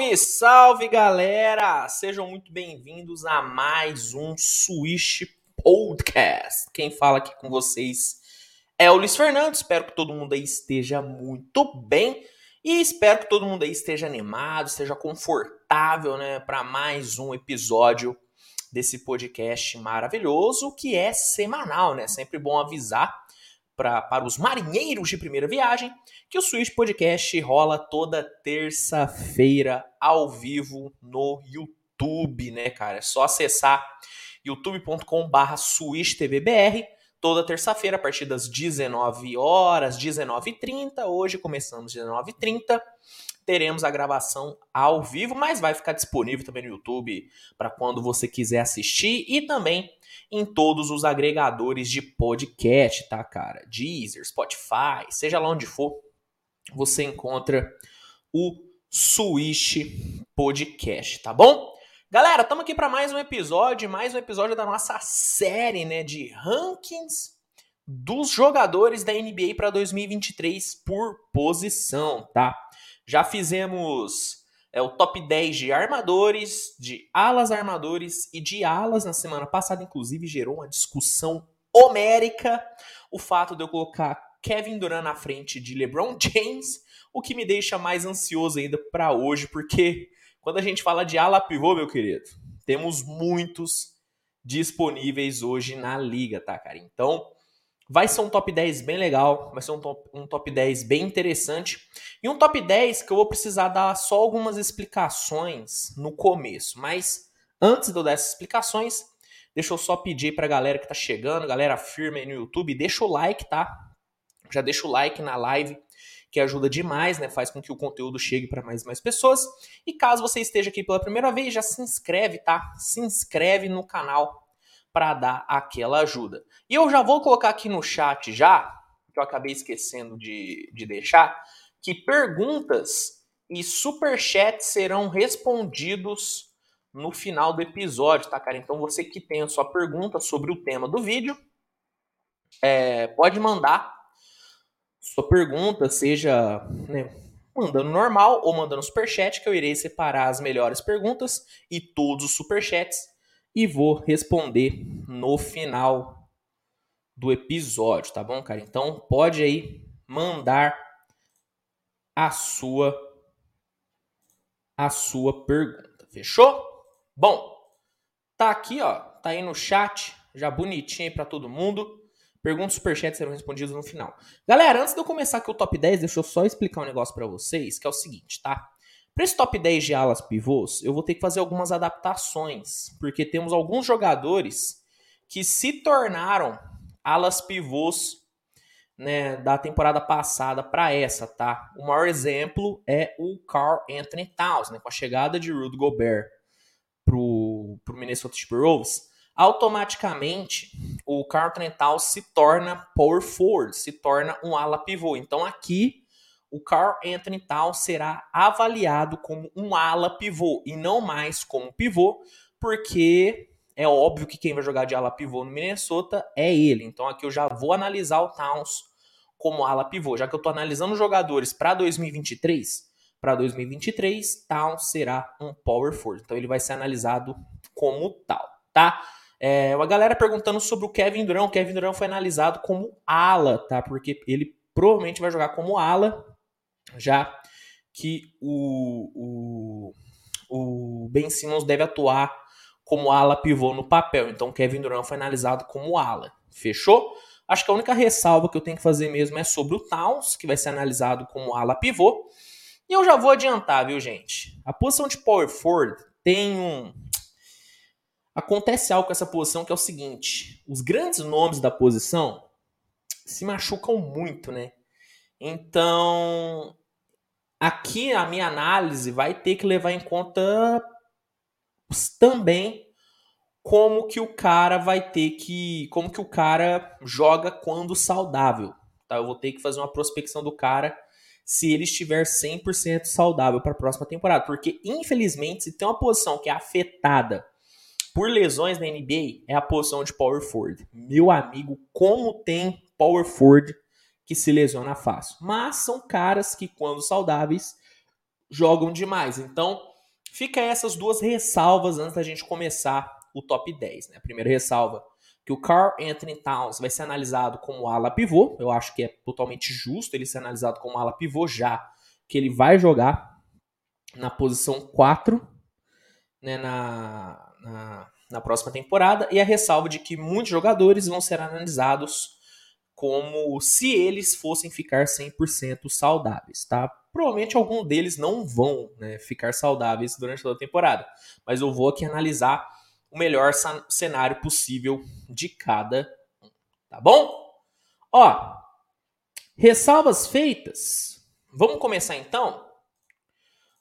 Salve, salve galera! Sejam muito bem-vindos a mais um Switch Podcast. Quem fala aqui com vocês é o Luiz Fernando. Espero que todo mundo aí esteja muito bem e espero que todo mundo aí esteja animado, esteja confortável, né, para mais um episódio desse podcast maravilhoso que é semanal, né? Sempre bom avisar pra, para os marinheiros de primeira viagem que o Switch Podcast rola toda terça-feira ao vivo no YouTube, né, cara? É só acessar youtube.com/barra SwitchTVBR toda terça-feira a partir das 19 horas, 19h30. Hoje começamos às 19h30 teremos a gravação ao vivo, mas vai ficar disponível também no YouTube para quando você quiser assistir e também em todos os agregadores de podcast, tá, cara? Deezer, Spotify, seja lá onde for, você encontra o Switch Podcast, tá bom? Galera, estamos aqui para mais um episódio, mais um episódio da nossa série, né, de rankings dos jogadores da NBA para 2023 por posição, tá? Já fizemos é, o top 10 de armadores, de alas armadores e de alas na semana passada, inclusive gerou uma discussão homérica o fato de eu colocar Kevin Durant na frente de LeBron James, o que me deixa mais ansioso ainda para hoje, porque quando a gente fala de ala pivô, meu querido, temos muitos disponíveis hoje na liga, tá, cara? Então, Vai ser um top 10 bem legal, vai ser um top, um top 10 bem interessante. E um top 10 que eu vou precisar dar só algumas explicações no começo. Mas antes de eu dar essas explicações, deixa eu só pedir pra galera que tá chegando, galera firme aí no YouTube, deixa o like, tá? Já deixa o like na live, que ajuda demais, né? Faz com que o conteúdo chegue para mais e mais pessoas. E caso você esteja aqui pela primeira vez, já se inscreve, tá? Se inscreve no canal para dar aquela ajuda. E eu já vou colocar aqui no chat já, que eu acabei esquecendo de, de deixar, que perguntas e superchats serão respondidos no final do episódio, tá, cara? Então você que tem a sua pergunta sobre o tema do vídeo, é, pode mandar sua pergunta, seja né, mandando normal ou mandando superchat, que eu irei separar as melhores perguntas e todos os superchats e vou responder no final do episódio, tá bom, cara? Então pode aí mandar a sua a sua pergunta. Fechou? Bom, tá aqui, ó, tá aí no chat, já bonitinho aí para todo mundo. Perguntas superchat serão respondidas no final. Galera, antes de eu começar aqui o top 10, deixa eu só explicar um negócio para vocês, que é o seguinte, tá? Para esse top 10 de alas pivôs, eu vou ter que fazer algumas adaptações, porque temos alguns jogadores que se tornaram alas pivôs né, da temporada passada para essa, tá? O maior exemplo é o Carl Anthony Towns, né, com a chegada de Rudy Gobert pro, pro Minnesota Timberwolves, automaticamente o Carl Anthony Towns se torna power forward, se torna um ala pivô. Então aqui o Carl Anthony Towns será avaliado como um ala pivô e não mais como pivô, porque é óbvio que quem vai jogar de ala pivô no Minnesota é ele. Então aqui eu já vou analisar o Towns como ala pivô, já que eu estou analisando jogadores para 2023. Para 2023, Towns será um power forward, então ele vai ser analisado como tal, tá? É, uma galera perguntando sobre o Kevin Durant. O Kevin Durant foi analisado como ala, tá? Porque ele provavelmente vai jogar como ala já que o, o, o Ben Simmons deve atuar como ala pivô no papel. Então Kevin Durant foi analisado como ala. Fechou? Acho que a única ressalva que eu tenho que fazer mesmo é sobre o Towns, que vai ser analisado como ala pivô. E eu já vou adiantar, viu, gente? A posição de power forward tem um acontece algo com essa posição que é o seguinte: os grandes nomes da posição se machucam muito, né? Então, aqui a minha análise vai ter que levar em conta também como que o cara vai ter que, como que o cara joga quando saudável, tá? Eu vou ter que fazer uma prospecção do cara se ele estiver 100% saudável para a próxima temporada, porque infelizmente se tem uma posição que é afetada por lesões na NBA é a posição de power forward. Meu amigo, como tem power forward que se lesiona fácil. Mas são caras que, quando saudáveis, jogam demais. Então, fica essas duas ressalvas antes da gente começar o top 10. Né? A primeira ressalva, que o Carl Anthony Towns vai ser analisado como ala pivô. Eu acho que é totalmente justo ele ser analisado como ala pivô, já que ele vai jogar na posição 4 né, na, na, na próxima temporada. E a ressalva de que muitos jogadores vão ser analisados como se eles fossem ficar 100% saudáveis, tá? Provavelmente algum deles não vão né, ficar saudáveis durante toda a temporada, mas eu vou aqui analisar o melhor cenário possível de cada um, tá bom? Ó, ressalvas feitas. Vamos começar então?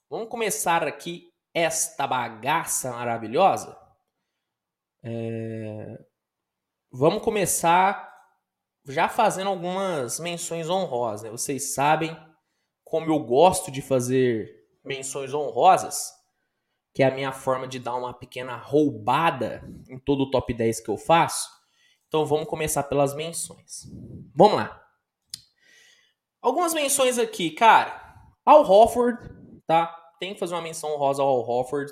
Vamos começar aqui esta bagaça maravilhosa? É... Vamos começar já fazendo algumas menções honrosas. Né? Vocês sabem como eu gosto de fazer menções honrosas, que é a minha forma de dar uma pequena roubada em todo o top 10 que eu faço. Então vamos começar pelas menções. Vamos lá. Algumas menções aqui, cara. Al Hofford, tá? Tem que fazer uma menção honrosa ao Al Hofford.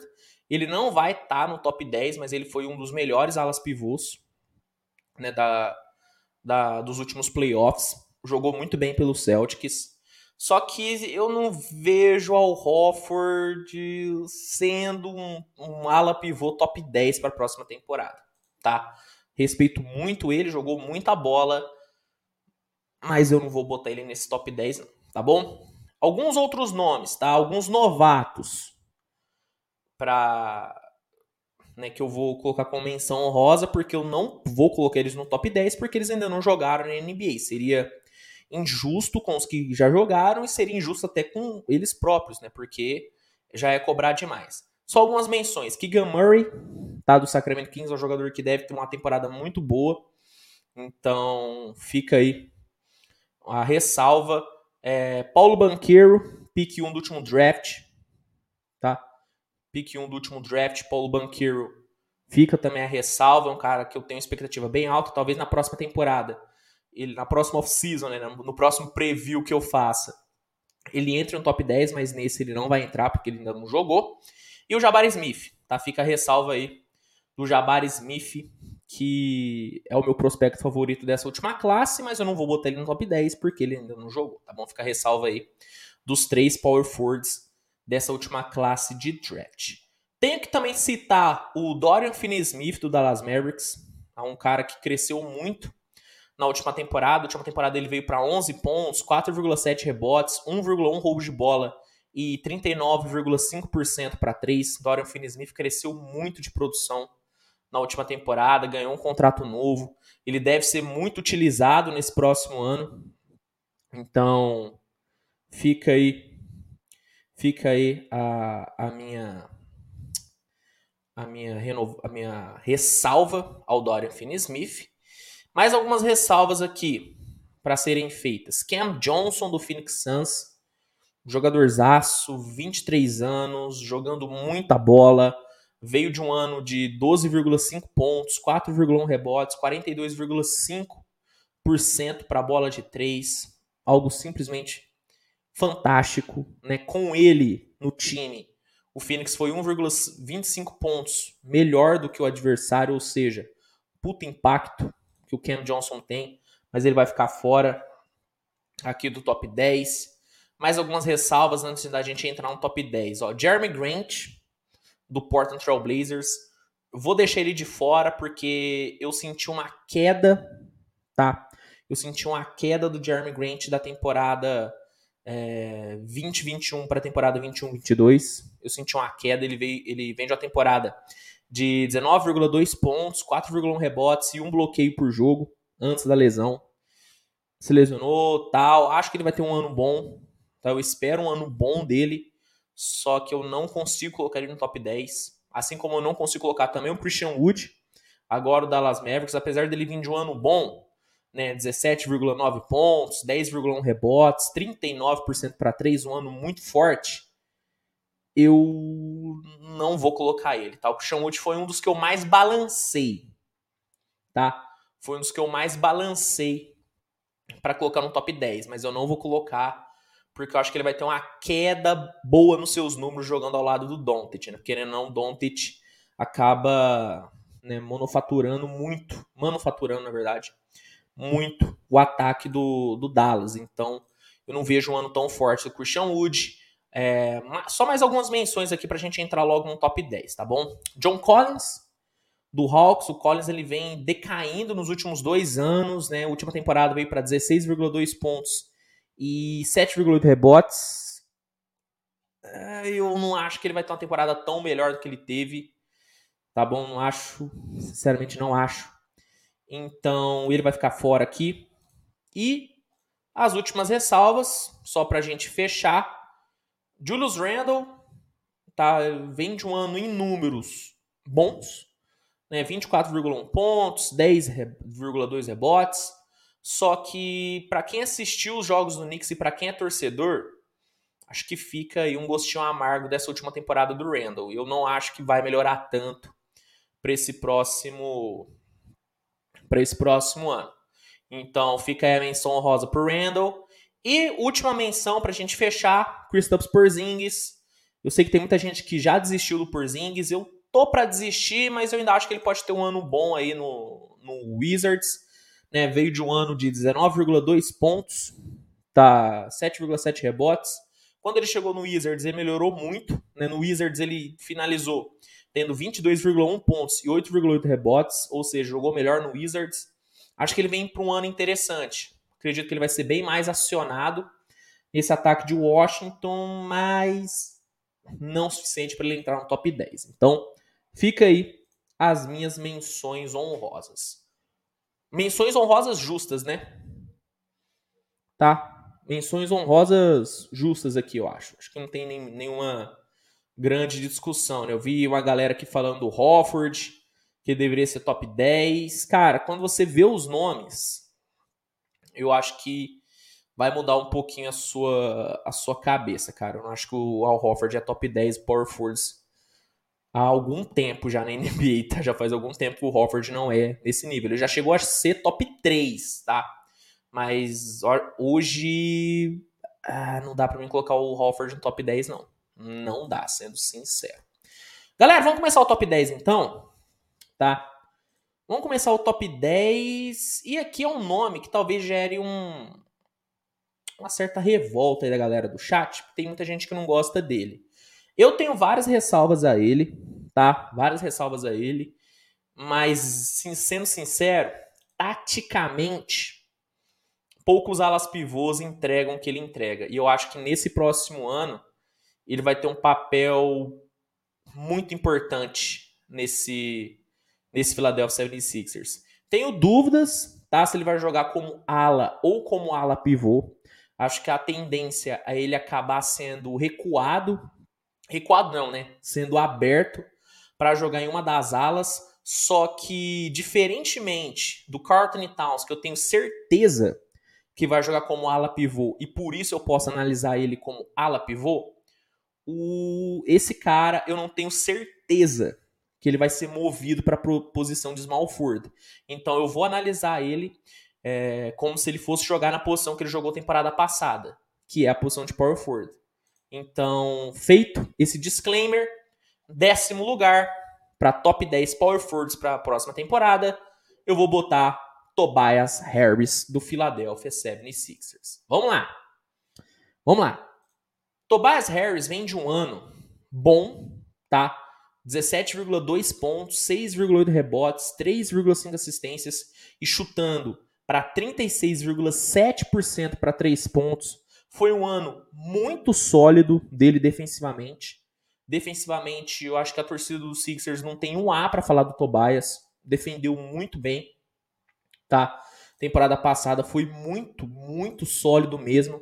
Ele não vai estar tá no top 10, mas ele foi um dos melhores alas pivôs né, da, da, dos últimos playoffs. Jogou muito bem pelo Celtics. Só que eu não vejo Al Hofford sendo um, um ala pivô top 10 para a próxima temporada, tá? Respeito muito ele, jogou muita bola, mas eu não vou botar ele nesse top 10, tá bom? Alguns outros nomes, tá? Alguns novatos para né, que eu vou colocar como menção honrosa, porque eu não vou colocar eles no top 10, porque eles ainda não jogaram na NBA. Seria injusto com os que já jogaram e seria injusto até com eles próprios, né? Porque já é cobrar demais. Só algumas menções. Keegan Murray, tá? Do Sacramento Kings, é um jogador que deve ter uma temporada muito boa. Então, fica aí a ressalva. É, Paulo Banqueiro, pick 1 do último draft? Pick 1 do último draft, Paulo Banqueiro, fica também a ressalva, é um cara que eu tenho expectativa bem alta, talvez na próxima temporada, ele na próxima off-season, né, no próximo preview que eu faça, ele entre no top 10, mas nesse ele não vai entrar porque ele ainda não jogou. E o Jabari Smith, tá? Fica a ressalva aí do Jabari Smith, que é o meu prospecto favorito dessa última classe, mas eu não vou botar ele no top 10 porque ele ainda não jogou, tá bom? Fica a ressalva aí dos três power forwards dessa última classe de draft. Tenho que também citar o Dorian Finney-Smith do Dallas Mavericks, é um cara que cresceu muito na última temporada. Na última temporada ele veio para 11 pontos, 4,7 rebotes, 1,1 roubos de bola e 39,5% para 3. Dorian Finney-Smith cresceu muito de produção na última temporada, ganhou um contrato novo. Ele deve ser muito utilizado nesse próximo ano. Então, fica aí Fica aí a, a minha a minha, a minha ressalva ao Dorian Finney-Smith. Mais algumas ressalvas aqui para serem feitas. Cam Johnson do Phoenix Suns, jogadorzaço, 23 anos, jogando muita bola, veio de um ano de 12,5 pontos, 4,1 rebotes, 42,5% para bola de 3, algo simplesmente fantástico, né? Com ele no time, o Phoenix foi 1,25 pontos melhor do que o adversário, ou seja, puta impacto que o Cam Johnson tem, mas ele vai ficar fora aqui do top 10. Mais algumas ressalvas antes da gente entrar no top 10. Ó, Jeremy Grant, do Portland Trail Blazers. Vou deixar ele de fora porque eu senti uma queda, tá? Eu senti uma queda do Jeremy Grant da temporada é, 2021 para a temporada 21-22. Eu senti uma queda, ele, veio, ele vem de uma temporada de 19,2 pontos, 4,1 rebotes e um bloqueio por jogo antes da lesão. Se lesionou, tal. Acho que ele vai ter um ano bom. Tá? Eu espero um ano bom dele. Só que eu não consigo colocar ele no top 10. Assim como eu não consigo colocar também o Christian Wood, agora o Dallas Mavericks, apesar dele vir de um ano bom, né, 17,9 pontos, 10,1 rebotes, 39% para 3, um ano muito forte, eu não vou colocar ele, tá? O Christian Wood foi um dos que eu mais balancei, tá? Foi um dos que eu mais balancei para colocar no top 10, mas eu não vou colocar porque eu acho que ele vai ter uma queda boa nos seus números jogando ao lado do Doncic, né? Querendo ou não, Doncic acaba né, monofaturando muito, manufaturando, na verdade, muito o ataque do, do Dallas. Então, eu não vejo um ano tão forte do Christian Wood. É, só mais algumas menções aqui pra gente entrar logo no top 10, tá bom? John Collins, do Hawks. O Collins ele vem decaindo nos últimos dois anos, né? A última temporada veio para 16,2 pontos e 7,8 rebotes. É, eu não acho que ele vai ter uma temporada tão melhor do que ele teve. Tá bom? Não acho. Sinceramente, não acho. Então, ele vai ficar fora aqui. E as últimas ressalvas, só pra gente fechar. Julius Randle tá, vem de um ano em números bons. Né, 24,1 pontos, 10,2 rebotes, só que para quem assistiu os jogos do Knicks e para quem é torcedor, acho que fica aí um gostinho amargo dessa última temporada do Randall. Eu não acho que vai melhorar tanto para esse próximo para esse próximo ano. Então fica aí a menção honrosa pro Randall. E última menção para a gente fechar, Kristaps Porzingis. Eu sei que tem muita gente que já desistiu do Porzingis. Eu tô para desistir, mas eu ainda acho que ele pode ter um ano bom aí no, no Wizards né, veio de um ano de 19,2 pontos, tá 7,7 rebotes. Quando ele chegou no Wizards, ele melhorou muito. Né? No Wizards, ele finalizou tendo 22,1 pontos e 8,8 rebotes, ou seja, jogou melhor no Wizards. Acho que ele vem para um ano interessante. Acredito que ele vai ser bem mais acionado nesse ataque de Washington, mas não suficiente para ele entrar no top 10. Então, fica aí as minhas menções honrosas. Menções honrosas justas, né? Tá? Menções honrosas justas aqui, eu acho. Acho que não tem nem, nenhuma grande discussão, né? Eu vi uma galera aqui falando do Hofford, que deveria ser top 10. Cara, quando você vê os nomes, eu acho que vai mudar um pouquinho a sua, a sua cabeça, cara. Eu não acho que o Al Hofford é top 10 power forwards há algum tempo já na NBA, tá? Já faz algum tempo que o Hofford não é nesse nível. Ele já chegou a ser top 3, tá? Mas hoje ah, não dá para mim colocar o Hofford no top 10, não. Não dá, sendo sincero. Galera, vamos começar o top 10 então? Tá? Vamos começar o top 10. E aqui é um nome que talvez gere um, uma certa revolta aí da galera do chat. Tem muita gente que não gosta dele. Eu tenho várias ressalvas a ele, tá? Várias ressalvas a ele. Mas, sendo sincero, taticamente, poucos alas pivôs entregam o que ele entrega. E eu acho que nesse próximo ano, ele vai ter um papel muito importante nesse, nesse Philadelphia 76ers. Tenho dúvidas, tá? Se ele vai jogar como ala ou como ala pivô. Acho que a tendência é ele acabar sendo recuado recuado não, né? Sendo aberto para jogar em uma das alas. Só que, diferentemente do Carlton Towns, que eu tenho certeza que vai jogar como ala pivô, e por isso eu posso analisar ele como ala pivô, o, esse cara eu não tenho certeza que ele vai ser movido para a posição de small forward. Então eu vou analisar ele é, como se ele fosse jogar na posição que ele jogou temporada passada, que é a posição de power forward. Então, feito esse disclaimer, décimo lugar para top 10 power forwards para a próxima temporada, eu vou botar Tobias Harris do Philadelphia 76ers. Vamos lá. Vamos lá. Tobias Harris vem de um ano bom, tá? 17,2 pontos, 6,8 rebotes, 3,5 assistências e chutando para 36,7% para 3 pontos, foi um ano muito sólido dele defensivamente. Defensivamente, eu acho que a torcida dos Sixers não tem um A para falar do Tobias. Defendeu muito bem, tá? Temporada passada foi muito, muito sólido mesmo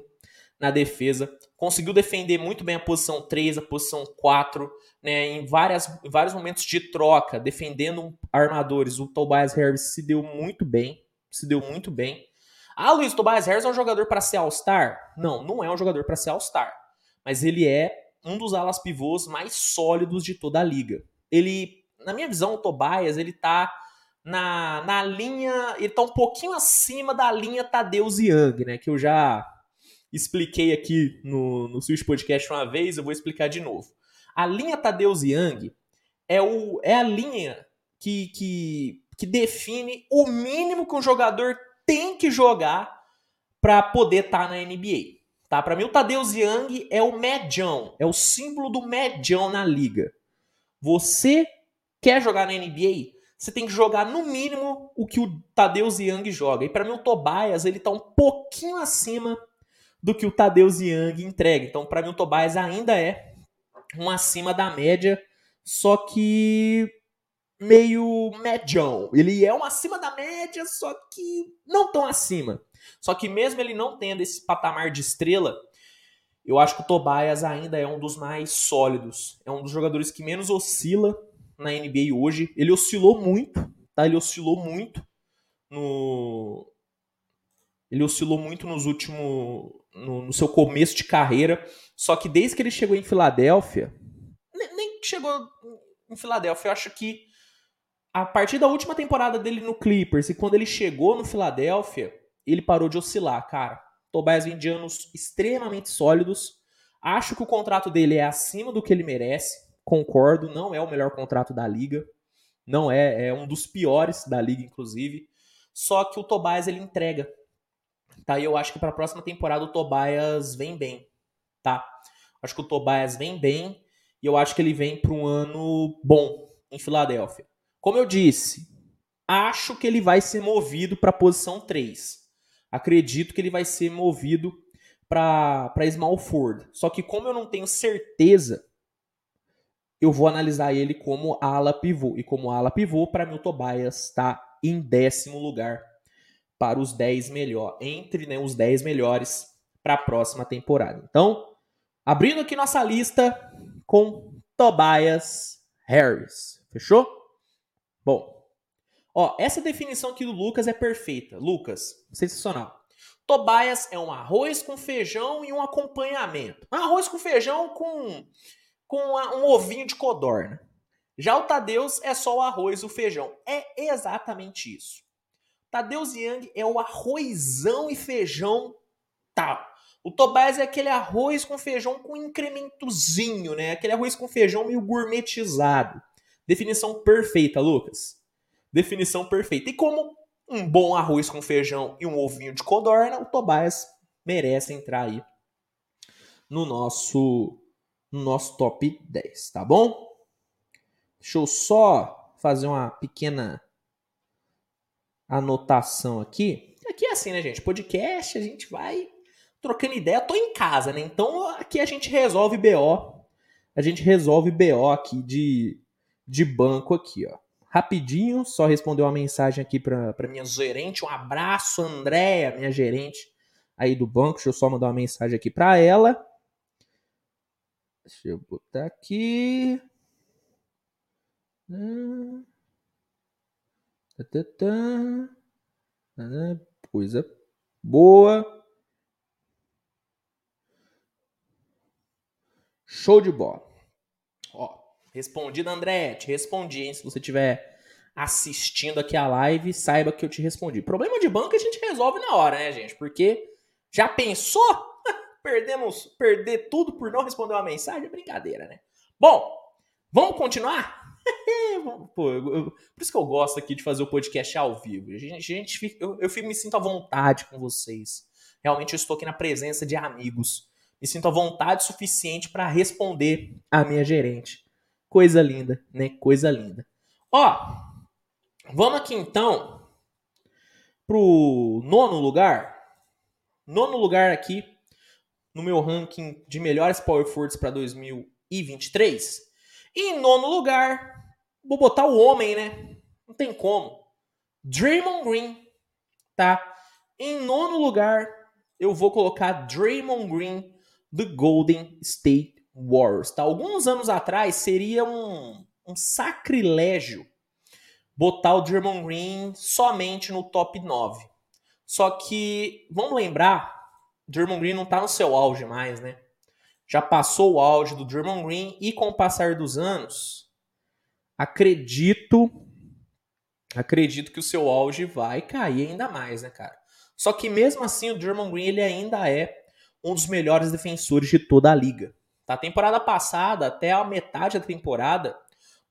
na defesa. Conseguiu defender muito bem a posição 3, a posição 4, né, em, várias, em vários momentos de troca, defendendo armadores. O Tobias Harris se deu muito bem, se deu muito bem. Ah, Luiz, Tobias Harris é um jogador para ser All-Star? Não, não é um jogador para ser All-Star. Mas ele é um dos alas pivôs mais sólidos de toda a liga. Ele, na minha visão, o Tobias, ele tá na, na linha, ele tá um pouquinho acima da linha Tadeusz Young, né, que eu já expliquei aqui no, no Switch Podcast uma vez, eu vou explicar de novo. A linha Tadeusz Young é, o, é a linha que, que, que define o mínimo que um jogador tem que jogar para poder estar tá na NBA. Tá? Para mim, o Tadeusz Young é o medião, é o símbolo do medião na liga. Você quer jogar na NBA? Você tem que jogar no mínimo o que o Tadeusz Young joga. E para mim, o Tobias ele tá um pouquinho acima do que o Tadeusz Young entrega. Então, para mim, o Tobias ainda é um acima da média, só que meio medião. Ele é um acima da média, só que não tão acima. Só que mesmo ele não tendo esse patamar de estrela, eu acho que o Tobias ainda é um dos mais sólidos. É um dos jogadores que menos oscila na NBA hoje. Ele oscilou muito, tá? Ele oscilou muito no ele oscilou muito nos últimos no, no seu começo de carreira, só que desde que ele chegou em Filadélfia, nem, chegou em Filadélfia, eu acho que a partir da última temporada dele no Clippers e quando ele chegou no Filadélfia, ele parou de oscilar, cara. Tobias vem de anos extremamente sólidos. Acho que o contrato dele é acima do que ele merece. Concordo, não é o melhor contrato da liga. Não é, é um dos piores da liga, inclusive. Só que o Tobias ele entrega. Tá? E eu acho que para a próxima temporada o Tobias vem bem, tá? Acho que o Tobias vem bem e eu acho que ele vem para um ano bom em Filadélfia. Como eu disse, acho que ele vai ser movido para a posição 3. Acredito que ele vai ser movido para Small Ford. Só que como eu não tenho certeza, eu vou analisar ele como ala pivô. E como ala pivô, para mim o Tobias está em décimo lugar para os 10 melhores, entre né, os 10 melhores para a próxima temporada. Então, abrindo aqui nossa lista com Tobias Harris. Fechou? Bom, ó, essa definição aqui do Lucas é perfeita. Lucas, sensacional. Tobias é um arroz com feijão e um acompanhamento. Um arroz com feijão com, com um ovinho de codorna. Já o Tadeus é só o arroz e o feijão. É exatamente isso. Tadeus Young é o arrozão e feijão tal. O Tobias é aquele arroz com feijão com incrementozinho, né? Aquele arroz com feijão meio gourmetizado. Definição perfeita, Lucas. Definição perfeita. E como um bom arroz com feijão e um ovinho de codorna, o Tobias merece entrar aí no nosso, no nosso top 10, tá bom? Deixa eu só fazer uma pequena anotação aqui. Aqui é assim, né, gente? Podcast, a gente vai trocando ideia. Eu tô em casa, né? Então aqui a gente resolve BO. A gente resolve BO aqui de de banco aqui, ó. Rapidinho, só respondeu uma mensagem aqui para minha gerente. Um abraço, Andréia, minha gerente aí do banco. Deixa eu só mandar uma mensagem aqui para ela. Deixa eu botar aqui. Coisa boa. Show de bola. Respondido, André, te respondi, hein? Se você estiver assistindo aqui a live, saiba que eu te respondi. Problema de banco a gente resolve na hora, né, gente? Porque já pensou? Perdemos, perder tudo por não responder uma mensagem? É brincadeira, né? Bom, vamos continuar? Pô, eu, por isso que eu gosto aqui de fazer o podcast ao vivo. A gente, a gente eu, eu me sinto à vontade com vocês. Realmente eu estou aqui na presença de amigos. Me sinto à vontade suficiente para responder a minha gerente. Coisa linda, né? Coisa linda. Ó, vamos aqui então pro nono lugar. Nono lugar aqui no meu ranking de melhores power forwards para 2023. E em nono lugar, vou botar o homem, né? Não tem como. Draymond Green, tá? Em nono lugar, eu vou colocar Draymond Green do Golden State Warriors. Tá? Alguns anos atrás seria um, um sacrilégio botar o Draymond Green somente no top 9. Só que, vamos lembrar, Draymond Green não está no seu auge mais, né? Já passou o auge do Draymond Green e com o passar dos anos, acredito acredito que o seu auge vai cair ainda mais, né, cara? Só que mesmo assim o Draymond Green ele ainda é um dos melhores defensores de toda a liga. Na temporada passada, até a metade da temporada,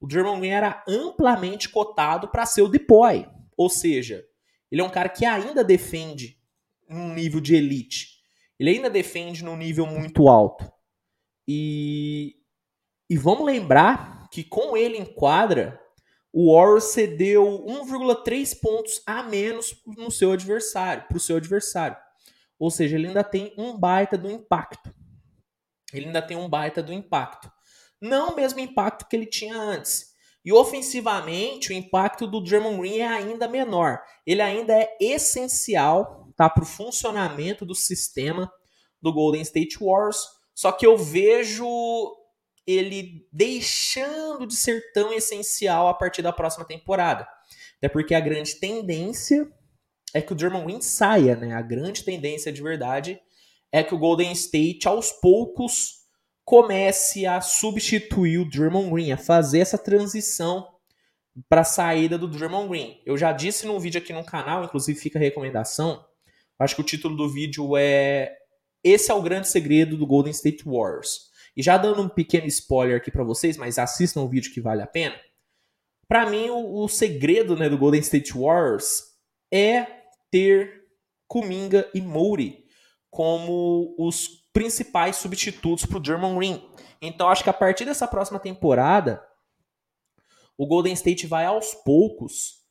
o Draymond Green era amplamente cotado para ser o DPOY. Ou seja, ele é um cara que ainda defende num nível de elite. Ele ainda defende num nível muito alto. E, e vamos lembrar que com ele em quadra, o Warriors cedeu 1,3 pontos a menos no seu adversário, para o seu adversário. Ou seja, ele ainda tem um baita do impacto. Ele ainda tem um baita do impacto. Não o mesmo impacto que ele tinha antes. E ofensivamente, o impacto do Draymond Green é ainda menor. Ele ainda é essencial tá, para o funcionamento do sistema do Golden State Warriors. Só que eu vejo ele deixando de ser tão essencial a partir da próxima temporada. Até porque a grande tendência é que o Draymond Green saia, né? A grande tendência de verdade é que o Golden State aos poucos comece a substituir o Draymond Green, a fazer essa transição para a saída do Draymond Green. Eu já disse num vídeo aqui no canal, inclusive fica a recomendação. Acho que o título do vídeo é esse é o grande segredo do Golden State Warriors. E já dando um pequeno spoiler aqui para vocês, mas assistam o vídeo que vale a pena. Para mim, o, o, segredo né, do Golden State Warriors é ter Kuminga e Mouri como os principais substitutos para o German Green. Então acho que a partir dessa próxima temporada, o Golden State vai aos poucos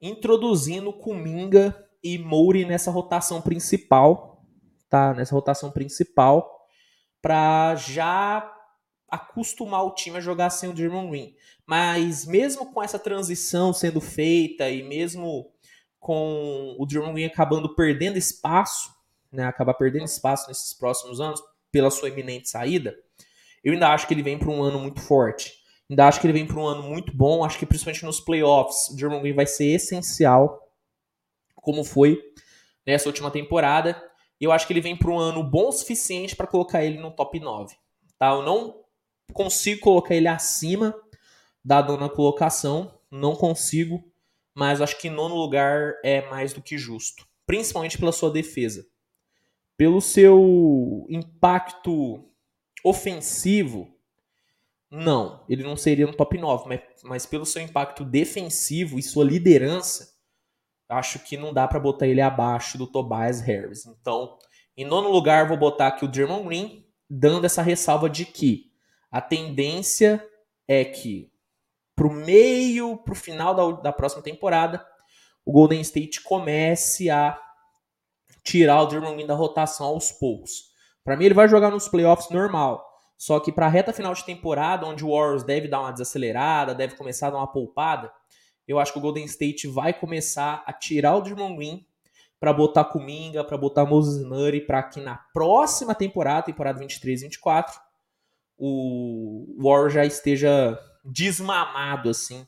introduzindo Kuminga e Mouri nessa rotação principal, tá? Nessa rotação principal para já acostumar o time a jogar sem o German Green. Mas mesmo com essa transição sendo feita e mesmo com o German Green acabando perdendo espaço né, acabar perdendo espaço nesses próximos anos pela sua eminente saída, eu ainda acho que ele vem para um ano muito forte. Ainda acho que ele vem para um ano muito bom. Acho que principalmente nos playoffs, o Jeremy Green vai ser essencial, como foi nessa última temporada. Eu acho que ele vem para um ano bom o suficiente para colocar ele no top 9. Tá? Eu não consigo colocar ele acima da dona colocação, não consigo, mas acho que nono lugar é mais do que justo, principalmente pela sua defesa pelo seu impacto ofensivo, não, ele não seria no top 9, mas, mas pelo seu impacto defensivo e sua liderança, acho que não dá para botar ele abaixo do Tobias Harris. Então, em nono lugar, vou botar aqui o Draymond Green, dando essa ressalva de que a tendência é que pro meio, pro final da, da próxima temporada, o Golden State comece a tirar o Draymond Green da rotação aos poucos. Para mim, ele vai jogar nos playoffs normal. Só que para a reta final de temporada, onde o Warriors deve dar uma desacelerada, deve começar a dar uma poupada, eu acho que o Golden State vai começar a tirar o Draymond Green para botar Kuminga, para botar Moses Murray, para que na próxima temporada, temporada 23-24, o Warriors já esteja desmamado assim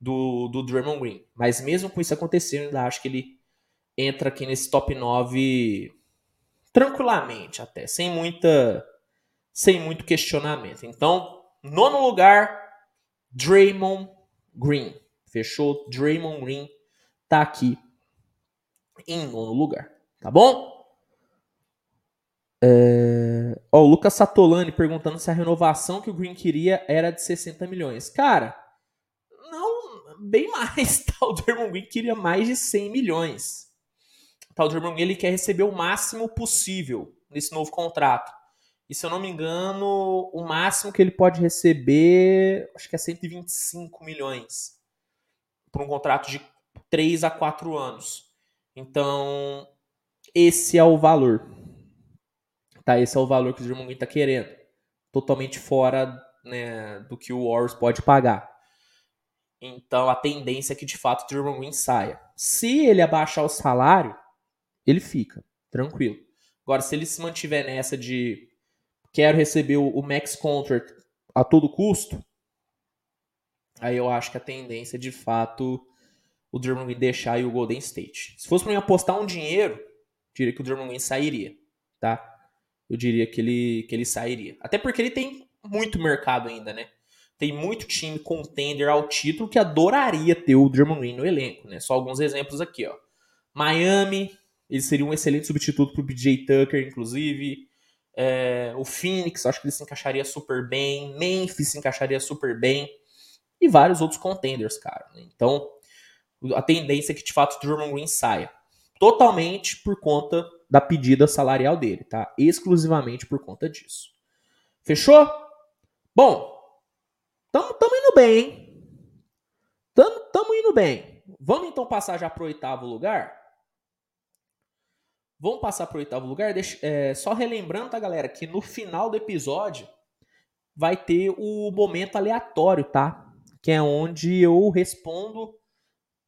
do, do Draymond Green. Mas mesmo com isso acontecendo, ainda acho que ele entra aqui nesse top 9 tranquilamente até, sem muita sem muito questionamento. Então, nono lugar, Draymond Green. Fechou? Draymond Green tá aqui em nono lugar. Tá bom? É... Ó, o Lucas Satolani perguntando se a renovação que o Green queria era de 60 milhões. Cara, não, bem mais. Tá? O Draymond Green queria mais de 100 milhões. Tá, o Draymond ele quer receber o máximo possível nesse novo contrato. E se eu não me engano, o máximo que ele pode receber, acho que é 125 milhões por um contrato de 3 a 4 anos. Então, esse é o valor. Tá, esse é o valor que o Draymond está querendo. Totalmente fora né, do que o Warriors pode pagar. Então, a tendência é que de fato o Draymond Green saia. Se ele abaixar o salário, ele fica, tranquilo. Agora, se ele se mantiver nessa de quero receber o, max contract a todo custo, aí eu acho que a tendência é, de fato, o Drummond Green deixar aí o Golden State. Se fosse para mim apostar um dinheiro, diria que o Drummond Green sairia, tá? Eu diria que ele, que ele sairia. Até porque ele tem muito mercado ainda, né? Tem muito time contender ao título que adoraria ter o Drummond Green no elenco, né? Só alguns exemplos aqui, ó. Miami, Ele seria um excelente substituto pro BJ Tucker, inclusive. É, o Phoenix, acho que ele se encaixaria super bem. Memphis se encaixaria super bem. E vários outros contenders, cara. Então, a tendência é que de fato o Drummond Green saia. Totalmente por conta da pedida salarial dele, tá? Exclusivamente por conta disso. Fechou? Bom, tamo, tamo indo bem, hein? Tamo, tamo indo bem. Vamos então passar já pro oitavo lugar? Vamos passar pro oitavo lugar? Deixa, é, só relembrando, tá, galera, que no final do episódio vai ter o momento aleatório, tá? Que é onde eu respondo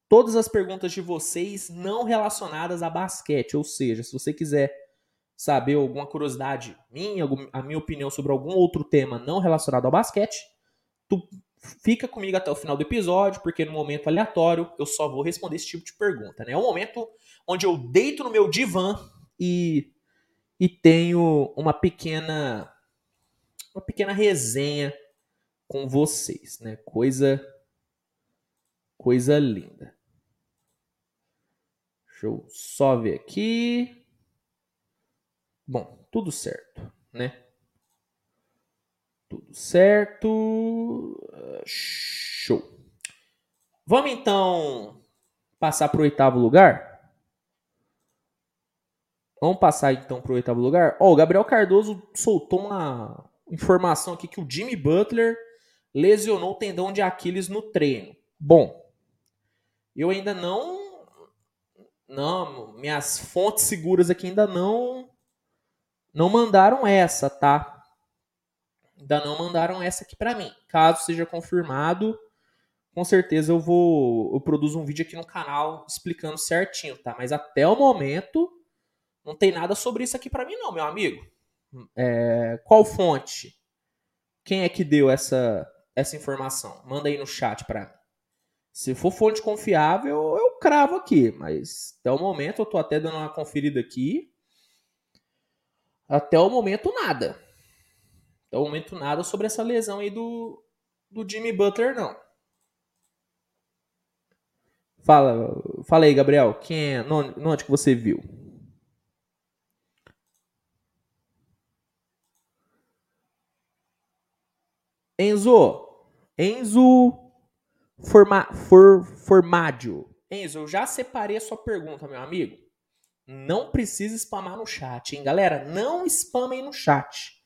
todas as perguntas de vocês não relacionadas a basquete. Ou seja, se você quiser saber alguma curiosidade minha, a minha opinião sobre algum outro tema não relacionado ao basquete, tu fica comigo até o final do episódio, porque no momento aleatório eu só vou responder esse tipo de pergunta. Né? É um momento onde eu deito no meu divã e, e tenho uma pequena uma pequena resenha com vocês, né? Coisa coisa linda. Deixa eu só ver aqui. Bom, tudo certo, né? Tudo certo. Show. Vamos então passar para o oitavo lugar? Vamos passar então para o oitavo lugar? Ó, oh, o Gabriel Cardoso soltou uma informação aqui que o Jimmy Butler lesionou o tendão de Aquiles no treino. Bom, eu ainda não não, minhas fontes seguras aqui ainda não não mandaram essa, tá? Ainda não mandaram essa aqui para mim. Caso seja confirmado, com certeza eu vou eu produzo um vídeo aqui no canal explicando certinho, tá? Mas até o momento não tem nada sobre isso aqui para mim não, meu amigo. É, qual fonte? Quem é que deu essa essa informação? Manda aí no chat para mim. Se for fonte confiável, eu cravo aqui, mas até o momento eu tô até dando uma conferida aqui. Até o momento nada. Até o momento nada sobre essa lesão aí do, do Jimmy Butler, não. Fala, fala aí, Gabriel. Quem é? Onde que você viu? Enzo. Enzo Forma, for, formádio. Enzo, eu já separei a sua pergunta, meu amigo. Não precisa spamar no chat, hein? Galera, não spamem no chat.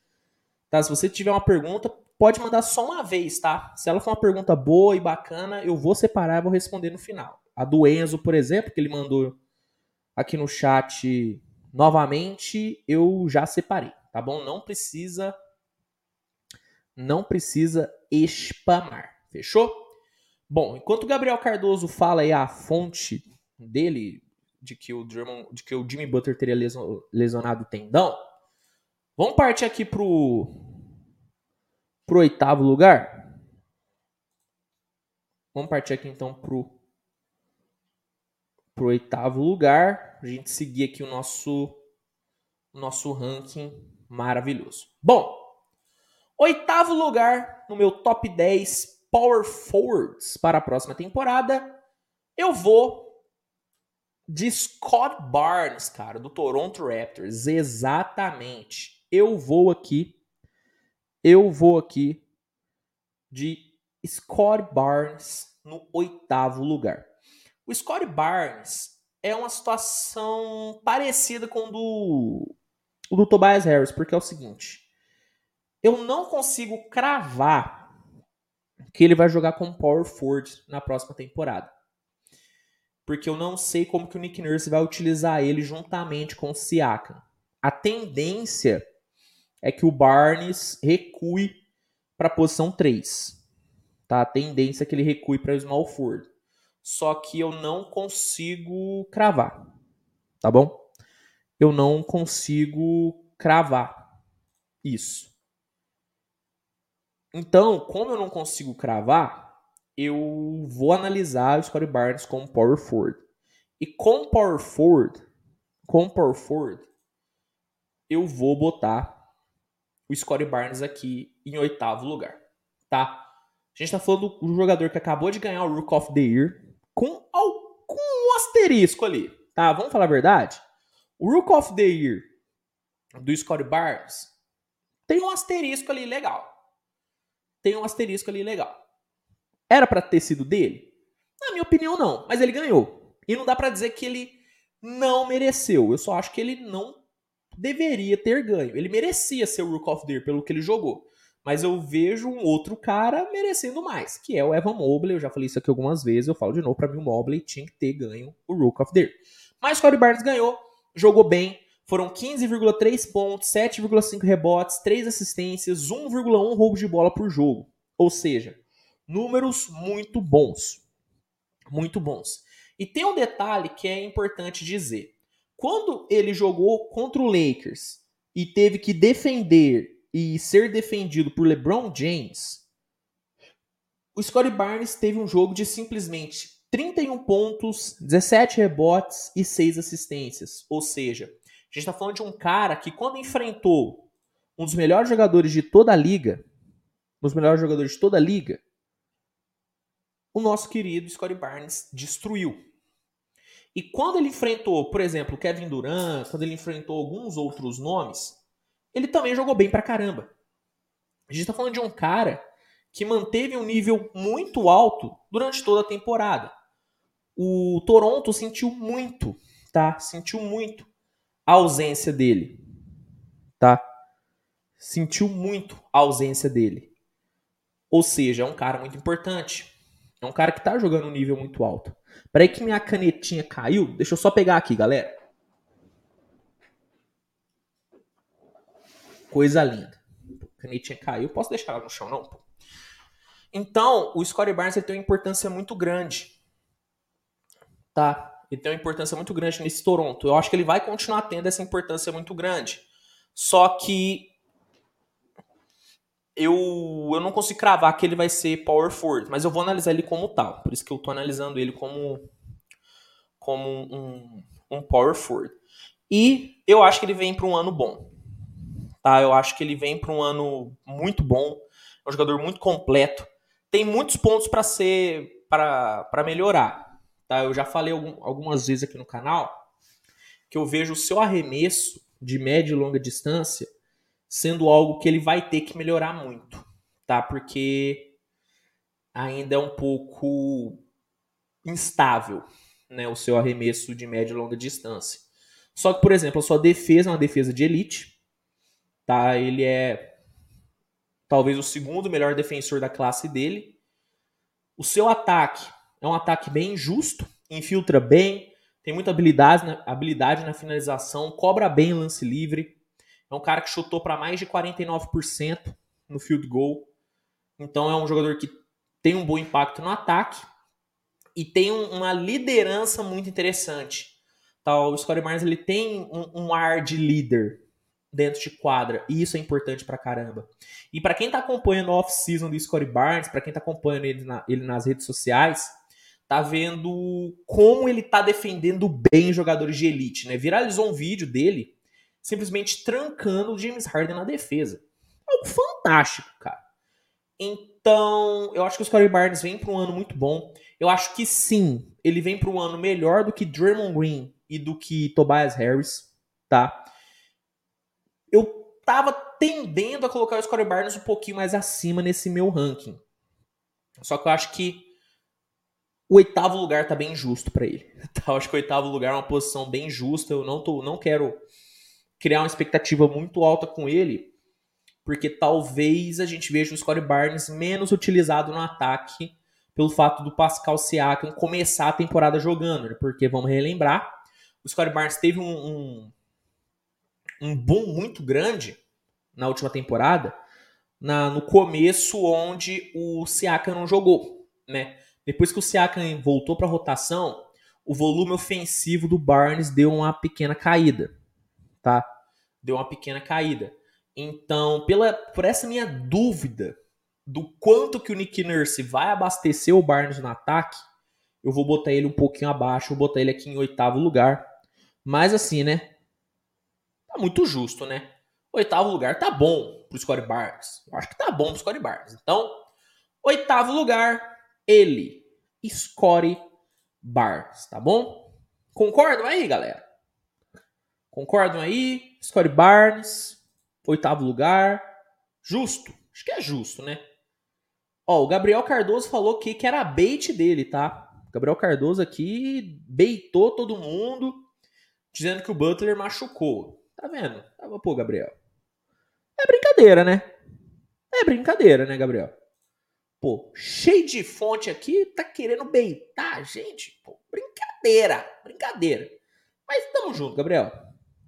Tá? Se você tiver uma pergunta, pode mandar só uma vez, tá? Se ela for uma pergunta boa e bacana, eu vou separar e vou responder no final. A do Enzo, por exemplo, que ele mandou aqui no chat novamente, eu já separei, tá bom? Não precisa não precisa spamar. Fechou? Bom, enquanto o Gabriel Cardoso fala aí a fonte dele de que o Drummond, de que o Jimmy Butler teria lesionado o tendão, vamos partir aqui pro pro oitavo lugar. Vamos partir aqui então pro pro oitavo lugar, a gente seguir aqui o nosso o nosso ranking maravilhoso. Bom, oitavo lugar no meu top 10 power forwards para a próxima temporada, eu vou de Scott Barnes, cara, do Toronto Raptors. Exatamente. Eu vou aqui. Eu vou aqui de Scott Barnes no oitavo lugar. O Scott Barnes é uma situação parecida com o do, o do Tobias Harris, porque é o seguinte: eu não consigo cravar que ele vai jogar com power forward na próxima temporada. Porque eu não sei como que o Nick Nurse vai utilizar ele juntamente com o Siakam. A tendência é que o Barnes recue para a posição 3. Tá? A tendência é que ele recue para o small forward. Só que eu não consigo cravar. Tá bom? Eu não consigo cravar isso. Então, como eu não consigo cravar, eu vou analisar o Scottie Barnes como power forward. E com power forward, com power forward, eu vou botar o Scottie Barnes aqui em oitavo lugar, tá? A gente tá falando do jogador que acabou de ganhar o Rook of the Year com, com um asterisco ali, tá? Vamos falar a verdade? O Rook of the Year do Scottie Barnes tem um asterisco ali legal. Tem um asterisco ali legal. Era para ter sido dele? Na minha opinião, não. Mas ele ganhou. E não dá para dizer que ele não mereceu. Eu só acho que ele não deveria ter ganho. Ele merecia ser o Rook of the Year pelo que ele jogou. Mas eu vejo um outro cara merecendo mais, que é o Evan Mobley. Eu já falei isso aqui algumas vezes, eu falo de novo, para mim o Mobley tinha que ter ganho o Rook of the Year. Mas Corey Barnes ganhou, jogou bem, foram 15,3 pontos, 7,5 rebotes, 3 assistências, 1,1 roubo de bola por jogo. Ou seja, números muito bons. Muito bons. E tem um detalhe que é importante dizer. Quando ele jogou contra o Lakers e teve que defender e ser defendido por LeBron James, o Scottie Barnes teve um jogo de simplesmente 31 pontos, 17 rebotes e 6 assistências. Ou seja, gente está falando de um cara que, quando enfrentou um dos melhores jogadores de toda a liga, um dos melhores jogadores de toda a liga, o nosso querido Scottie Barnes destruiu. E quando ele enfrentou, por exemplo, Kevin Durant, quando ele enfrentou alguns outros nomes, ele também jogou bem pra caramba. A gente tá falando de um cara que manteve um nível muito alto durante toda a temporada. O Toronto sentiu muito, tá? Sentiu muito a ausência dele, tá? Sentiu muito a ausência dele. Ou seja, é um cara muito importante. É um cara que tá jogando um nível muito alto. Peraí que minha canetinha caiu. Deixa eu só pegar aqui, galera. Coisa linda. Canetinha caiu. Posso deixar ela no chão, não? Então, o Scottie Barnes tem uma importância muito grande. Tá? Ele tem uma importância muito grande nesse Toronto. Eu acho que ele vai continuar tendo essa importância muito grande. Só que eu, eu não consigo cravar que ele vai ser power forward, mas eu vou analisar ele como tal. Por isso que eu tô analisando ele como, como um, um power forward. E eu acho que ele vem para um ano bom. Tá? Eu acho que ele vem para um ano muito bom. É um jogador muito completo. Tem muitos pontos para ser para melhorar. Tá? Eu já falei algum, algumas vezes aqui no canal que eu vejo o seu arremesso de média e longa distância sendo algo que ele vai ter que melhorar muito, tá? Porque ainda é um pouco instável, né, o seu arremesso de média e longa distância. Só que, por exemplo, a sua defesa é uma defesa de elite, tá? Ele é talvez o segundo melhor defensor da classe dele. O seu ataque é um ataque bem justo, infiltra bem, tem muita habilidade na, habilidade na finalização, cobra bem lance livre, é um cara que chutou para mais de 49% no field goal. Então é um jogador que tem um bom impacto no ataque e tem um, uma liderança muito interessante. Tá, o Scottie Barnes ele tem um, um, ar de líder dentro de quadra e isso é importante pra caramba. E para quem tá acompanhando o off-season do Scottie Barnes, para quem tá acompanhando ele, na, ele nas redes sociais, tá vendo como ele tá defendendo bem jogadores de elite, né? Viralizou um vídeo dele simplesmente trancando o James Harden na defesa. Algo fantástico, cara. Então, eu acho que o Scottie Barnes vem para um ano muito bom. Eu acho que sim, ele vem para um ano melhor do que Draymond Green e do que Tobias Harris, tá? Eu tava tendendo a colocar o Scottie Barnes um pouquinho mais acima nesse meu ranking. Só que eu acho que o oitavo lugar tá bem justo para ele. Tá? Eu acho que o oitavo lugar é uma posição bem justa. Eu não, tô, não quero criar uma expectativa muito alta com ele, porque talvez a gente veja o Scottie Barnes menos utilizado no ataque pelo fato do Pascal Siakam começar a temporada jogando, né? porque vamos relembrar, o Scottie Barnes teve um, um, um boom muito grande na última temporada, na, no começo onde o Siakam não jogou, né? Depois que o Siakam voltou para a rotação, o volume ofensivo do Barnes deu uma pequena caída tá? Deu uma pequena caída. Então, pela, por essa minha dúvida do quanto que o Nick Nurse vai abastecer o Barnes no ataque, eu vou botar ele um pouquinho abaixo, vou botar ele aqui em oitavo lugar. Mas assim, né? Tá muito justo, né? Oitavo lugar tá bom pro Scottie Barnes. Eu acho que tá bom pro Scottie Barnes. Então, oitavo lugar, ele, Scottie Barnes, tá bom? Concordam aí, galera? Concordam aí? Scottie Barnes, oitavo lugar. Justo. Acho que é justo, né? Ó, o Gabriel Cardoso falou que, que era bait dele, tá? Gabriel Cardoso aqui beitou todo mundo, dizendo que o Butler machucou. Tá vendo? Pô, Gabriel. É brincadeira, né? É brincadeira, né, Gabriel? Pô, cheio de fonte aqui, tá querendo beitar a gente? Pô, brincadeira, brincadeira. Mas tamo junto, Gabriel.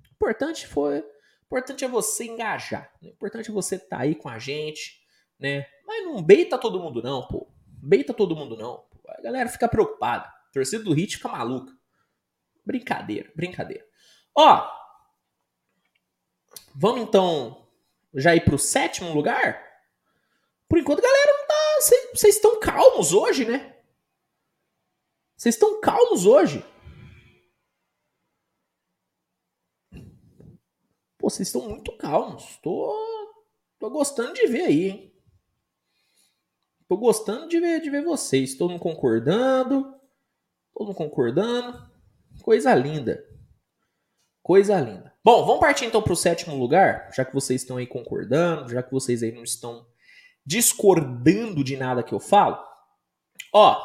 O importante foi, importante é você engajar. Né? O importante é você tá aí com a gente, né? Mas não beita todo mundo não, pô. Beita todo mundo não. Pô. A galera fica preocupada. A torcida do Hit fica maluca. Brincadeira, brincadeira. Ó, vamos então já ir pro sétimo lugar? Por enquanto, galera, não tá. Vocês estão calmos hoje, né? Vocês estão calmos hoje. Pô, vocês estão muito calmos. Tô, tô gostando de ver aí, hein? Tô gostando de ver, de ver vocês. Todo mundo concordando. Todo mundo concordando. Coisa linda. Coisa linda. Bom, vamos partir então para o sétimo lugar, já que vocês estão aí concordando, já que vocês aí não estão discordando de nada que eu falo. Ó,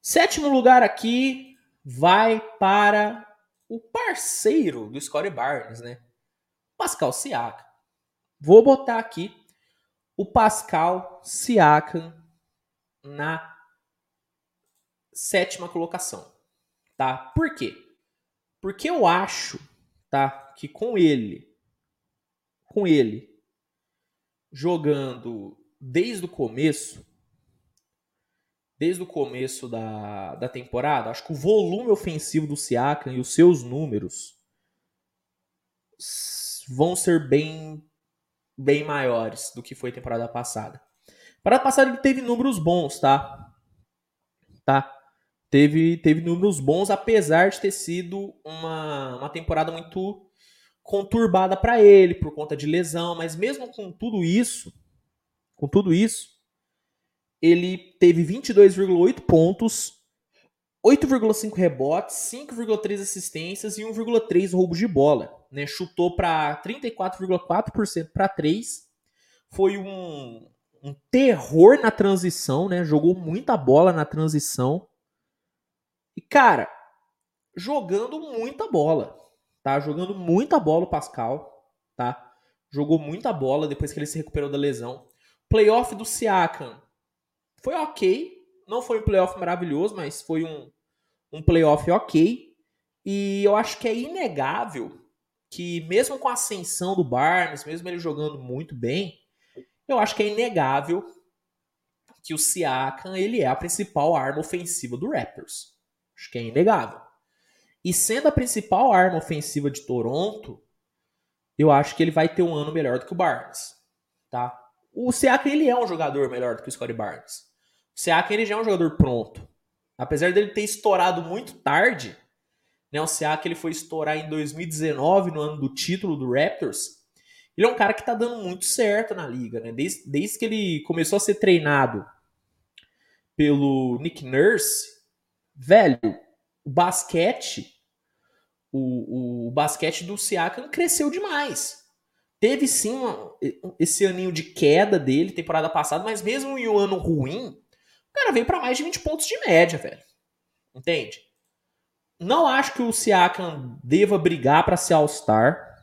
sétimo lugar aqui vai para o parceiro do Scottie Barnes, né? Pascal Siakam. Vou botar aqui o Pascal Siakam na sétima colocação, tá? Por quê? Porque eu acho, tá, que com ele, com ele jogando desde o começo, desde o começo da, da temporada, acho que o volume ofensivo do Siakam e os seus números vão ser bem bem maiores do que foi a temporada passada. Temporada passada ele teve números bons, tá? Tá? Teve, teve números bons, apesar de ter sido uma, uma temporada muito conturbada para ele por conta de lesão, mas mesmo com tudo isso, com tudo isso, ele teve 22,8 pontos, 8,5 rebotes, 5,3 assistências e 1,3 roubos de bola. Né? Chutou para 34,4% para 3. Foi um, um terror na transição, né? Jogou muita bola na transição. E, cara, jogando muita bola. Tá? Jogando muita bola o Pascal. Tá? Jogou muita bola depois que ele se recuperou da lesão. Playoff do Siakam foi ok. Não foi um playoff maravilhoso, mas foi um, um playoff ok. E eu acho que é inegável que, mesmo com a ascensão do Barnes, mesmo ele jogando muito bem, eu acho que é inegável que o Siakam ele é a principal arma ofensiva do Raptors. Acho que é inegável. E sendo a principal arma ofensiva de Toronto, eu acho que ele vai ter um ano melhor do que o Barnes, tá? O Siakam ele é um jogador melhor do que o Scottie Barnes. O Siakam ele já é um jogador pronto. Apesar dele ter estourado muito tarde, né? O Siakam ele foi estourar em 2019, no ano do título do Raptors. Ele é um cara que tá dando muito certo na liga, né? Desde, desde que ele começou a ser treinado pelo Nick Nurse, velho, o basquete, o, o basquete do Siakam cresceu demais. Teve sim uma, esse aninho de queda dele, temporada passada, mas mesmo em um ano ruim, o cara veio para mais de 20 pontos de média, velho. Entende? Não acho que o Siakam deva brigar para ser All-Star,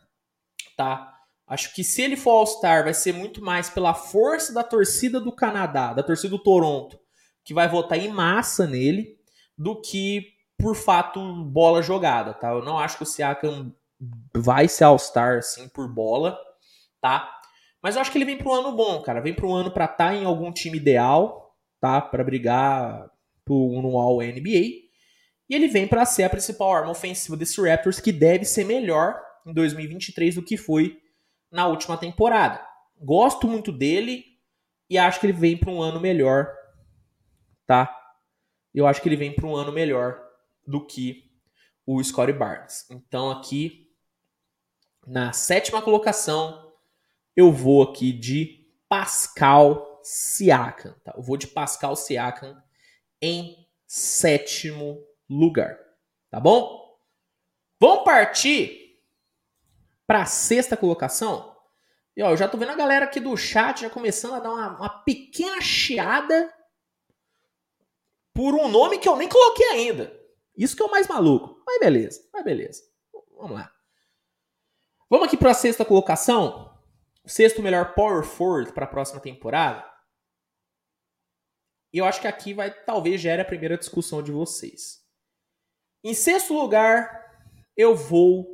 tá? Acho que se ele for All-Star, vai ser muito mais pela força da torcida do Canadá, da torcida do Toronto, que vai votar em massa nele, do que por fato bola jogada, tá? Eu não acho que o Siakam vai ser All-Star, assim, por bola, tá? Mas eu acho que ele vem para um ano bom, cara. Vem para um ano para estar tá em algum time ideal, tá? Para brigar por um All-NBA. E ele vem para ser a principal arma ofensiva desse Raptors, que deve ser melhor em 2023 do que foi na última temporada. Gosto muito dele e acho que ele vem para um ano melhor, tá? Eu acho que ele vem para um ano melhor do que o Scottie Barnes. Então aqui na sétima colocação eu vou aqui de Pascal Siakam, tá? Eu vou de Pascal Siakam em sétimo lugar. Tá bom? Vamos partir para sexta colocação, e ó, eu já tô vendo a galera aqui do chat já começando a dar uma, uma pequena chiada por um nome que eu nem coloquei ainda. Isso que é o mais maluco. Mas beleza, mas beleza. Vamos lá. Vamos aqui para a sexta colocação. O sexto melhor power forward para a próxima temporada. E eu acho que aqui vai talvez gere a primeira discussão de vocês. Em sexto lugar, eu vou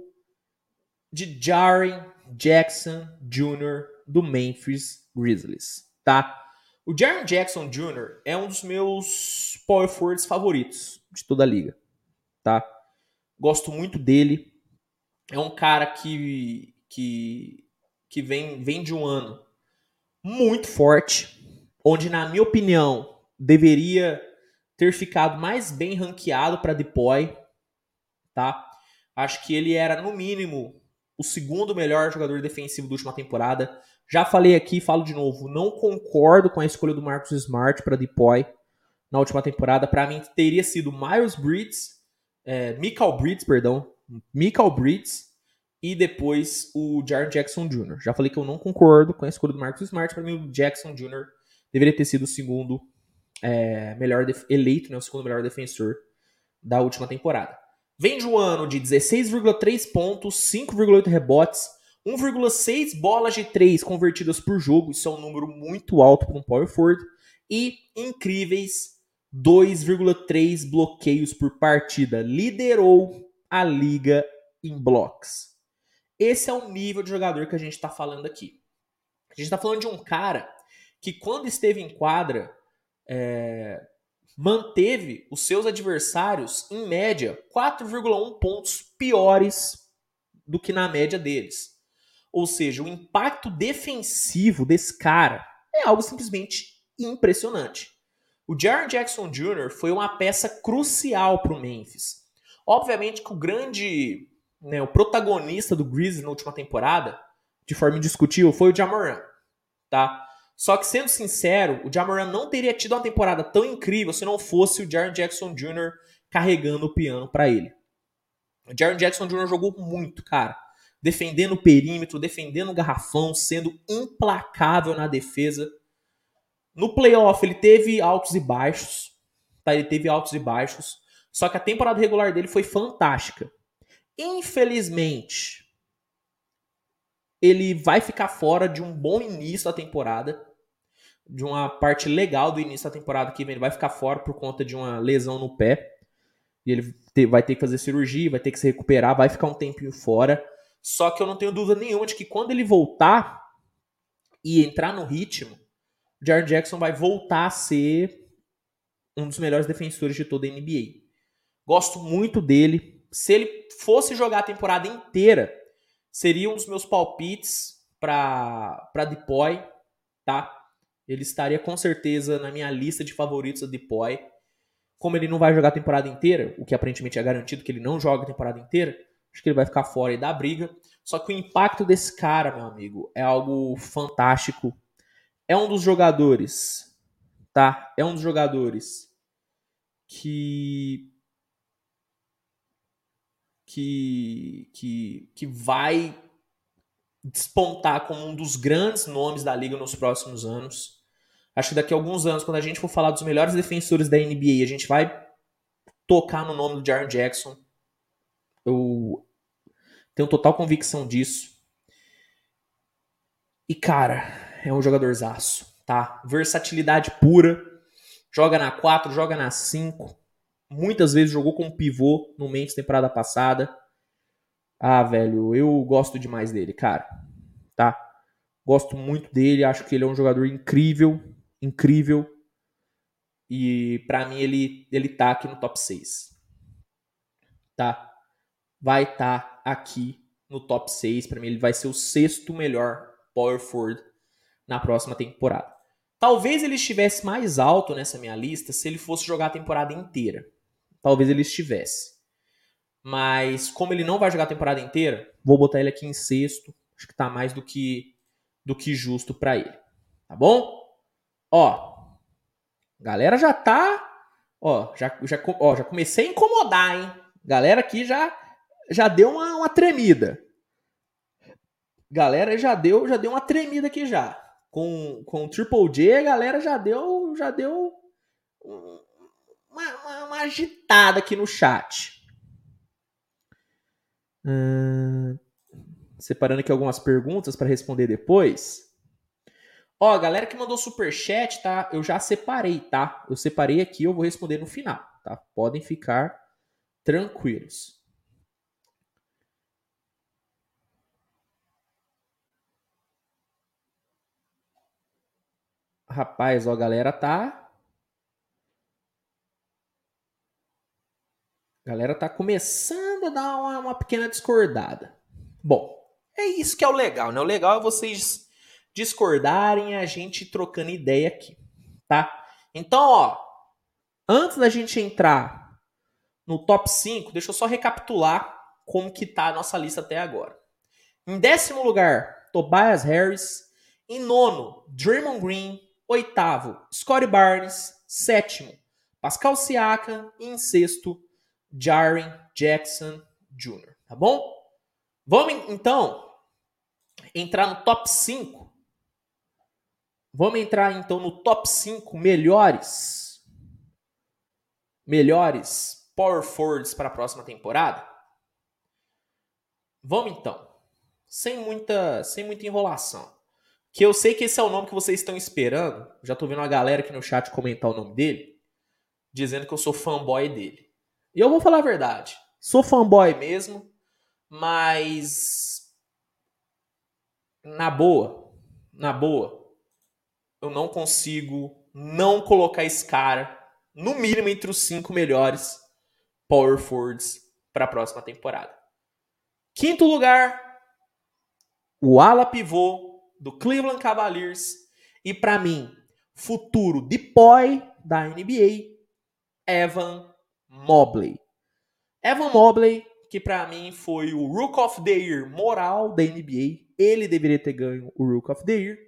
de Jaren Jackson Jr. do Memphis Grizzlies, tá? O Jaren Jackson Jr. é um dos meus power forwards favoritos de toda a liga, tá? Gosto muito dele. É um cara que que que vem vem de um ano muito forte, onde na minha opinião deveria ter ficado mais bem ranqueado para deploy, tá? Acho que ele era no mínimo o segundo melhor jogador defensivo da última temporada. Já falei aqui, falo de novo, não concordo com a escolha do Marcus Smart para Depoy na última temporada. Para mim, teria sido Miles Bridges, é, Michael Bridges, perdão, Michael Bridges e depois o Jaron Jackson Jr. Já falei que eu não concordo com a escolha do Marcus Smart. Para mim, o Jackson Jr. deveria ter sido o segundo é, melhor eleito, né, o segundo melhor defensor da última temporada. Vem de um ano de 16,3 pontos, 5,8 rebotes, 1,6 bolas de 3 convertidas por jogo, isso é um número muito alto para um power forward, e incríveis 2,3 bloqueios por partida. Liderou a liga em blocos. Esse é o nível de jogador que a gente está falando aqui. A gente está falando de um cara que, quando esteve em quadra, é, manteve os seus adversários, em média, 4,1 pontos piores do que na média deles. Ou seja, o impacto defensivo desse cara é algo simplesmente impressionante. O Jaron Jackson Jr. foi uma peça crucial para o Memphis. Obviamente que o grande, né, o protagonista do Grizzlies na última temporada, de forma indiscutível, foi o Jamoran, tá? Só que, sendo sincero, o Jamoran não teria tido uma temporada tão incrível se não fosse o Jaron Jackson Jr. carregando o piano para ele. O Jaron Jackson Jr. jogou muito, cara. Defendendo o perímetro, defendendo o garrafão, sendo implacável na defesa. No playoff, ele teve altos e baixos. Tá? Ele teve altos e baixos. Só que a temporada regular dele foi fantástica. Infelizmente, ele vai ficar fora de um bom início da temporada de uma parte legal do início da temporada que vem. Ele vai ficar fora por conta de uma lesão no pé. E ele vai ter que fazer cirurgia, vai ter que se recuperar, vai ficar um tempinho fora. Só que eu não tenho dúvida nenhuma de que quando ele voltar e entrar no ritmo, Jared Jackson vai voltar a ser um dos melhores defensores de toda a NBA. Gosto muito dele. Se ele fosse jogar a temporada inteira, seria um dos meus palpites para Depoy, tá? Ele estaria com certeza na minha lista de favoritos da Depoy. Como ele não vai jogar a temporada inteira, o que aparentemente é garantido que ele não joga a temporada inteira, acho que ele vai ficar fora da briga. Só que o impacto desse cara, meu amigo, é algo fantástico. É um dos jogadores, tá? É um dos jogadores que que que, que vai despontar como um dos grandes nomes da liga nos próximos anos. Acho que daqui a alguns anos, quando a gente for falar dos melhores defensores da NBA, a gente vai tocar no nome do Jaron Jackson. Eu tenho total convicção disso. E, cara, é um jogadorzaço, tá? Versatilidade pura. Joga na 4, joga na 5. Muitas vezes jogou como pivô no Memphis temporada passada. Ah, velho, eu gosto demais dele, cara. Tá? Gosto muito dele, acho que ele é um jogador incrível, incrível. E para mim ele ele tá aqui no top 6. Tá? Vai estar tá aqui no top 6, para mim ele vai ser o sexto melhor power forward na próxima temporada. Talvez ele estivesse mais alto nessa minha lista se ele fosse jogar a temporada inteira. Talvez ele estivesse. Mas como ele não vai jogar a temporada inteira, vou botar ele aqui em sexto. Acho que tá mais do que do que justo para ele. Tá bom? Ó, galera já tá, ó, já, já, ó, já comecei a incomodar, hein? Galera aqui já já deu uma, uma tremida. Galera já deu, já deu uma tremida aqui já. Com, com o Triple J, a galera já deu, já deu uma, uma, uma agitada aqui no chat. Hum, separando aqui algumas perguntas para responder depois. Ó, galera que mandou super chat, tá? Eu já separei, tá? Eu separei aqui, eu vou responder no final, tá? Podem ficar tranquilos. Rapaz, ó, a galera tá. A galera tá começando a dar uma, uma pequena discordada. Bom, é isso que é o legal, né? O legal é vocês discordarem a gente trocando ideia aqui, tá? Então, ó, antes da gente entrar no top 5, deixa eu só recapitular como que tá a nossa lista até agora. Em décimo lugar, Tobias Harris. Em nono, Draymond Green. Oitavo, Scottie Barnes. Sétimo, Pascal Siakam. E em sexto, Jaren Jackson Jr. Tá bom? Vamos então entrar no top 5. Vamos entrar então no top 5 melhores melhores power forwards para a próxima temporada? Vamos então. Sem muita, sem muita enrolação. Que eu sei que esse é o nome que vocês estão esperando. Já tô vendo a galera aqui no chat comentar o nome dele, dizendo que eu sou fanboy dele. E eu vou falar a verdade. Sou fanboy mesmo, mas na boa, na boa, eu não consigo não colocar esse cara no mínimo entre os cinco melhores power forwards para a próxima temporada. Quinto lugar, o ala pivô do Cleveland Cavaliers e para mim, futuro depoy da NBA, Evan Mobley. Evan Mobley, que para mim foi o Rook of the Year moral da NBA, ele deveria ter ganho o Rook of the Year.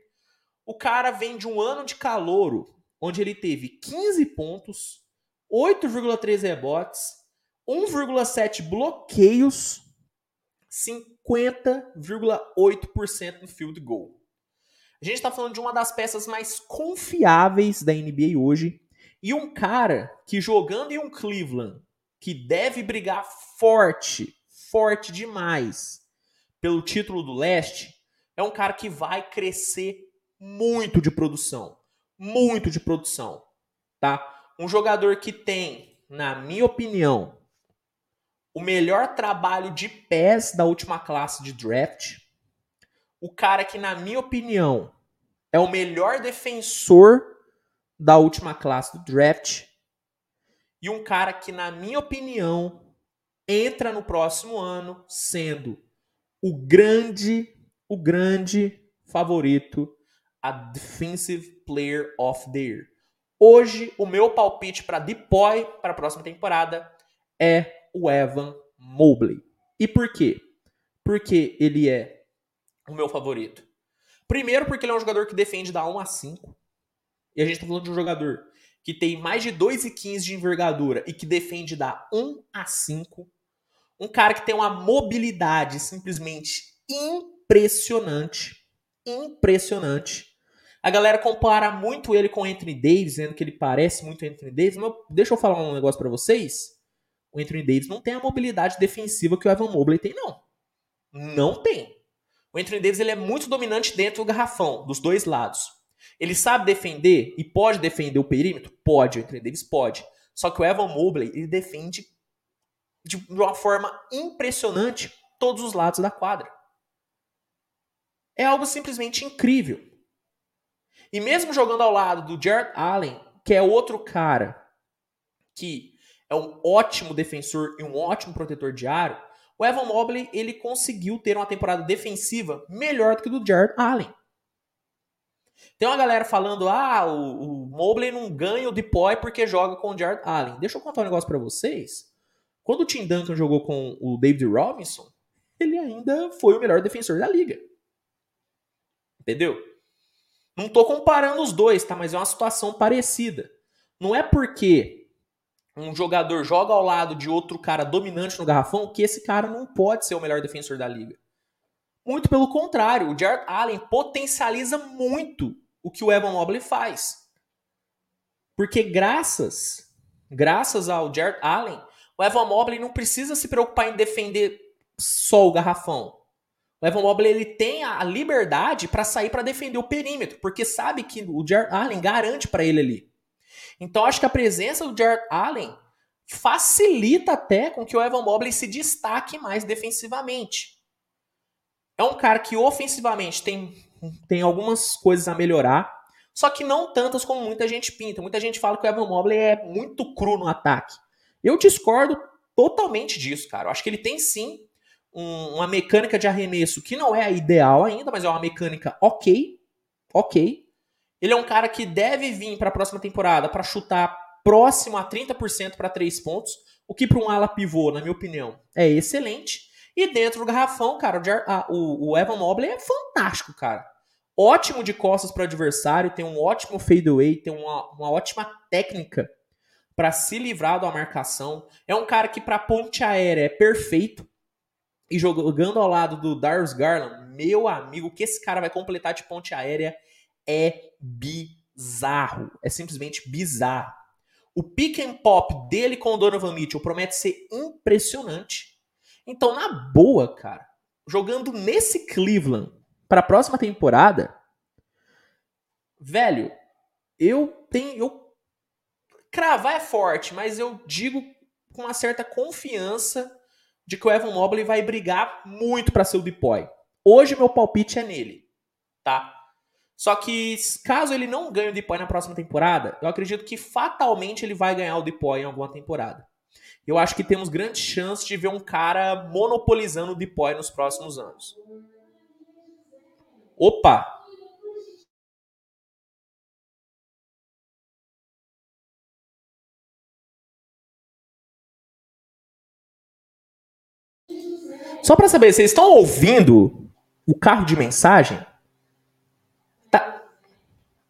O cara vem de um ano de calouro, onde ele teve 15 pontos, 8,3 rebotes, 1,7 bloqueios, 50,8% no field goal. A gente está falando de uma das peças mais confiáveis da NBA hoje e um cara que jogando em um Cleveland que deve brigar forte, forte demais pelo título do leste, é um cara que vai crescer muito de produção, muito de produção, tá? Um jogador que tem, na minha opinião, o melhor trabalho de pés da última classe de draft. O cara que, na minha opinião, é o melhor defensor da última classe do draft. E um cara que, na minha opinião, entra no próximo ano sendo o grande, o grande favorito a Defensive Player of the Year. Hoje, o meu palpite para Depoy para a próxima temporada é o Evan Mobley. E por quê? Porque ele é o meu favorito. Primeiro, porque ele é um jogador que defende da 1 a 5. E a gente está falando de um jogador que tem mais de 2,15 de envergadura e que defende da 1 a 5. Um cara que tem uma mobilidade simplesmente impressionante. Impressionante. A galera compara muito ele com o Anthony Davis, dizendo que ele parece muito Anthony Davis. Mas deixa eu falar um negócio para vocês o Anthony Davis não tem a mobilidade defensiva que o Evan Mobley tem, não. Não tem. O Anthony Davis ele é muito dominante dentro do garrafão, dos dois lados. Ele sabe defender e pode defender o perímetro? Pode, o Anthony Davis pode. Só que o Evan Mobley, ele defende de uma forma impressionante todos os lados da quadra. É algo simplesmente incrível. E mesmo jogando ao lado do Jared Allen, que é outro cara que é um ótimo defensor e um ótimo protetor de aro, o Evan Mobley ele conseguiu ter uma temporada defensiva melhor do que do Jared Allen. Tem uma galera falando, ah, o, o Mobley não ganha o Depoy porque joga com o Jared Allen. Deixa eu contar um negócio para vocês. Quando o Tim Duncan jogou com o David Robinson, ele ainda foi o melhor defensor da liga. Entendeu? Não tô comparando os dois, tá? Mas é uma situação parecida. Não é porque um jogador joga ao lado de outro cara dominante no garrafão, que esse cara não pode ser o melhor defensor da liga. Muito pelo contrário, o Jared Allen potencializa muito o que o Evan Mobley faz. Porque graças, graças ao Jared Allen, o Evan Mobley não precisa se preocupar em defender só o garrafão. O Evan Mobley ele tem a liberdade para sair para defender o perímetro, porque sabe que o Jared Allen garante para ele ali. Então acho que a presença do Jared Allen facilita até com que o Evan Mobley se destaque mais defensivamente. É um cara que ofensivamente tem, tem algumas coisas a melhorar, só que não tantas como muita gente pinta. Muita gente fala que o Evan Mobley é muito cru no ataque. Eu discordo totalmente disso, cara. Eu acho que ele tem sim um, uma mecânica de arremesso que não é a ideal ainda, mas é uma mecânica ok. Ok. Ele é um cara que deve vir para a próxima temporada para chutar próximo a 30% para três pontos, o que para um ala pivô, na minha opinião, é excelente. E dentro do garrafão, cara, o, o Evan Mobley é fantástico, cara. Ótimo de costas para o adversário, tem um ótimo fadeaway, tem uma, uma ótima técnica para se livrar da marcação. É um cara que para ponte aérea é perfeito. E jogando ao lado do Darius Garland, meu amigo, que esse cara vai completar de ponte aérea é bizarro. É simplesmente bizarro. O pick and pop dele com o Donovan Mitchell promete ser impressionante. Então, na boa, cara, jogando nesse Cleveland para a próxima temporada, velho, eu tenho eu Cravar é forte, mas eu digo com uma certa confiança de que o Evan Mobley vai brigar muito para ser o Depoy. Hoje meu palpite é nele, tá? Só que caso ele não ganhe o Depoy na próxima temporada, eu acredito que fatalmente ele vai ganhar o Depoy em alguma temporada. Eu acho que temos grandes chances de ver um cara monopolizando o Depoy nos próximos anos. Opa! Só para saber, vocês estão ouvindo o carro de mensagem?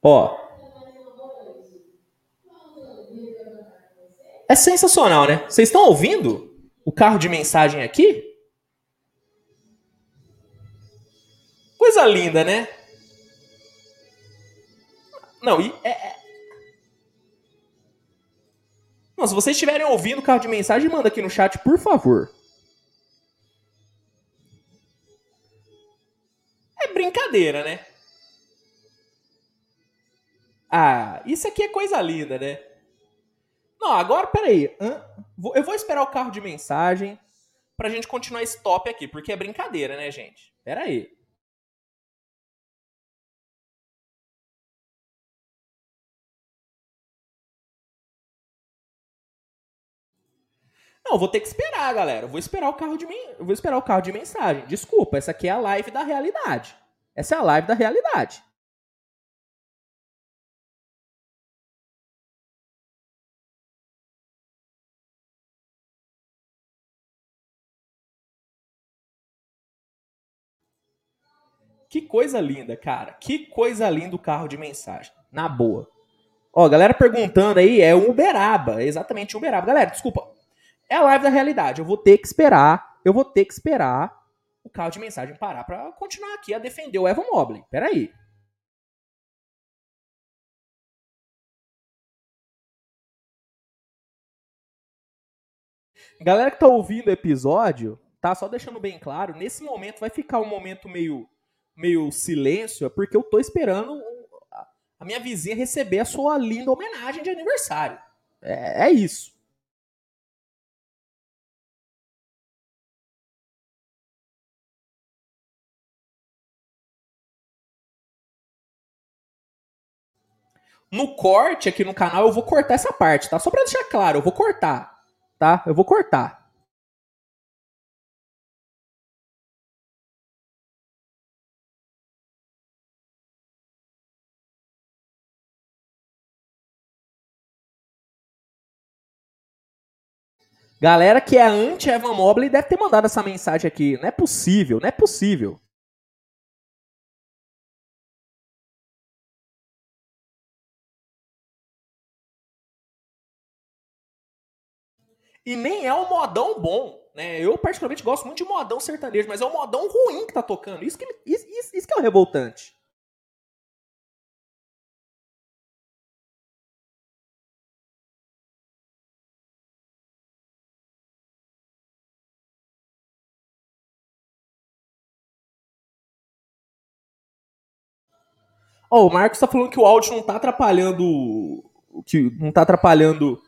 Ó. É sensacional, né? Vocês estão ouvindo o carro de mensagem aqui? Coisa linda, né? Não, e é, é... Não, se vocês estiverem ouvindo o carro de mensagem, manda aqui no chat, por favor. É brincadeira, né? Ah, isso aqui é coisa linda, né? Não, agora, peraí. Eu vou esperar o carro de mensagem pra gente continuar esse top aqui, porque é brincadeira, né, gente? Peraí. Não, vou ter que esperar, galera. Vou esperar o carro de vou esperar o carro de mensagem. Desculpa, essa aqui é a live da realidade. Essa é a live da realidade. Que coisa linda, cara. Que coisa linda o carro de mensagem. Na boa. Ó, galera perguntando aí, é Uberaba. Exatamente, Uberaba. Galera, desculpa. É a live da realidade. Eu vou ter que esperar. Eu vou ter que esperar o carro de mensagem parar para continuar aqui a defender o Evan Mobley. Peraí. Galera que tá ouvindo o episódio, tá? Só deixando bem claro, nesse momento vai ficar um momento meio, meio silêncio, porque eu tô esperando a minha vizinha receber a sua linda homenagem de aniversário. É, é isso. No corte aqui no canal eu vou cortar essa parte, tá? Só pra deixar claro, eu vou cortar, tá? Eu vou cortar. Galera que é anti-Evan Mobley deve ter mandado essa mensagem aqui. Não é possível, não é possível. E nem é um modão bom. né? Eu particularmente gosto muito de modão sertanejo, mas é o modão ruim que tá tocando. Isso que, isso, isso, isso que é o revoltante. Ó, oh, o Marcos tá falando que o áudio não tá atrapalhando. Que não tá atrapalhando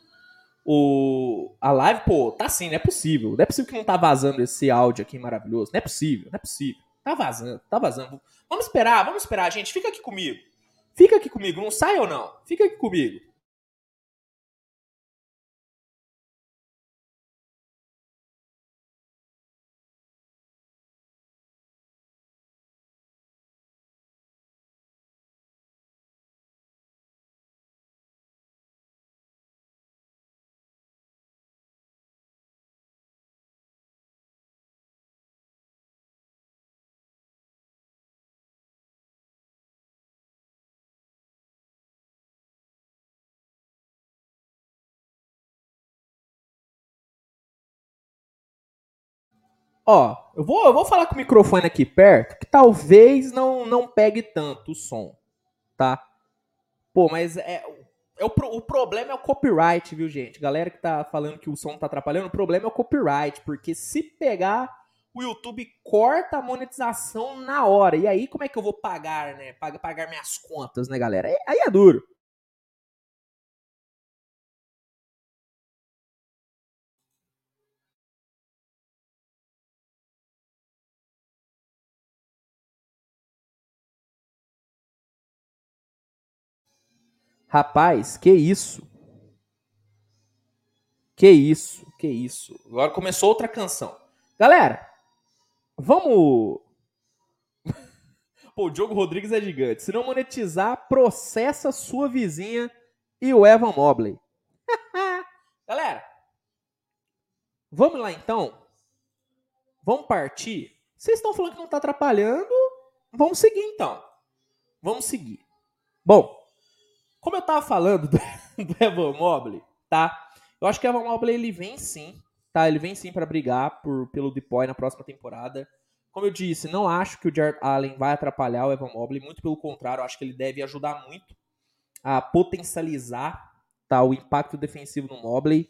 o, a live. Pô, tá sim, não é possível. Não é possível que não tá vazando esse áudio aqui maravilhoso. Não é possível, não é possível. Tá vazando, tá vazando. Vamos esperar, vamos esperar, gente. Fica aqui comigo. Fica aqui comigo, não sai ou não? Fica aqui comigo. Ó, eu vou, eu vou falar com o microfone aqui perto, que talvez não, não pegue tanto o som, tá? Pô, mas é, é o, o problema é o copyright, viu, gente? Galera que tá falando que o som tá atrapalhando, o problema é o copyright, porque se pegar, o YouTube corta a monetização na hora. E aí, como é que eu vou pagar, né? Pagar, pagar minhas contas, né, galera? Aí, é duro. Rapaz, que isso? Que isso? Que isso? Agora começou outra canção. Galera, vamos. Pô, o Diogo Rodrigues é gigante. Se não monetizar, processa sua vizinha e o Evan Mobley. Galera, vamos lá então. Vamos partir. Vocês estão falando que não está atrapalhando? Vamos seguir então. Vamos seguir. Bom, como eu tava falando do, do Evan Mobley, tá? Eu acho que o Evan Mobley ele vem sim, tá? Ele vem sim para brigar por, pelo Depoy na próxima temporada. Como eu disse, não acho que o Jared Allen vai atrapalhar o Evan Mobley, muito pelo contrário, acho que ele deve ajudar muito a potencializar tá, o impacto defensivo no Mobley.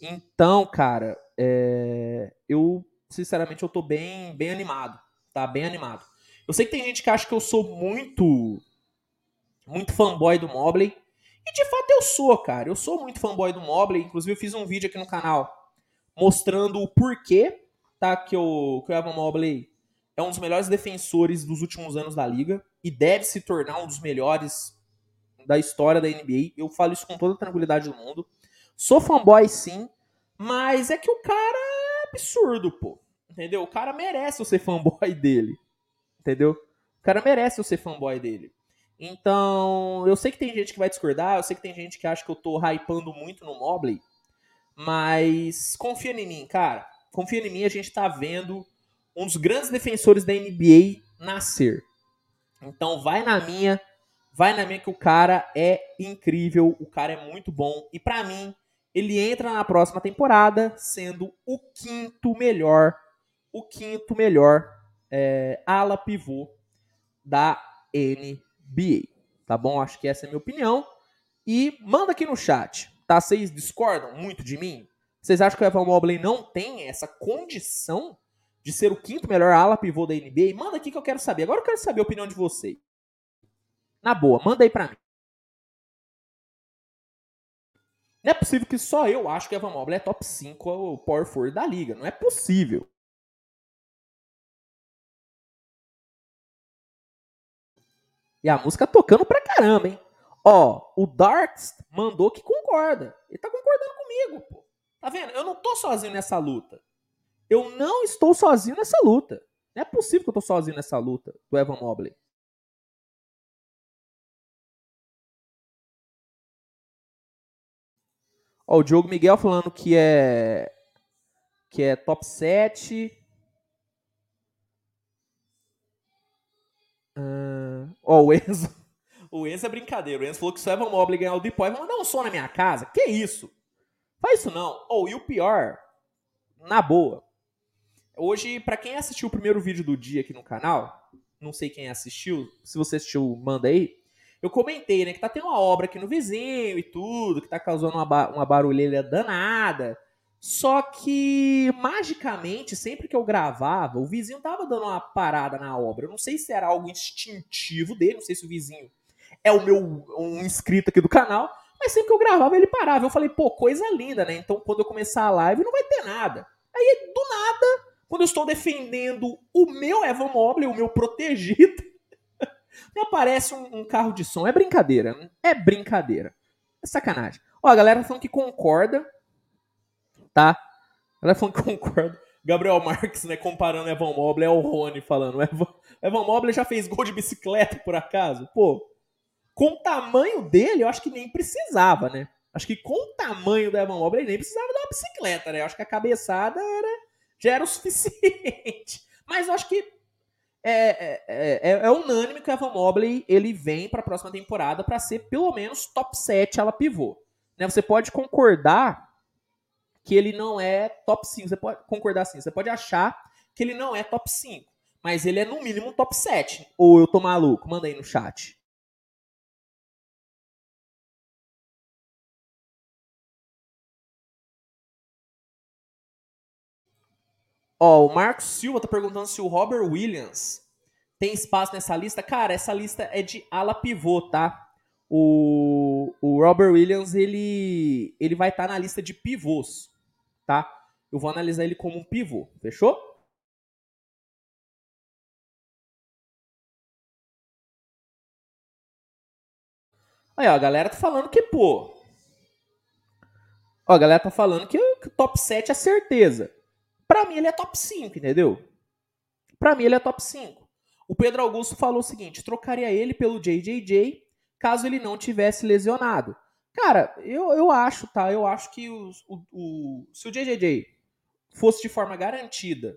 Então, cara, é... eu sinceramente eu tô bem, bem animado, tá? Bem animado. Eu sei que tem gente que acha que eu sou muito muito fanboy do Mobley. E de fato eu sou, cara. Eu sou muito fanboy do Mobley. Inclusive eu fiz um vídeo aqui no canal mostrando o porquê tá, que, o, que o Evan Mobley é um dos melhores defensores dos últimos anos da liga e deve se tornar um dos melhores da história da NBA. Eu falo isso com toda a tranquilidade do mundo. Sou fanboy sim, mas é que o cara é absurdo, pô. Entendeu? O cara merece eu ser fanboy dele. Entendeu? O cara merece eu ser fanboy dele. Então, eu sei que tem gente que vai discordar, eu sei que tem gente que acha que eu tô hypando muito no Mobley, mas confia em mim, cara. Confia em mim, a gente tá vendo um dos grandes defensores da NBA nascer. Então, vai na minha, vai na minha que o cara é incrível, o cara é muito bom e para mim ele entra na próxima temporada sendo o quinto melhor, o quinto melhor é, ala pivô da NBA. BA. Tá bom? Acho que essa é a minha opinião. E manda aqui no chat, tá? Vocês discordam muito de mim? Vocês acham que o Evan Mobley não tem essa condição de ser o quinto melhor ala pivô da NBA? Manda aqui que eu quero saber. Agora eu quero saber a opinião de vocês. Na boa, manda aí pra mim. Não é possível que só eu acho que o Evan Mobley é top 5 o power forward da liga. Não é possível. E a música tocando pra caramba, hein? Ó, o Darks mandou que concorda. Ele tá concordando comigo, pô. Tá vendo? Eu não tô sozinho nessa luta. Eu não estou sozinho nessa luta. Não é possível que eu tô sozinho nessa luta do Evan Mobley. Ó, o Diogo Miguel falando que é que é top 7. Uh, o Enzo. O Enzo é brincadeira. O Enzo falou que se o Evan Mobley ganhar o Depoy, vai mandar um som na minha casa. Que isso? Faz isso não. Oh, e o pior. Na boa. Hoje, para quem assistiu o primeiro vídeo do dia aqui no canal, não sei quem assistiu, se você assistiu, manda aí. Eu comentei, né, que tá tendo uma obra aqui no vizinho e tudo, que tá causando uma, ba uma barulheira danada. Só que, magicamente, sempre que eu gravava, o vizinho tava dando uma parada na obra. Eu não sei se era algo instintivo dele, não sei se o vizinho é o meu um inscrito aqui do canal, mas sempre que eu gravava ele parava. Eu falei, pô, coisa linda, né? Então quando eu começar a live não vai ter nada. Aí, do nada, quando eu estou defendendo o meu Evan Mobley, o meu protegido, me aparece um, um, carro de som. É brincadeira. Né? É brincadeira. É sacanagem. Ó, a galera tá falando que concorda, tá? A galera falando que concorda. Gabriel Marques, né, comparando Evan Mobley ao Rony, falando. Evan, Evan Mobley já fez gol de bicicleta, por acaso? Pô, com o tamanho dele, eu acho que nem precisava, né? Acho que com o tamanho do Evan Mobley, nem precisava de uma bicicleta, né? Eu acho que a cabeçada era, já era o suficiente. Mas eu acho que é, é, é, é unânime que o Evan Mobley ele vem para a próxima temporada para ser pelo menos top 7 ela pivô. Né? Você pode concordar que ele não é top 5. Você pode concordar assim. Você pode achar que ele não é top 5. Mas ele é no mínimo top 7. Ou eu tô maluco? Manda aí no chat. Ó, o Marcos Silva tá perguntando se o Robert Williams tem espaço nessa lista. Cara, essa lista é de ala pivô, tá? O, o Robert Williams, ele, ele vai estar tá na lista de pivôs, tá? Eu vou analisar ele como um pivô, fechou? Aí, ó, a galera tá falando que, pô... Ó, a galera tá falando que top 7 é certeza. Para mim ele é top 5, entendeu? Para mim ele é top 5. O Pedro Augusto falou o seguinte: trocaria ele pelo JJJ caso ele não tivesse lesionado. Cara, eu, eu acho, tá? Eu acho que o, o, se o JJJ fosse de forma garantida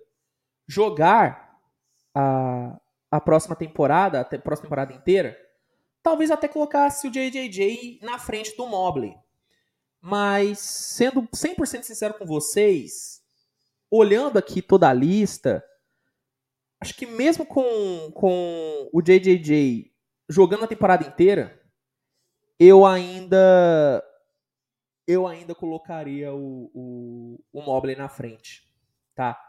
jogar a, a próxima temporada, a próxima temporada inteira, talvez até colocasse o JJJ na frente do Mobley. Mas, sendo 100% sincero com vocês, olhando aqui toda a lista, acho que mesmo com, com o JJJ jogando a temporada inteira, eu ainda eu ainda colocaria o, o, o Mobley na frente, tá?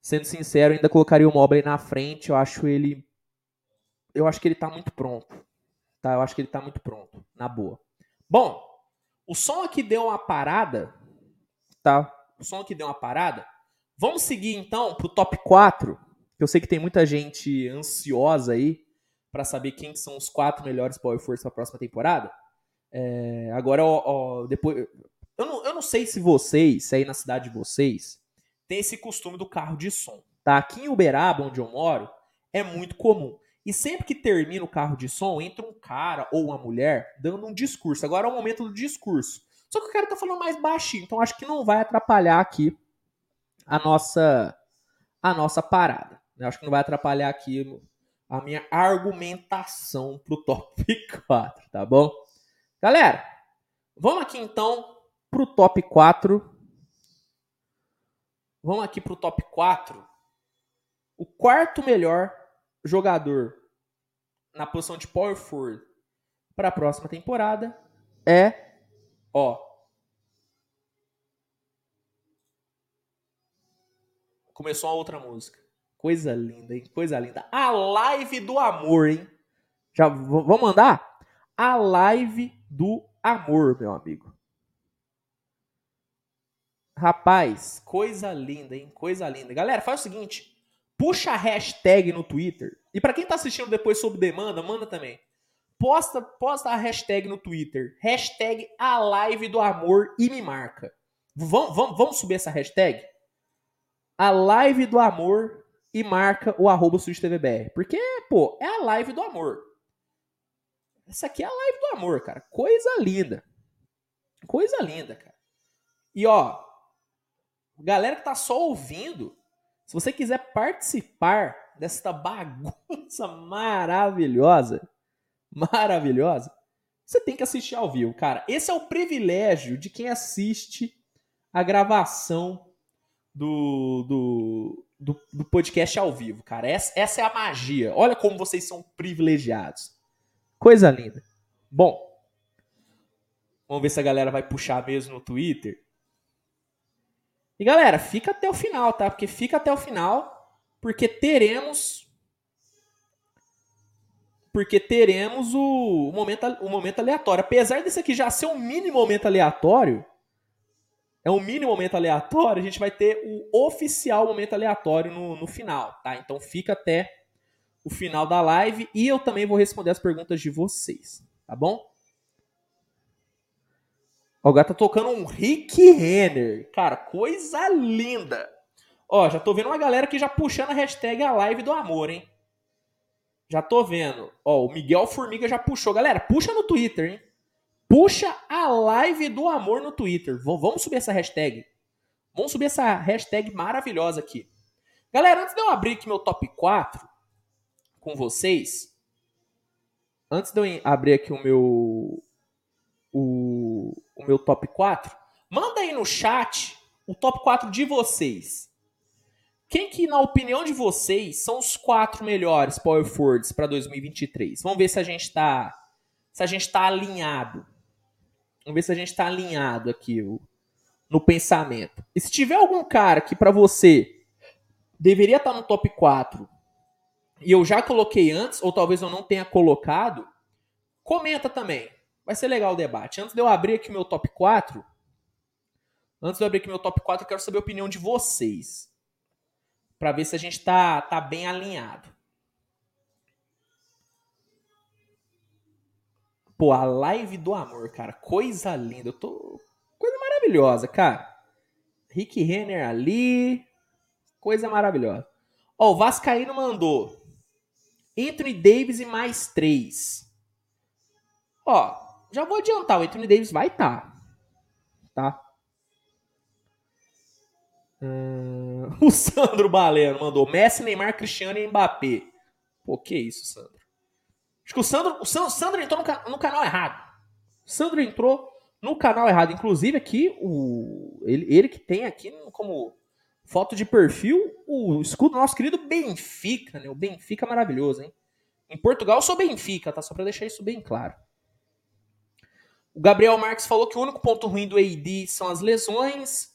Sendo sincero, ainda colocaria o Mobley na frente, eu acho ele eu acho que ele tá muito pronto. Tá? Eu acho que ele tá muito pronto, na boa. Bom, o som aqui deu uma parada, tá? o som aqui deu uma parada. Vamos seguir então pro top 4, que eu sei que tem muita gente ansiosa aí para saber quem são os quatro melhores Power Force para a próxima temporada. É, agora, ó, ó, depois. Eu não, eu não sei se vocês, se aí na cidade de vocês, tem esse costume do carro de som. Tá? Aqui em Uberaba, onde eu moro, é muito comum. E sempre que termina o carro de som, entra um cara ou uma mulher dando um discurso. Agora é o momento do discurso. Só que o cara tá falando mais baixinho, então acho que não vai atrapalhar aqui a nossa a nossa parada. Eu acho que não vai atrapalhar aqui a minha argumentação pro top 4, tá bom? Galera, vamos aqui então pro top 4. Vamos aqui pro top 4. O quarto melhor jogador na posição de power forward para a próxima temporada é Ó. Começou uma outra música. Coisa linda, hein? Coisa linda. A live do amor, hein? Já vamos mandar? A live do amor, meu amigo. Rapaz, coisa linda, hein? Coisa linda. Galera, faz o seguinte. Puxa a hashtag no Twitter. E para quem tá assistindo depois sob demanda, manda também. Posta, posta a hashtag no Twitter. Hashtag a live do amor e me marca. Vamos, vamos, vamos subir essa hashtag? A live do amor e marca o arroba TVBR. Porque, pô, é a live do amor. Essa aqui é a live do amor, cara. Coisa linda. Coisa linda, cara. E ó, galera que tá só ouvindo, se você quiser participar desta bagunça maravilhosa, maravilhosa, você tem que assistir ao vivo, cara. Esse é o privilégio de quem assiste a gravação do, do, do, do podcast ao vivo, cara. Essa, essa é a magia. Olha como vocês são privilegiados. Coisa linda. Bom, vamos ver se a galera vai puxar mesmo no Twitter. E galera, fica até o final, tá? Porque fica até o final, porque teremos porque teremos o momento, o momento aleatório. Apesar desse aqui já ser um mini momento aleatório, é um mini momento aleatório, a gente vai ter o oficial momento aleatório no, no final, tá? Então fica até o final da live e eu também vou responder as perguntas de vocês, tá bom? O gato tá tocando um Rick Renner. Cara, coisa linda. Ó, já tô vendo uma galera que já puxando a hashtag a live do amor, hein? Já tô vendo. Ó, o Miguel Formiga já puxou. Galera, puxa no Twitter, hein? Puxa a live do amor no Twitter. Vamos subir essa hashtag. Vamos subir essa hashtag maravilhosa aqui. Galera, antes de eu abrir aqui meu top 4 com vocês, antes de eu abrir aqui o meu o, o meu top 4, manda aí no chat o top 4 de vocês. Quem que, na opinião de vocês, são os quatro melhores power forwards para 2023? Vamos ver se a gente está se a gente está alinhado. Vamos ver se a gente está alinhado aqui no pensamento. E se tiver algum cara que para você deveria estar tá no top 4 e eu já coloquei antes, ou talvez eu não tenha colocado, comenta também. Vai ser legal o debate. Antes de eu abrir aqui o meu top 4, antes de eu abrir aqui meu top 4, eu quero saber a opinião de vocês. Para ver se a gente tá, tá bem alinhado. Pô, a live do amor, cara. Coisa linda. Eu tô. Coisa maravilhosa, cara. Rick Renner ali. Coisa maravilhosa. Ó, o Vascaíno mandou. Anthony Davis e mais três. Ó, já vou adiantar. O Anthony Davis vai estar. Tá. tá? Hum, o Sandro Baleno mandou. Messi, Neymar, Cristiano e Mbappé. Pô, que isso, Sandro? Acho que o Sandro, o Sandro, entrou no, no, canal errado. Sandro entrou no canal errado. Inclusive aqui, o, ele, ele que tem aqui como foto de perfil o escudo do nosso querido Benfica, né? O Benfica maravilhoso, hein? Em Portugal eu sou Benfica, tá? Só pra deixar isso bem claro. O Gabriel Marques falou que o único ponto ruim do AD são as lesões.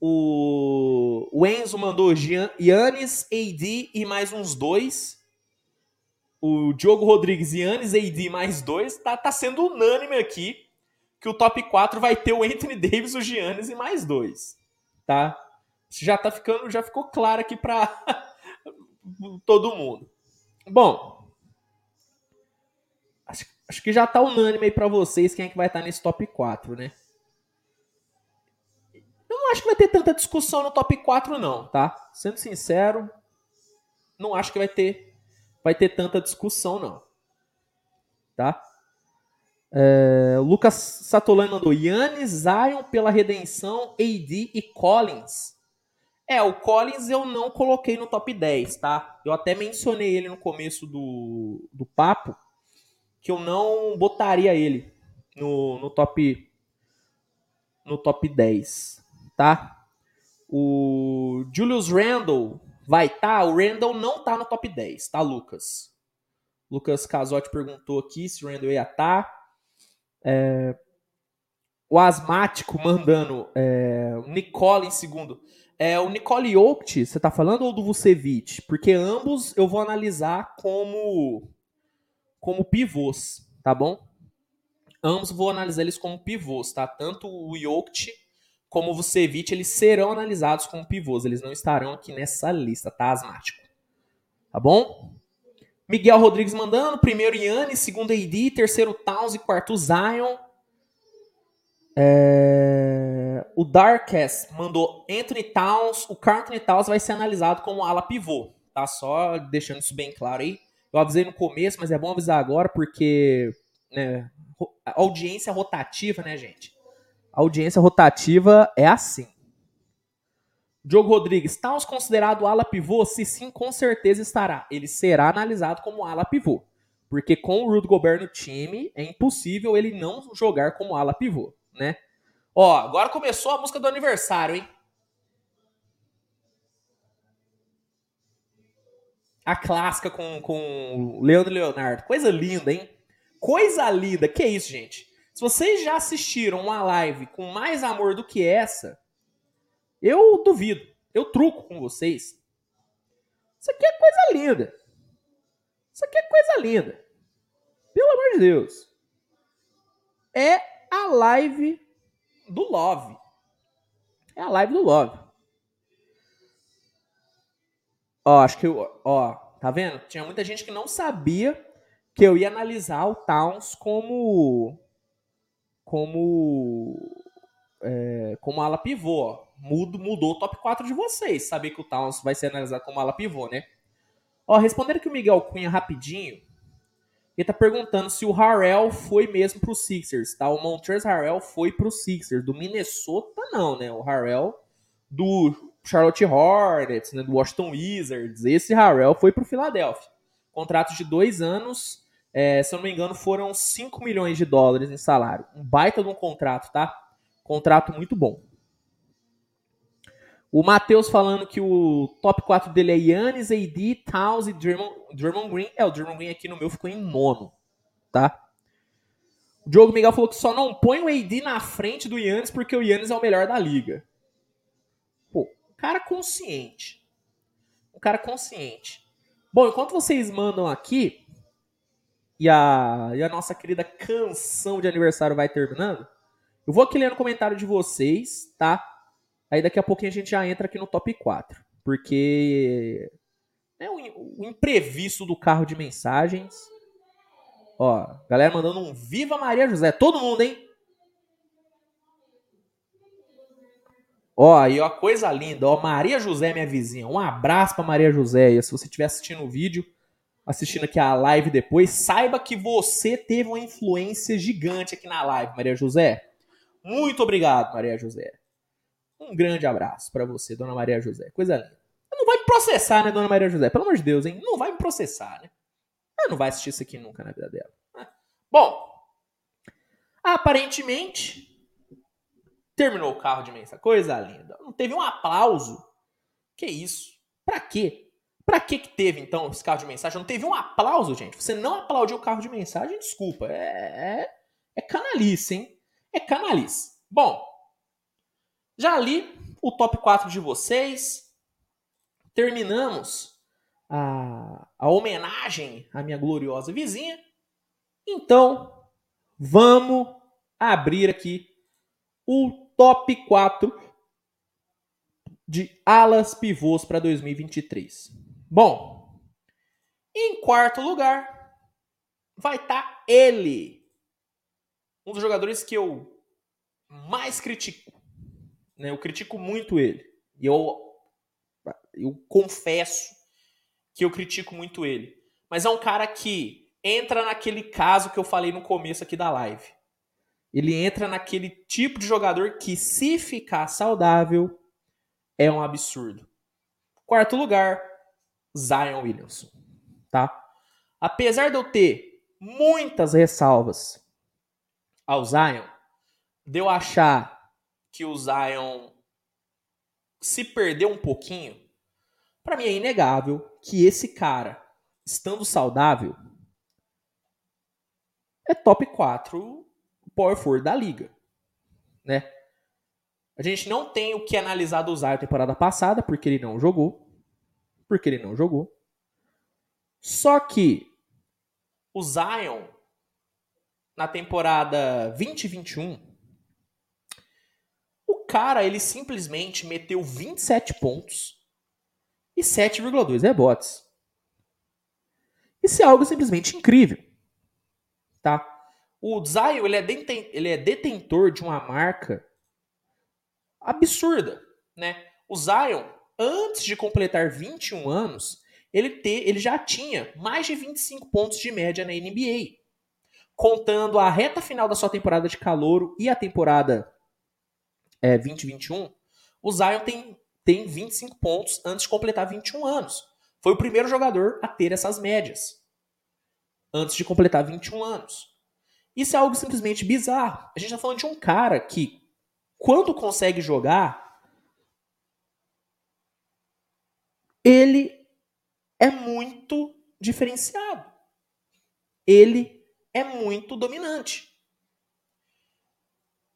O, Enzo mandou Yannis, AD e mais uns dois o Diogo Rodrigues e Yannis AD mais dois, tá, tá sendo unânime aqui que o top 4 vai ter o Anthony Davis, o Giannis e mais dois. Tá? Já tá ficando, já ficou claro aqui para todo mundo. Bom, acho, acho, que já tá unânime aí para vocês quem é que vai estar tá nesse top 4, né? Eu não acho que vai ter tanta discussão no top 4 não, tá? Sendo sincero, não acho que vai ter vai ter tanta discussão, não. Tá? É, Lucas Satolani mandou Yannis, Zion pela redenção, AD e Collins. É, o Collins eu não coloquei no top 10, tá? Eu até mencionei ele no começo do, do papo, que eu não botaria ele no, no top no top 10, tá? O Julius Randle vai tá, o Randall não tá no top 10, tá, Lucas? Lucas Casotti perguntou aqui se o Randall ia. Tá. É, o asmático mandando é, Nicole em segundo. É, o Nicole Jokic, você tá falando ou do Vucevic? Porque ambos eu vou analisar como como pivôs, tá bom? Ambos vou analisar eles como pivôs, tá? Tanto o Jokic como o Vucevic, eles serão analisados como pivôs. Eles não estarão aqui nessa lista, tá, asmático? Tá bom? Miguel Rodrigues mandando. Primeiro Yannis, segundo AD, terceiro Towns e quarto Zion. É... O Darkest mandou Anthony Towns. O Carlton Towns vai ser analisado como ala pivô. Tá? Só deixando isso bem claro aí. Eu avisei no começo, mas é bom avisar agora porque né, audiência rotativa, né, gente? audiência rotativa é assim. Diogo Rodrigues, tá Towns considerado ala pivô? Se sim, com certeza estará. Ele será analisado como ala pivô. Porque com o Rudy Gobert no time, é impossível ele não jogar como ala pivô, né? Ó, agora começou a música do aniversário, hein? A clássica com, com Leandro Leonardo. Coisa linda, hein? Coisa linda. Que isso, gente? Se vocês já assistiram uma live com mais amor do que essa, eu duvido. Eu truco com vocês. Isso aqui é coisa linda. Isso aqui é coisa linda. Pelo amor de Deus. É a live do Love. É a live do Love. Ó, acho que eu, ó, tá vendo? Tinha muita gente que não sabia que eu ia analisar o Towns como como é, como ala pivô. Ó. Mudo, mudou o top 4 de vocês. Saber que o Towns vai ser analisado como ala pivô, né? Ó, respondendo aqui o Miguel Cunha rapidinho. Ele tá perguntando se o Harrell foi mesmo pro Sixers, tá? O Montrezl Harrell foi pro Sixers. Do Minnesota, não, né? O Harrell do Charlotte Hornets, né? do Washington Wizards. Esse Harrell foi pro Philadelphia. Contrato de dois anos, é, se eu não me engano, foram 5 milhões de dólares em salário. Um baita de um contrato, tá? Contrato muito bom. O Matheus falando que o top 4 dele é Yannis, AD, Towns e Draymond Green. É, o Draymond Green aqui no meu ficou em nono, tá? O Diogo Miguel falou que só não põe o AD na frente do Yannis porque o Yannis é o melhor da liga. Pô, um cara consciente. Um cara consciente. Bom, enquanto vocês mandam aqui e a, e a nossa querida canção de aniversário vai terminando, eu vou aqui lendo o comentário de vocês, tá? Aí daqui a pouquinho a gente já entra aqui no top 4. Porque é o, imprevisto do carro de mensagens. Ó, galera mandando um Viva Maria José. Todo mundo, hein? Ó, aí ó, coisa linda. Ó, Maria José, minha vizinha. Um abraço pra Maria José. Se você estiver assistindo o vídeo, assistindo aqui a live depois, saiba que você teve uma influência gigante aqui na live, Maria José. Muito obrigado, Maria José. Um grande abraço para você, Dona Maria José. Coisa linda. Não vai me processar, né, Dona Maria José? Pelo amor de Deus, hein? Não vai me processar, né? Ela não vai assistir isso aqui nunca na vida dela. Bom, aparentemente terminou o carro de mensagem. Coisa linda. Não teve um aplauso. Que isso? Pra quê? Pra que que teve, então, esse carro de mensagem? Não teve um aplauso, gente? Você não aplaudiu o carro de mensagem? Desculpa. É, é, é canalice, hein? É canalice. Bom, já li o top 4 de vocês. Terminamos a, a homenagem à minha gloriosa vizinha. Então, vamos abrir aqui o top 4 de alas pivôs para 2023. Bom, em quarto lugar vai estar tá ele, um dos jogadores que eu mais critico né? Eu critico muito ele. E eu, eu confesso que eu critico muito ele. Mas é um cara que entra naquele caso que eu falei no começo aqui da live. Ele entra naquele tipo de jogador que, se ficar saudável, é um absurdo. Quarto lugar, Zion Williamson. Tá? Apesar de eu ter muitas ressalvas ao Zion, de eu achar que o Zion se perdeu um pouquinho, para mim é inegável que esse cara, estando saudável, é top 4 power forward da liga, né? A gente não tem o que analisar do Zion temporada passada, porque ele não jogou. Porque ele não jogou. Só que o Zion, na temporada 2021, cara, ele simplesmente meteu 27 pontos e 7,2 rebotes. Isso é algo simplesmente incrível. Tá? O Zion, ele é, deten ele é detentor de uma marca absurda, né? O Zion, antes de completar 21 anos, ele, te, ele já tinha mais de 25 pontos de média na NBA. Contando a reta final da sua temporada de calouro e a temporada é, 2021, o Zion tem, tem 25 pontos antes de completar 21 anos. Foi o primeiro jogador a ter essas médias antes de completar 21 anos. Isso é algo simplesmente bizarro. A gente está falando de um cara que, quando consegue jogar, ele é muito diferenciado. Ele é muito dominante.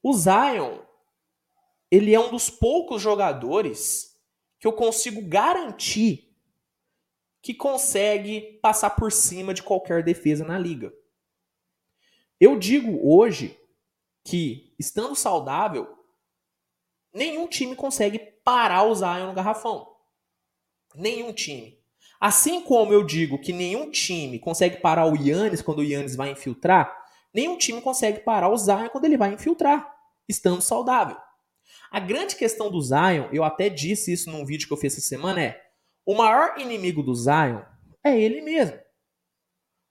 O Zion, ele é um dos poucos jogadores que eu consigo garantir que consegue passar por cima de qualquer defesa na liga. Eu digo hoje que, estando saudável, nenhum time consegue parar o Zion no garrafão. Nenhum time. Assim como eu digo que nenhum time consegue parar o Yannis quando o Yannis vai infiltrar, nenhum time consegue parar o Zion quando ele vai infiltrar, estando saudável. A grande questão do Zion, eu até disse isso num vídeo que eu fiz essa semana, é o maior inimigo do Zion é ele mesmo.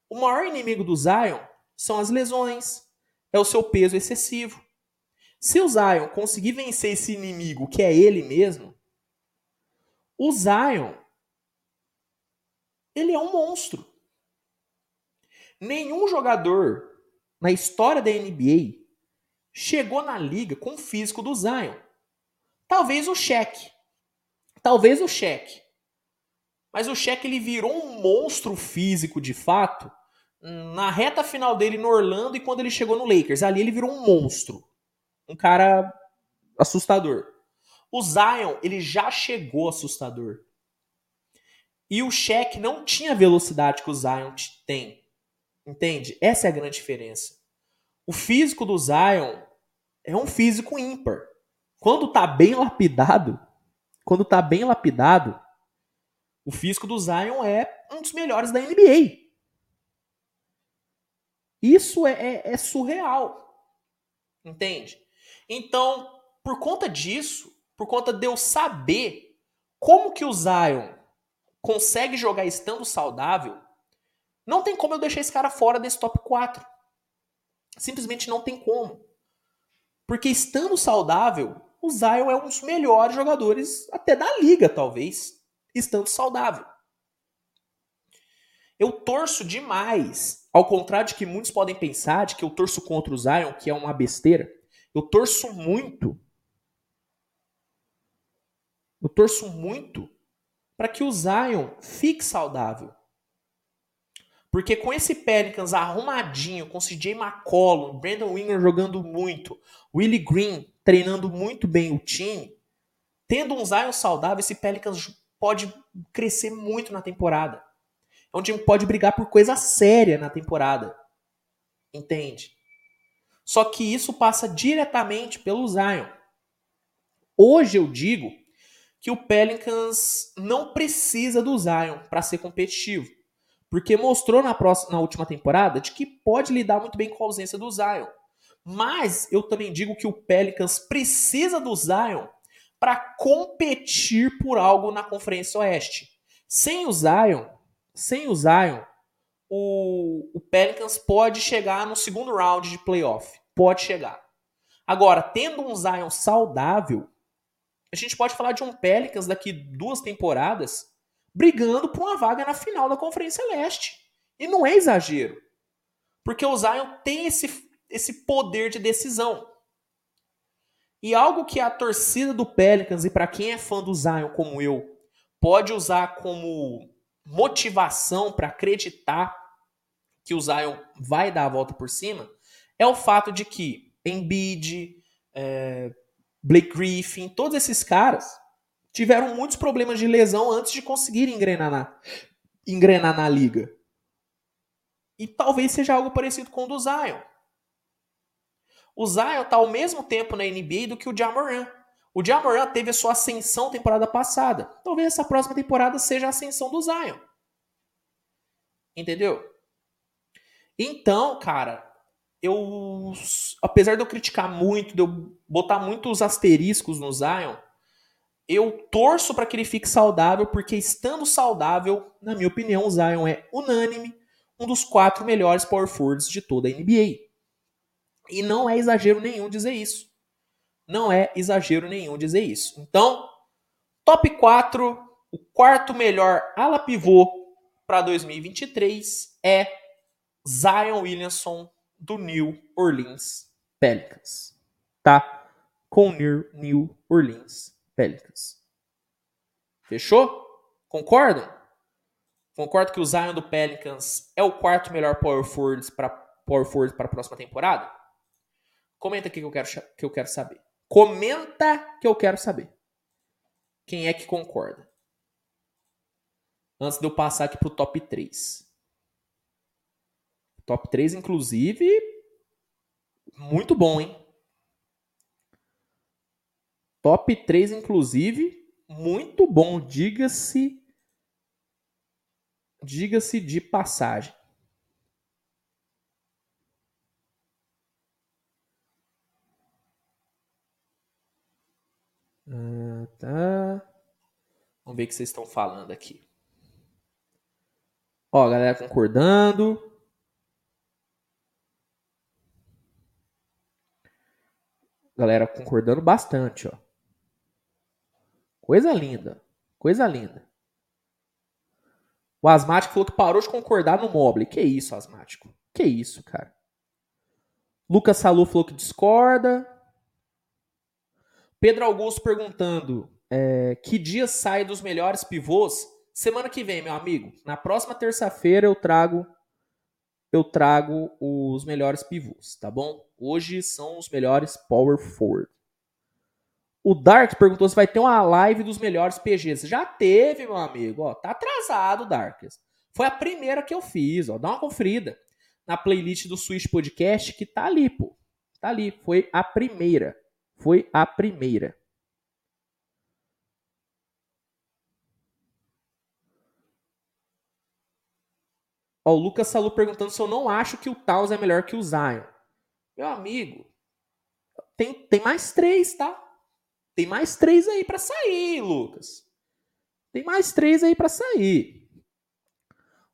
O maior inimigo do Zion são as lesões, é o seu peso excessivo. Se o Zion conseguir vencer esse inimigo que é ele mesmo, o Zion ele é um monstro. Nenhum jogador na história da NBA chegou na liga com o físico do Zion. Talvez o Shaq. Talvez o Shaq. Mas o Shaq ele virou um monstro físico de fato na reta final dele no Orlando e quando ele chegou no Lakers. Ali ele virou um monstro. Um cara assustador. O Zion, ele já chegou assustador. E o Shaq não tinha a velocidade que o Zion tem. Entende? Essa é a grande diferença. O físico do Zion é um físico ímpar. Quando tá bem lapidado, quando tá bem lapidado, o físico do Zion é um dos melhores da NBA. Isso é, é, é surreal. Entende? Então, por conta disso, por conta de eu saber como que o Zion consegue jogar estando saudável, não tem como eu deixar esse cara fora desse top 4. Simplesmente não tem como. Porque estando saudável, o Zion é um dos melhores jogadores até da liga, talvez, estando saudável. Eu torço demais, ao contrário de que muitos podem pensar, de que eu torço contra o Zion, que é uma besteira. Eu torço muito. Eu torço muito para que o Zion fique saudável. Porque com esse Pelicans arrumadinho, com CJ McCollum, Brandon Winger jogando muito, Willie Green treinando muito bem o time, tendo um Zion saudável, esse Pelicans pode crescer muito na temporada. É um time que pode brigar por coisa séria na temporada. Entende? Só que isso passa diretamente pelo Zion. Hoje eu digo que o Pelicans não precisa do Zion para ser competitivo. Porque mostrou na, próxima, na última temporada de que pode lidar muito bem com a ausência do Zion. Mas eu também digo que o Pelicans precisa do Zion para competir por algo na Conferência Oeste. Sem o Zion, sem o Zion, o, o Pelicans pode chegar no segundo round de playoff. Pode chegar. Agora, tendo um Zion saudável, a gente pode falar de um Pelicans daqui duas temporadas brigando por uma vaga na final da Conferência Leste. E não é exagero. Porque o Zion tem esse, esse poder de decisão. E algo que a torcida do Pelicans, e para quem é fã do Zion como eu, pode usar como motivação para acreditar que o Zion vai dar a volta por cima, é o fato de que Embiid, é, Blake Griffin, todos esses caras tiveram muitos problemas de lesão antes de conseguirem engrenar na, engrenar na liga. E talvez seja algo parecido com o do Zion. O Zion está ao mesmo tempo na NBA do que o Jamoran. O Jamoran teve a sua ascensão temporada passada. Talvez essa próxima temporada seja a ascensão do Zion. Entendeu? Então, cara, eu, apesar de eu criticar muito, de eu botar muitos asteriscos no Zion, eu torço para que ele fique saudável, porque estando saudável, na minha opinião, o Zion é unânime um dos quatro melhores power forwards de toda a NBA. E não é exagero nenhum dizer isso. Não é exagero nenhum dizer isso. Então, top 4, o quarto melhor ala pivô para 2023 é Zion Williamson do New Orleans Pelicans, tá? Com New Orleans Pelicans. Fechou? Concordam? Concorda que o Zion do Pelicans é o quarto melhor power forward para power forward para a próxima temporada? Comenta aqui que eu quero que eu quero saber. Comenta que eu quero saber. Quem é que concorda? Antes de eu passar aqui pro top 3. Top 3 inclusive muito bom, hein? Top 3 inclusive muito bom, diga-se diga-se de passagem. Ah, tá. Vamos ver o que vocês estão falando aqui. Ó, galera concordando. Galera concordando bastante, ó. Coisa linda. Coisa linda. O asmático falou que parou de concordar no Mobley. Que isso, asmático? Que isso, cara? Lucas Salu falou que discorda. Pedro Augusto perguntando: é, que dia sai dos melhores pivôs? Semana que vem, meu amigo. Na próxima terça-feira eu trago eu trago os melhores pivôs, tá bom? Hoje são os melhores power forward. O Dark perguntou se vai ter uma live dos melhores PGs. Já teve, meu amigo. Ó, tá atrasado, Darkest. Foi a primeira que eu fiz, ó. Dá uma conferida na playlist do Switch Podcast que tá ali, pô. Tá ali. Foi a primeira. Foi a primeira. Ó, o Lucas Salu perguntando se eu não acho que o Taos é melhor que o Zion. Meu amigo, tem, tem mais três, tá? Tem mais três aí para sair, Lucas. Tem mais três aí para sair.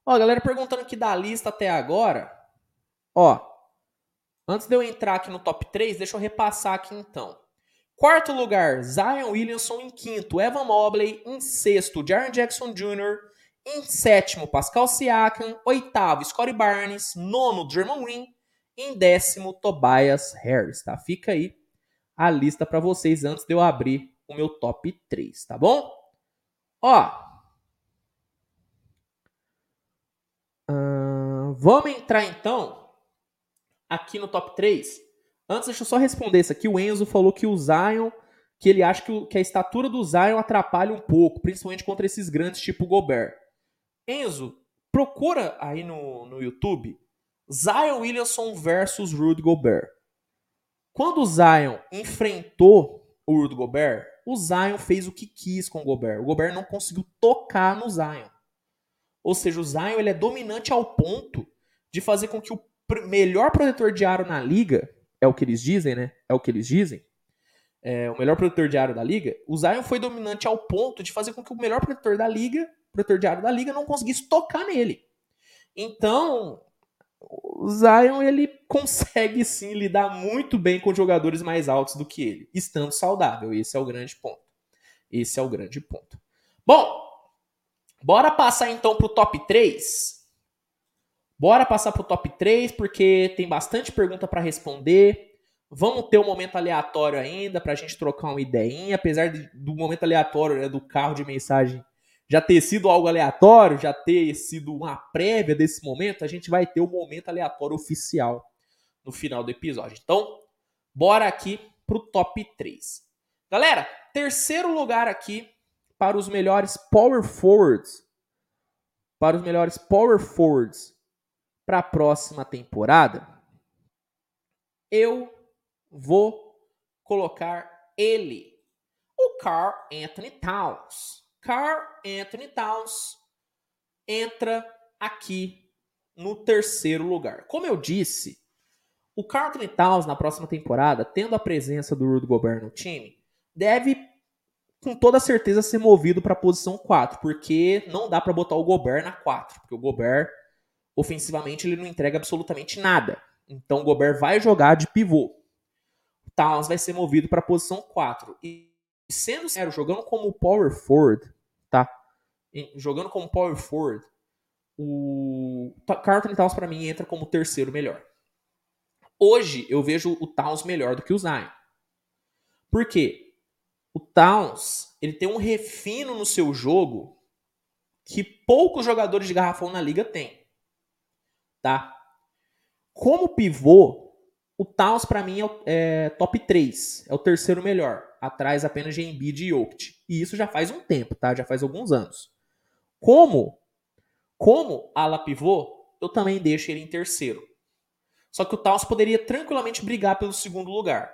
Ó, galera perguntando aqui da lista até agora. Ó, antes de eu entrar aqui no top 3, deixa eu repassar aqui então. Quarto lugar, Zion Williamson em quinto, Evan Mobley em sexto, Jaron Jackson Jr. Em sétimo, Pascal Siakam. Oitavo, Scottie Barnes. Nono, Draymond Green. Em décimo, Tobias Harris, tá? Fica aí a lista para vocês antes de eu abrir o meu top 3, tá bom? Ó. Vamos entrar então aqui no top 3. Antes, deixa eu só responder isso aqui. O Enzo falou que o Zion, que ele acha que a estatura do Zion atrapalha um pouco, principalmente contra esses grandes tipo Gobert. Enzo, procura aí no, no YouTube Zion Williamson versus Rudy Gobert. Quando o Zion enfrentou o Rudy Gobert, o Zion fez o que quis com o Gobert. O Gobert não conseguiu tocar no Zion. Ou seja, o Zion ele é dominante ao ponto de fazer com que o melhor protetor de aro na liga, é o que eles dizem, né? É o que eles dizem. É, o melhor protetor de aro da liga, o Zion foi dominante ao ponto de fazer com que o melhor protetor da liga protetor de aro da liga não conseguisse tocar nele. Então, o Zion ele consegue sim lidar muito bem com jogadores mais altos do que ele, estando saudável. Esse é o grande ponto. Esse é o grande ponto. Bom, bora passar então pro top 3. Bora passar pro top 3 porque tem bastante pergunta para responder. Vamos ter um momento aleatório ainda para a gente trocar uma ideinha, apesar do momento aleatório né, do carro de mensagem já ter sido algo aleatório, já ter sido uma prévia desse momento, a gente vai ter o momento aleatório oficial no final do episódio. Então, bora aqui pro top 3. Galera, terceiro lugar aqui para os melhores power forwards. Para os melhores power forwards para a próxima temporada. Eu vou colocar ele, o Carl Anthony Towns. Carl Anthony Towns entra aqui no terceiro lugar. Como eu disse, o Carl Anthony Towns na próxima temporada, tendo a presença do Rudy Gobert no time, deve com toda certeza ser movido para a posição 4, porque não dá para botar o Gobert na 4, porque o Gobert ofensivamente ele não entrega absolutamente nada. Então o Gobert vai jogar de pivô. O Towns vai ser movido para a posição 4. E sendo sério, jogando como power forward, tá? Jogando como power forward, o Carlton Towns para mim entra como terceiro melhor. Hoje eu vejo o Towns melhor do que o Zion. Por quê? O Towns, ele tem um refino no seu jogo que poucos jogadores de garrafão na liga têm. Tá? Como pivô, o Towns para mim é, é, top 3, é o terceiro melhor, atrás apenas de Embiid e Jokic. E isso já faz um tempo, tá? Já faz alguns anos. Como como ala pivô, eu também deixo ele em terceiro. Só que o Towns poderia tranquilamente brigar pelo segundo lugar.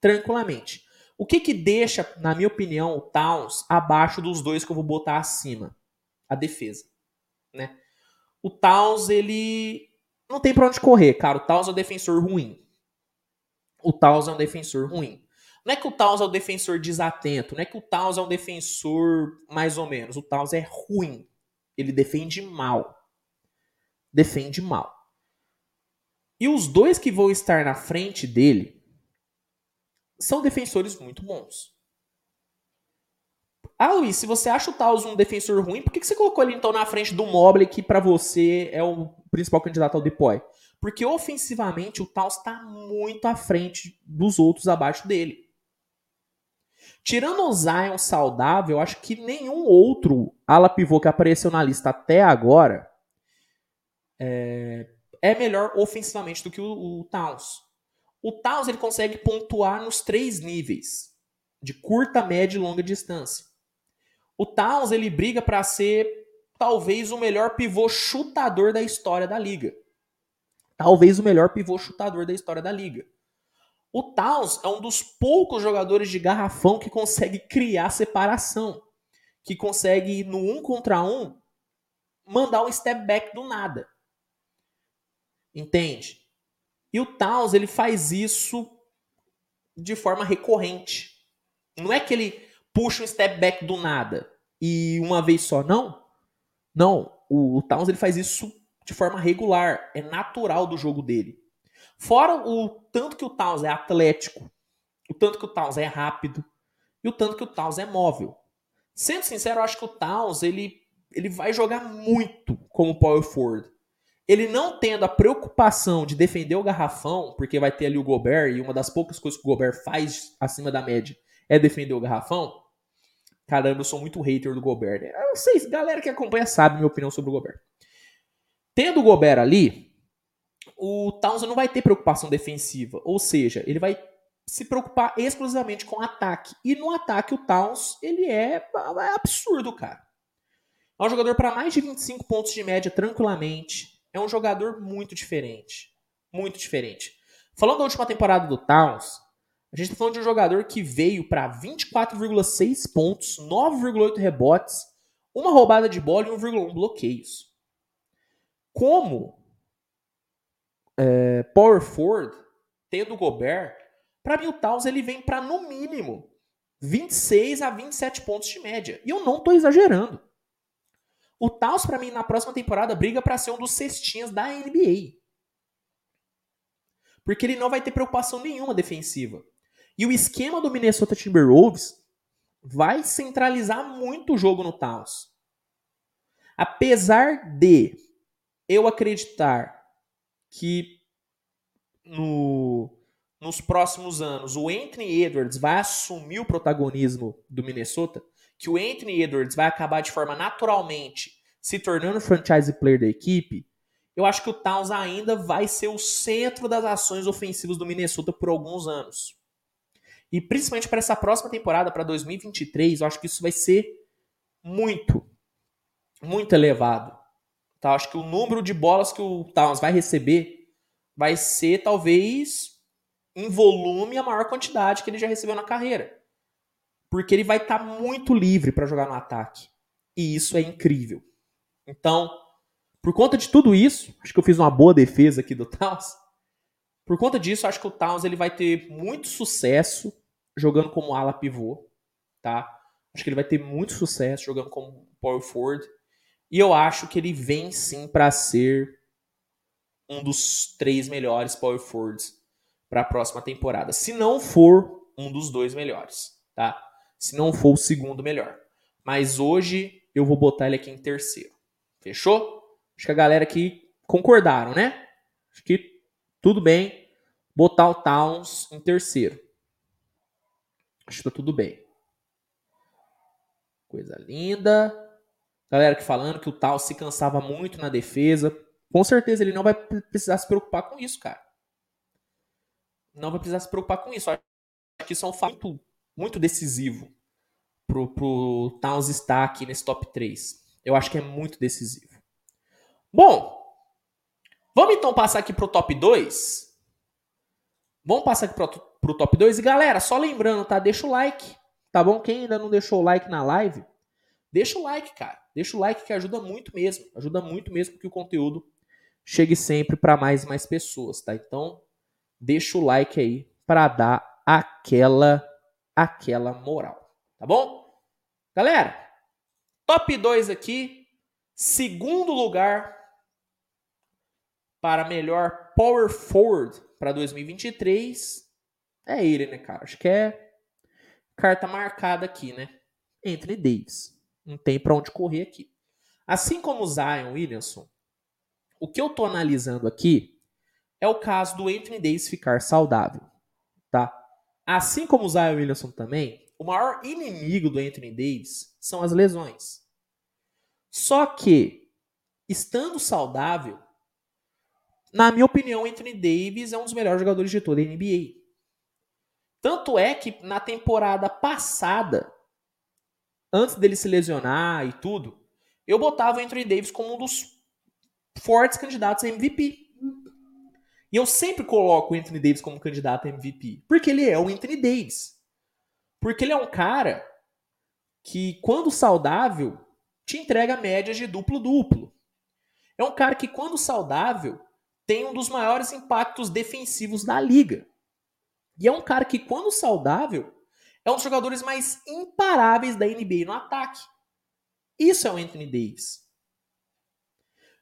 Tranquilamente. O que que deixa, na minha opinião, o Towns abaixo dos dois que eu vou botar acima? A defesa, né? O Towns, ele não tem para onde correr, cara. O Towns é um defensor ruim. O Towns é um defensor ruim. Não é que o Towns é um defensor desatento, não é que o Towns é um defensor mais ou menos. O Towns é ruim. Ele defende mal. Defende mal. E os dois que vão estar na frente dele são defensores muito bons. Ah, Luiz, se você acha o Taos um defensor ruim, por que você colocou ele então na frente do Mobley, que para você é o principal candidato ao Depoy? Porque ofensivamente o Taos está muito à frente dos outros abaixo dele. Tirando o Zion saudável, acho que nenhum outro ala pivô que apareceu na lista até agora é, é melhor ofensivamente do que o, o Towns. O Towns ele consegue pontuar nos três níveis, de curta, média e longa distância. O Towns ele briga para ser talvez o melhor pivô chutador da história da liga. Talvez o melhor pivô chutador da história da liga. O Towns é um dos poucos jogadores de garrafão que consegue criar separação, que consegue no um contra um mandar um step back do nada. Entende? E o Towns, ele faz isso de forma recorrente. Não é que ele puxa um step back do nada e uma vez só, não. Não, o, o Towns ele faz isso de forma regular, é natural do jogo dele. Fora o tanto que o Towns é atlético, o tanto que o Towns é rápido e o tanto que o Towns é móvel. Sendo sincero, eu acho que o Towns ele, ele vai jogar muito como power forward ele não tendo a preocupação de defender o garrafão, porque vai ter ali o Gobert, e uma das poucas coisas que o Gobert faz acima da média é defender o garrafão. Caramba, eu sou muito hater do Gobert. Eu não sei, galera que acompanha sabe minha opinião sobre o Gobert. Tendo o Gobert ali, o Townsend não vai ter preocupação defensiva. Ou seja, ele vai se preocupar exclusivamente com ataque. E no ataque, o Towns, ele é, é absurdo, cara. É um jogador para mais de 25 pontos de média tranquilamente é um jogador muito diferente. Muito diferente. Falando da última temporada do Towns, a gente está falando de um jogador que veio para 24,6 pontos, 9,8 rebotes, uma roubada de bola e 1,1 bloqueios. Como é, power forward, tendo o Gobert, para mim o Towns ele vem para no mínimo 26 a 27 pontos de média. E eu não estou exagerando. O Taos, para mim, na próxima temporada, briga para ser um dos cestinhas da NBA. Porque ele não vai ter preocupação nenhuma defensiva. E o esquema do Minnesota Timberwolves vai centralizar muito o jogo no Taos. Apesar de eu acreditar que no, nos próximos anos o Anthony Edwards vai assumir o protagonismo do Minnesota, que o Anthony Edwards vai acabar de forma naturalmente se tornando franchise player da equipe, eu acho que o Towns ainda vai ser o centro das ações ofensivas do Minnesota por alguns anos. E principalmente para essa próxima temporada, para 2023, eu acho que isso vai ser muito, muito elevado. Tá? Acho que o número de bolas que o Towns vai receber vai ser talvez em volume a maior quantidade que ele já recebeu na carreira porque ele vai estar tá muito livre para jogar no ataque. E isso é incrível. Então, por conta de tudo isso, acho que eu fiz uma boa defesa aqui do Towns. Por conta disso, acho que o Towns ele vai ter muito sucesso jogando como ala pivô, tá? Acho que ele vai ter muito sucesso jogando como power forward. E eu acho que ele vem sim para ser um dos três melhores power forwards para a próxima temporada. Se não for um dos dois melhores, tá? se não for o segundo melhor. Mas hoje eu vou botar ele aqui em terceiro. Fechou? Acho que a galera aqui concordaram, né? Acho que tudo bem botar o Towns em terceiro. Acho que tá tudo bem. Coisa linda. Galera que falando que o tal se cansava muito na defesa. Com certeza ele não vai precisar se preocupar com isso, cara. Não vai precisar se preocupar com isso. Acho que isso é um fato muito, decisivo pro, pro Towns estar aqui nesse top 3. Eu acho que é muito decisivo. Bom, vamos então passar aqui pro top 2. Vamos passar aqui pro, pro top 2. E galera, só lembrando, tá? Deixa o like, tá bom? Quem ainda não deixou o like na live, deixa o like, cara. Deixa o like que ajuda muito mesmo. Ajuda muito mesmo que o conteúdo chegue sempre para mais e mais pessoas, tá? Então, deixa o like aí para dar aquela aquela moral, tá bom? Galera, top 2 aqui, segundo lugar para melhor power forward para 2023 é ele, né, cara? Acho que é carta marcada aqui, né? Anthony Davis. Não tem para onde correr aqui. Assim como o Zion Williamson, o que eu tô analisando aqui é o caso do Anthony Davis ficar saudável, tá? Assim como o Zion Williamson também, o maior inimigo do Anthony Davis são as lesões. Só que, estando saudável, na minha opinião, Anthony Davis é um dos melhores jogadores de toda a NBA. Tanto é que na temporada passada, antes dele se lesionar e tudo, eu botava o Anthony Davis como um dos fortes candidatos a MVP. E eu sempre coloco o Anthony Davis como candidato a MVP. Porque ele é o Anthony Davis. Porque ele é um cara que, quando saudável, te entrega médias de duplo-duplo. É um cara que, quando saudável, tem um dos maiores impactos defensivos da liga. E é um cara que, quando saudável, é um dos jogadores mais imparáveis da NBA no ataque. Isso é o Anthony Davis.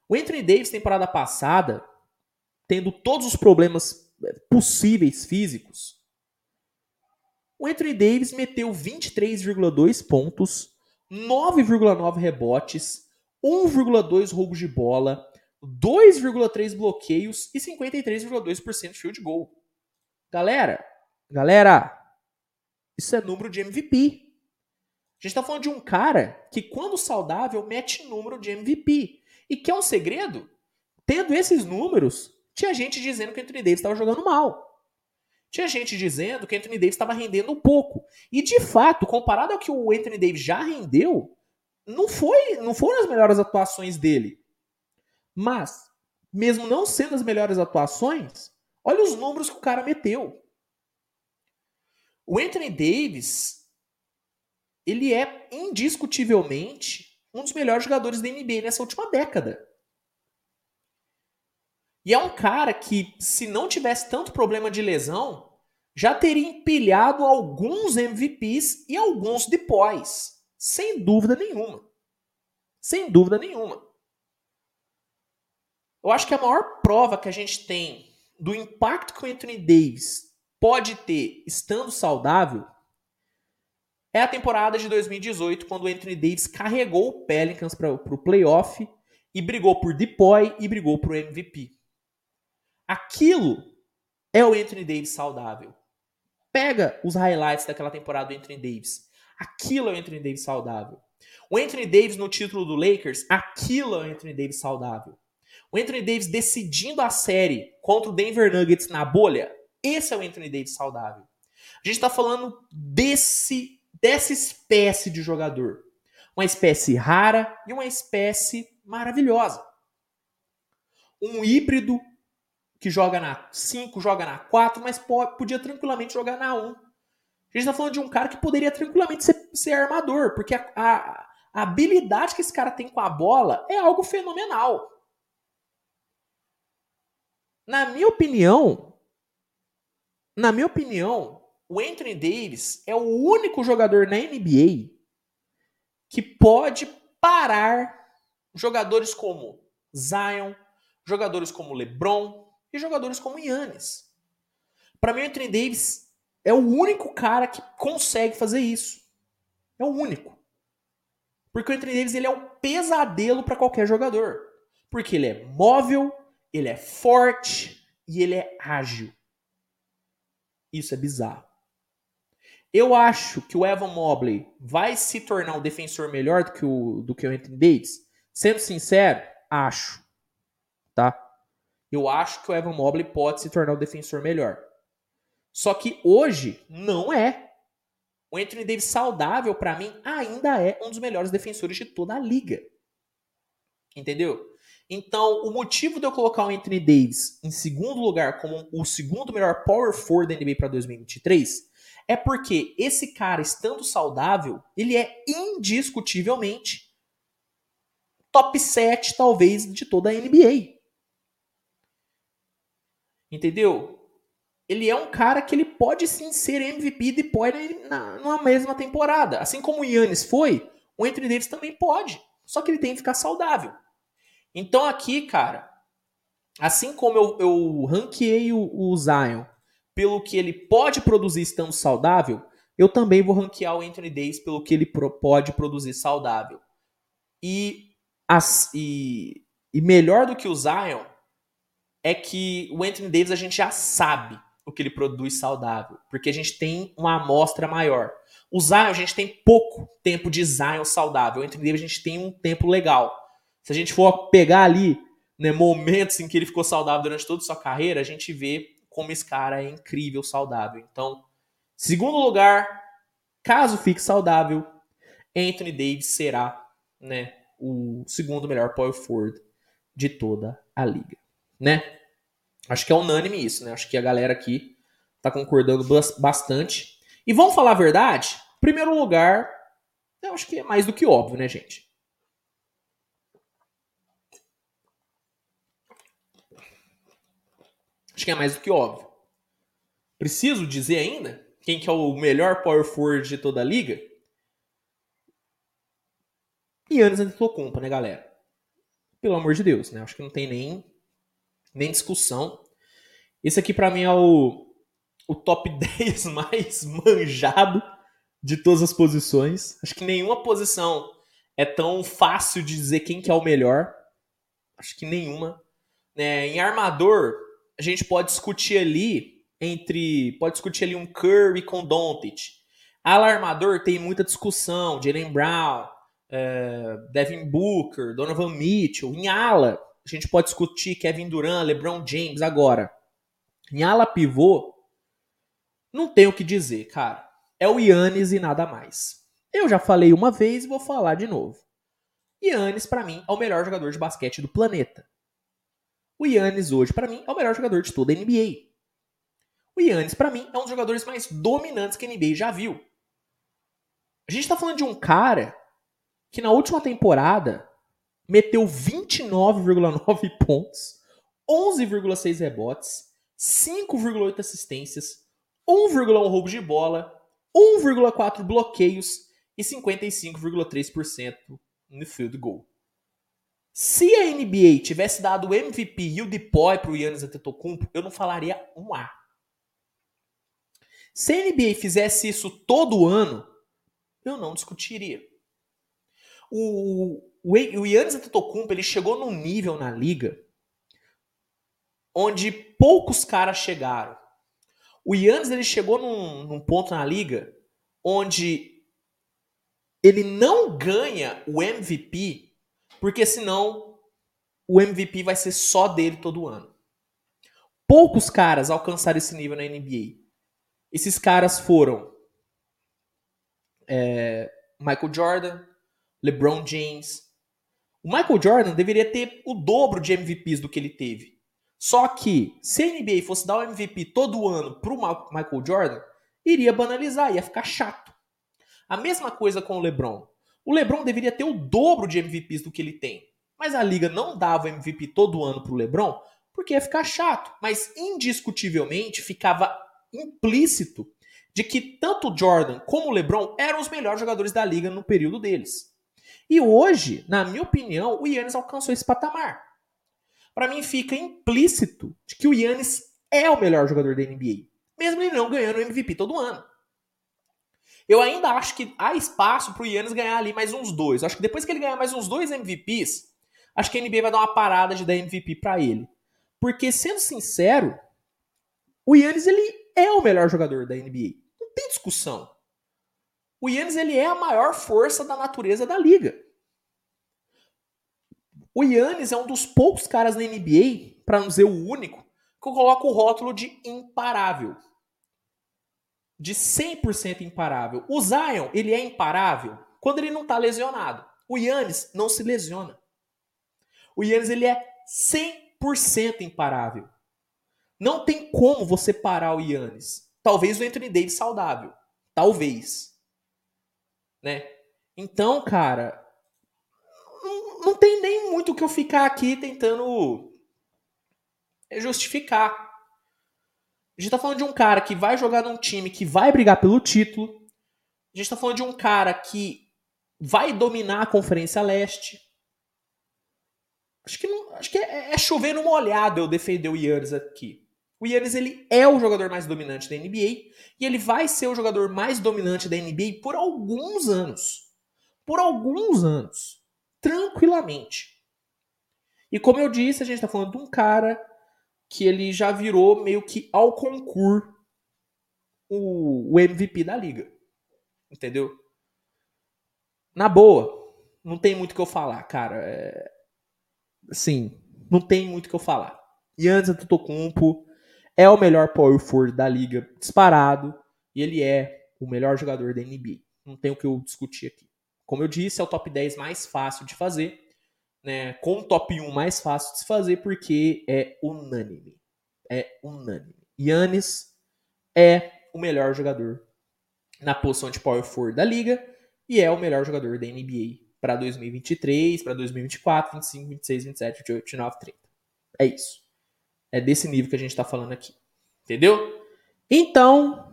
O Anthony Davis, temporada passada, tendo todos os problemas é, possíveis físicos, o Anthony Davis meteu 23,2 pontos, 9,9 rebotes, 1,2 roubos de bola, 2,3 bloqueios e 53,2% field goal. Galera, galera, isso é número de MVP. A gente está falando de um cara que, quando saudável, mete número de MVP. E que é um segredo? Tendo esses números, tinha gente dizendo que o Anthony Davis estava jogando mal. Tinha gente dizendo que o Anthony Davis estava rendendo um pouco. E de fato, comparado ao que o Anthony Davis já rendeu, não foi, não foram as melhores atuações dele. Mas, mesmo não sendo as melhores atuações, olha os números que o cara meteu. O Anthony Davis, ele é indiscutivelmente um dos melhores jogadores da NBA nessa última década. E é um cara que, se não tivesse tanto problema de lesão, já teria empilhado alguns MVPs e alguns depois. Sem dúvida nenhuma. Sem dúvida nenhuma. Eu acho que a maior prova que a gente tem do impacto que o Anthony Davis pode ter estando saudável é a temporada de 2018, quando o Anthony Davis carregou o Pelicans para o playoff e brigou por Depoy e brigou por MVP. Aquilo é o Anthony Davis saudável. Pega os highlights daquela temporada do Anthony Davis. Aquilo é o Anthony Davis saudável. O Anthony Davis no título do Lakers, aquilo é o Anthony Davis saudável. O Anthony Davis decidindo a série contra o Denver Nuggets na bolha, esse é o Anthony Davis saudável. A gente está falando desse, dessa espécie de jogador. Uma espécie rara e uma espécie maravilhosa. Um híbrido que joga na 5, joga na 4, mas podia tranquilamente jogar na 1. A gente está falando de um cara que poderia tranquilamente ser, ser armador, porque a, a, a, habilidade que esse cara tem com a bola é algo fenomenal. Na minha opinião, na minha opinião, o Anthony Davis é o único jogador na NBA que pode parar jogadores como Zion, jogadores como LeBron, e jogadores como Yannis. Para mim, o Anthony Davis é o único cara que consegue fazer isso. É o único. Porque o Anthony Davis ele é um pesadelo para qualquer jogador. Porque ele é móvel, ele é forte e ele é ágil. Isso é bizarro. Eu acho que o Evan Mobley vai se tornar um defensor melhor do que o, do que o Anthony Davis. Sendo sincero, acho. Tá? Eu acho que o Evan Mobley pode se tornar um defensor melhor. Só que hoje não é. O Anthony Davis saudável, para mim, ainda é um dos melhores defensores de toda a liga. Entendeu? Então, o motivo de eu colocar o Anthony Davis em segundo lugar como o segundo melhor power forward da NBA para 2023 é porque esse cara, estando saudável, ele é indiscutivelmente top 7, talvez, de toda a NBA. Entendeu? Ele é um cara que ele pode sim ser MVP depois na, numa mesma temporada. Assim como o Yannis foi, o Anthony Davis também pode. Só que ele tem que ficar saudável. Então aqui, cara, assim como eu, eu ranqueei o, o Zion pelo que ele pode produzir estando saudável, eu também vou ranquear o Anthony Davis pelo que ele pro, pode produzir saudável. E, as, e, e melhor do que o Zion é que o Anthony Davis a gente já sabe o que ele produz saudável, porque a gente tem uma amostra maior. O Zion, a gente tem pouco tempo de Zion saudável. O Anthony Davis, a gente tem um tempo legal. Se a gente for pegar ali né, momentos em que ele ficou saudável durante toda a sua carreira, a gente vê como esse cara é incrível saudável. Então, segundo lugar, caso fique saudável, Anthony Davis será né, o segundo melhor power forward de toda a liga, né? Acho que é unânime isso, né? Acho que a galera aqui tá concordando bastante. E vamos falar a verdade? Primeiro lugar, eu acho que é mais do que óbvio, né, gente? Acho que é mais do que óbvio. Preciso dizer ainda quem que é o melhor power forward de toda a liga? Yannis Antetokounmpo, né, galera? Pelo amor de Deus, né? Acho que não tem nem, nem discussão. Esse aqui para mim é o, o top 10 mais manjado de todas as posições. Acho que nenhuma posição é tão fácil de dizer quem que é o melhor. Acho que nenhuma. É, em armador, a gente pode discutir ali entre. Pode discutir ali um Curry com Doncic. Alarmador tem muita discussão. Jalen Brown, é, Devin Booker, Donovan Mitchell. Em ala, a gente pode discutir Kevin Durant, LeBron James. Agora, em ala pivô, não tem o que dizer, cara. É o Yannis e nada mais. Eu já falei uma vez e vou falar de novo. Yannis, para mim, é o melhor jogador de basquete do planeta. O Yannis hoje, para mim, é o melhor jogador de toda a NBA. O Yannis, para mim, é um dos jogadores mais dominantes que a NBA já viu. A gente tá falando de um cara que na última temporada meteu 29,9 pontos, 11,6 rebotes, 5,8 assistências, 1,1 roubo de bola, 1,4 bloqueios e 55,3% no field goal. Se a NBA tivesse dado o MVP e o DPOY pro Yannis Antetokounmpo, eu não falaria um A. Se a NBA fizesse isso todo ano, eu não discutiria. O, o, o Yannis Antetokounmpo, ele chegou num nível na liga onde poucos caras chegaram. O Yannis, ele chegou num, num ponto na liga onde ele não ganha o MVP porque senão o MVP vai ser só dele todo ano. Poucos caras alcançaram esse nível na NBA. Esses caras foram é, Michael Jordan, LeBron James. O Michael Jordan deveria ter o dobro de MVPs do que ele teve. Só que, se a NBA fosse dar o MVP todo ano pro Michael Jordan, iria banalizar, ia ficar chato. A mesma coisa com o LeBron. O LeBron deveria ter o dobro de MVPs do que ele tem. Mas a liga não dava MVP todo ano pro LeBron porque ia ficar chato. Mas indiscutivelmente ficava implícito de que tanto Jordan como o LeBron eram os melhores jogadores da liga no período deles. E hoje, na minha opinião, o Yannis alcançou esse patamar. Para mim fica implícito de que o Yannis é o melhor jogador da NBA, mesmo ele não ganhando o MVP todo ano. Eu ainda acho que há espaço pro Yannis ganhar ali mais uns dois. Acho que depois que ele ganhar mais uns dois MVPs, acho que a NBA vai dar uma parada de dar MVP para ele. Porque, sendo sincero, o Yannis ele é o melhor jogador da NBA. Não tem discussão. O Yannis ele é a maior força da natureza da liga. O Yannis é um dos poucos caras na NBA, para não dizer o único, que eu coloco o rótulo de imparável. De 100% imparável. O Zion, ele é imparável quando ele não tá lesionado. O Yannis não se lesiona. O Yannis, ele é 100% imparável. Não tem como você parar o Yannis. Talvez o Anthony Davis saudável. Talvez. Né? Então, cara, não, tem nem muito que eu ficar aqui tentando justificar. Gente tá falando de um cara que vai jogar num time que vai brigar pelo título. A gente tá falando de um cara que vai dominar a Conferência Leste. Acho que, não, acho que é, é chover no molhado eu defender o Yannis aqui. O Yannis ele é o jogador mais dominante da NBA e ele vai ser o jogador mais dominante da NBA por alguns anos. Por alguns anos. Tranquilamente. E como eu disse, a gente está falando de um cara que ele já virou meio que ao concurso o, o MVP da liga. Entendeu? Na boa, não tem muito o que eu falar, cara. É... Sim, não tem muito o que eu falar. Yannis Antetokounmpo é o melhor power forward da liga, disparado, e ele é o melhor jogador da NBA. Não tem o que eu discutir aqui. Como eu disse, é o top 10 mais fácil de fazer, né? Com o top 1 mais fácil de se fazer, porque é unânime. É unânime. Yannis é o melhor jogador na posição de power forward da liga e é o melhor jogador da NBA para 2023, para 2024, 25, 26, 27, 28, 29, 30. É isso. É desse nível que a gente está falando aqui. Entendeu? Então,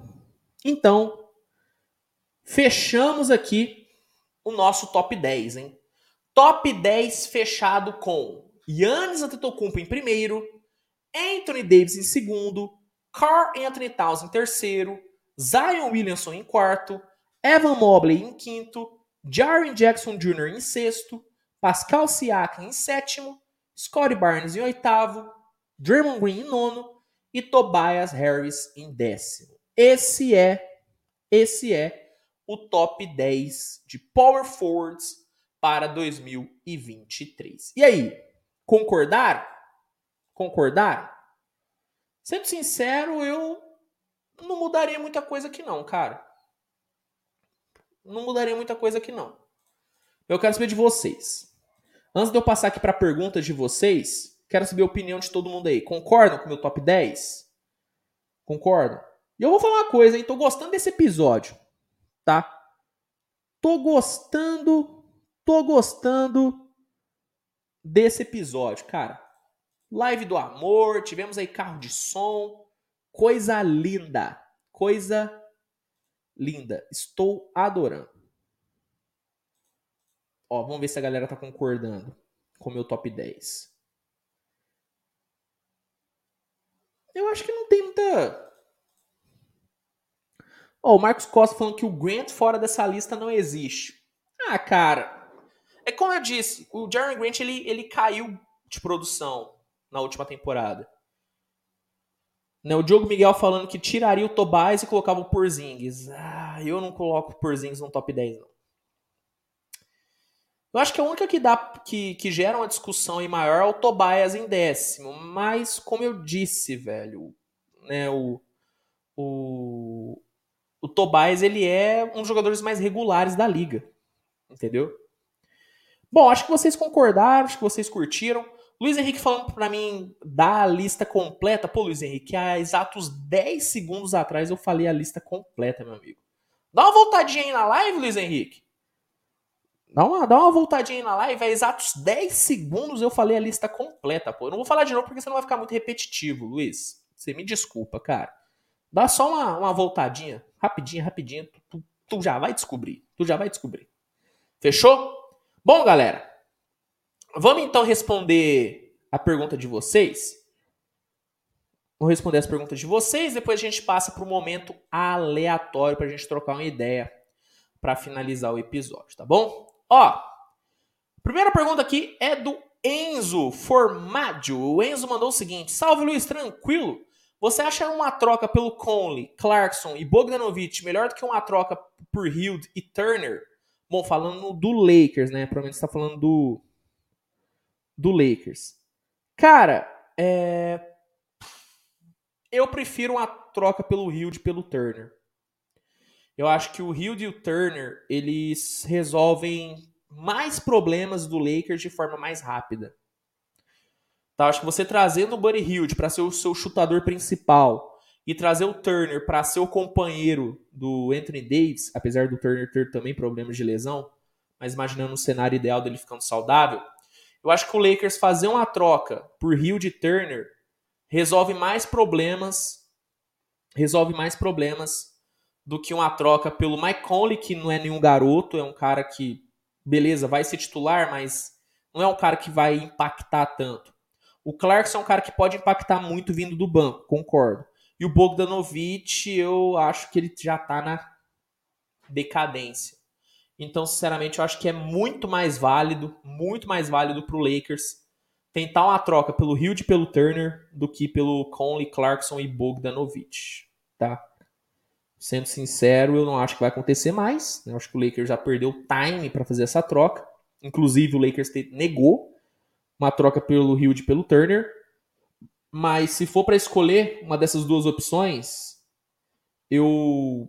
então, fechamos aqui o nosso top 10, hein? Top 10 fechado com Yannis Antetokounmpo em primeiro, Anthony Davis em segundo, Carl Anthony Towns em terceiro, Zion Williamson em quarto, Evan Mobley em quinto, Jaren Jackson Jr. em sexto, Pascal Siakam em sétimo, Scottie Barnes em oitavo, Draymond Green em nono e Tobias Harris em décimo. Esse é, esse é o top 10 de power forwards para 2023. E aí, concordar? Concordar? Sendo sincero, eu não mudaria muita coisa aqui não, cara. Não mudaria muita coisa aqui não. Eu quero saber de vocês. Antes de eu passar aqui para perguntas de vocês, Quero saber a opinião de todo mundo aí. Concordam com o meu top 10? Concordam? E eu vou falar uma coisa, hein? Tô gostando desse episódio, tá? Tô gostando, tô gostando desse episódio, cara. Live do amor, tivemos aí carro de som, coisa linda, coisa linda. Estou adorando. Ó, vamos ver se a galera tá concordando com o meu top 10. Eu acho que não tem muita. Ó, o Marcos Costa falando que o Grant fora dessa lista não existe. Ah, cara. É como eu disse, o Jeremy Grant ele, ele caiu de produção na última temporada. Né, o Diogo Miguel falando que tiraria o Tobias e colocava o Porzingis. Ah, eu não coloco o Porzingis no top 10, não. Eu acho que a única que dá que, que gera uma discussão aí maior é o Tobias em décimo. Mas, como eu disse, velho, né, o, o, o Tobias ele é um dos jogadores mais regulares da liga. Entendeu? Bom, acho que vocês concordaram, acho que vocês curtiram. Luiz Henrique falando pra mim da lista completa. Pô, Luiz Henrique, há exatos 10 segundos atrás eu falei a lista completa, meu amigo. Dá uma voltadinha aí na live, Luiz Henrique. Dá uma, dá uma voltadinha aí na live, é exatos 10 segundos eu falei a lista completa, pô. Eu não vou falar de novo porque senão vai ficar muito repetitivo, Luiz. Você me desculpa, cara. Dá só uma, uma voltadinha, rapidinho, rapidinho. Tu, tu, tu já vai descobrir. Tu já vai descobrir. Fechou? Bom, galera. Vamos então responder a pergunta de vocês. Vou responder as perguntas de vocês, depois a gente passa para o momento aleatório para a gente trocar uma ideia para finalizar o episódio, tá bom? Ó, primeira pergunta aqui é do Enzo Formaggio. O Enzo mandou o seguinte: Salve Luiz, tranquilo? Você acha uma troca pelo Conley, Clarkson e Bogdanovich melhor do que uma troca por Hield e Turner? Bom, falando do Lakers, né? Provavelmente você tá falando do, do Lakers. Cara, é... eu prefiro uma troca pelo Hield e pelo Turner. Eu acho que o Hield e o Turner, eles resolvem mais problemas do Lakers de forma mais rápida. Tá, acho que você trazendo o Buddy Hield para ser o seu chutador principal e trazer o Turner para ser o companheiro do Anthony Davis, apesar do Turner ter também problemas de lesão, mas imaginando o cenário ideal dele ficando saudável, eu acho que o Lakers fazer uma troca por Hield e Turner resolve mais problemas, resolve mais problemas do que uma troca pelo Mike Conley, que não é nenhum garoto, é um cara que, beleza, vai ser titular, mas não é um cara que vai impactar tanto. O Clarkson é um cara que pode impactar muito vindo do banco, concordo. E o Bogdanovich, eu acho que ele já tá na decadência. Então, sinceramente, eu acho que é muito mais válido, muito mais válido pro Lakers tentar uma troca pelo Hield e pelo Turner do que pelo Conley, Clarkson e Bogdanovich, tá? Sendo sincero, eu não acho que vai acontecer mais. Eu acho que o Lakers já perdeu time para fazer essa troca. Inclusive, o Lakers negou uma troca pelo Hield e pelo Turner. Mas se for para escolher uma dessas duas opções, eu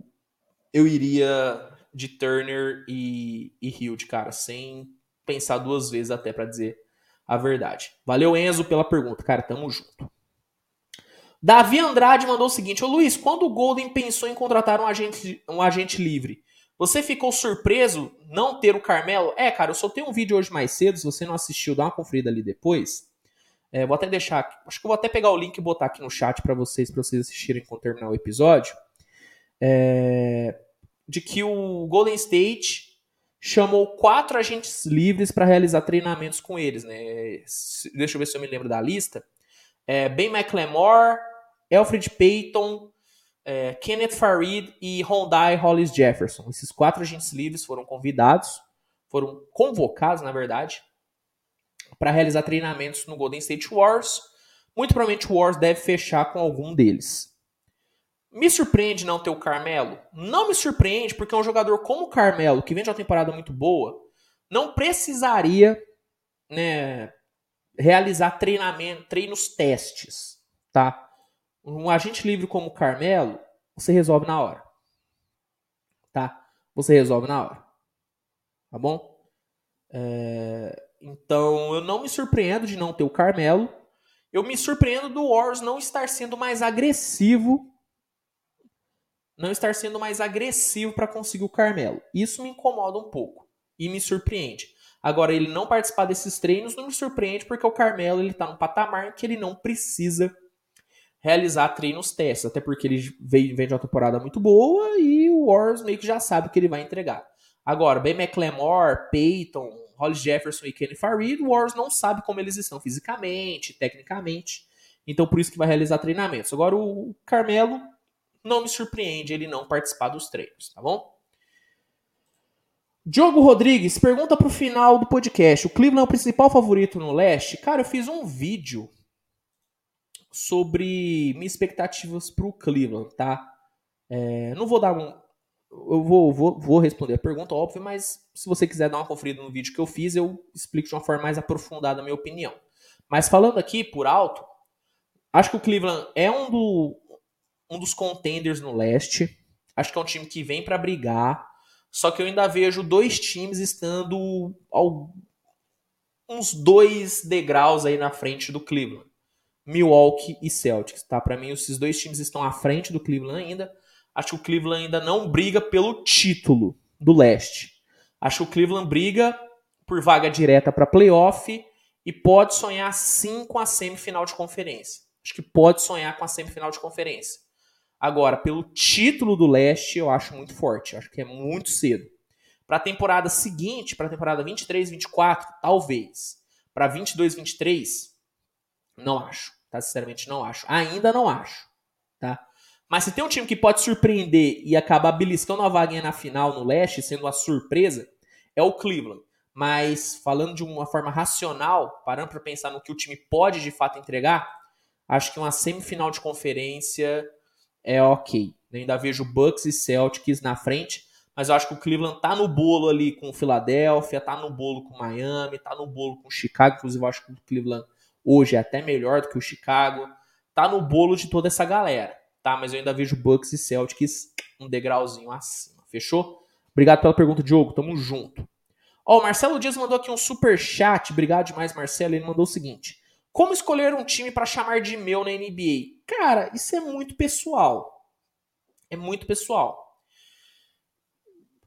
eu iria de Turner e, e Hield, cara, sem pensar duas vezes até para dizer a verdade. Valeu, Enzo, pela pergunta. Cara, tamo junto. Davi Andrade mandou o seguinte: Ô Luiz, quando o Golden pensou em contratar um agente, um agente livre, você ficou surpreso não ter o Carmelo? É, cara, eu soltei um vídeo hoje mais cedo. Se você não assistiu, dá uma conferida ali depois. É, vou até deixar. Acho que vou até pegar o link e botar aqui no chat para vocês, para vocês assistirem quando terminar o episódio. É, de que o Golden State chamou quatro agentes livres para realizar treinamentos com eles. Né? Deixa eu ver se eu me lembro da lista. É, ben McLemore, Alfred Payton, é, Kenneth Farid e Rondai Hollis Jefferson. Esses quatro agentes livres foram convidados, foram convocados, na verdade, para realizar treinamentos no Golden State Wars. Muito provavelmente o Wars deve fechar com algum deles. Me surpreende não ter o Carmelo? Não me surpreende, porque um jogador como o Carmelo, que vem de uma temporada muito boa, não precisaria né, realizar treinamento, treinos testes, tá? Um agente livre como o Carmelo, você resolve na hora. Tá? Você resolve na hora. Tá bom? É... Então, eu não me surpreendo de não ter o Carmelo. Eu me surpreendo do Wars não estar sendo mais agressivo não estar sendo mais agressivo para conseguir o Carmelo. Isso me incomoda um pouco e me surpreende. Agora, ele não participar desses treinos não me surpreende porque o Carmelo ele está num patamar que ele não precisa realizar treinos testes, até porque ele vem, vem de uma temporada muito boa e o Warriors meio que já sabe o que ele vai entregar. Agora, Ben McLemore, Peyton, Hollis Jefferson e Kenny Farid, o Warriors não sabe como eles estão fisicamente, tecnicamente, então por isso que vai realizar treinamentos. Agora, o Carmelo não me surpreende ele não participar dos treinos, tá bom? Diogo Rodrigues pergunta pro final do podcast: o Cleveland é o principal favorito no leste? Cara, eu fiz um vídeo sobre minhas expectativas pro Cleveland, tá? É, não vou dar um. Eu vou, vou, vou responder a pergunta, óbvio, mas se você quiser dar uma conferida no vídeo que eu fiz, eu explico de uma forma mais aprofundada a minha opinião. Mas falando aqui por alto, acho que o Cleveland é um, do, um dos contenders no leste. Acho que é um time que vem para brigar. Só que eu ainda vejo dois times estando ao, uns dois degraus aí na frente do Cleveland. Milwaukee e Celtics, tá? Para mim, esses dois times estão à frente do Cleveland ainda. Acho que o Cleveland ainda não briga pelo título do leste. Acho que o Cleveland briga por vaga direta para playoff e pode sonhar sim com a semifinal de conferência. Acho que pode sonhar com a semifinal de conferência. Agora, pelo título do leste, eu acho muito forte. Acho que é muito cedo. Para a temporada seguinte, para a temporada 23, 24, talvez. Para 22, 23, não acho. Tá? Sinceramente, não acho. Ainda não acho. Tá? Mas se tem um time que pode surpreender e acabar beliscando a vaguinha na final no leste, sendo uma surpresa, é o Cleveland. Mas falando de uma forma racional, parando para pensar no que o time pode de fato entregar, Acho que uma semifinal de conferência é ok. Ainda vejo Bucks e Celtics na frente, mas eu acho que o Cleveland tá no bolo ali com o Philadelphia, tá no bolo com o Miami, tá no bolo com o Chicago. Inclusive, eu acho que o Cleveland hoje é até melhor do que o Chicago. Tá no bolo de toda essa galera, tá? Mas eu ainda vejo Bucks e Celtics um degrauzinho acima. Fechou? Obrigado pela pergunta, Diogo. Tamo junto. Ó, o Marcelo Dias mandou aqui um super chat. Obrigado demais, Marcelo. Ele mandou o seguinte: Como escolher um time para chamar de meu na NBA? Cara, isso é muito pessoal. É muito pessoal.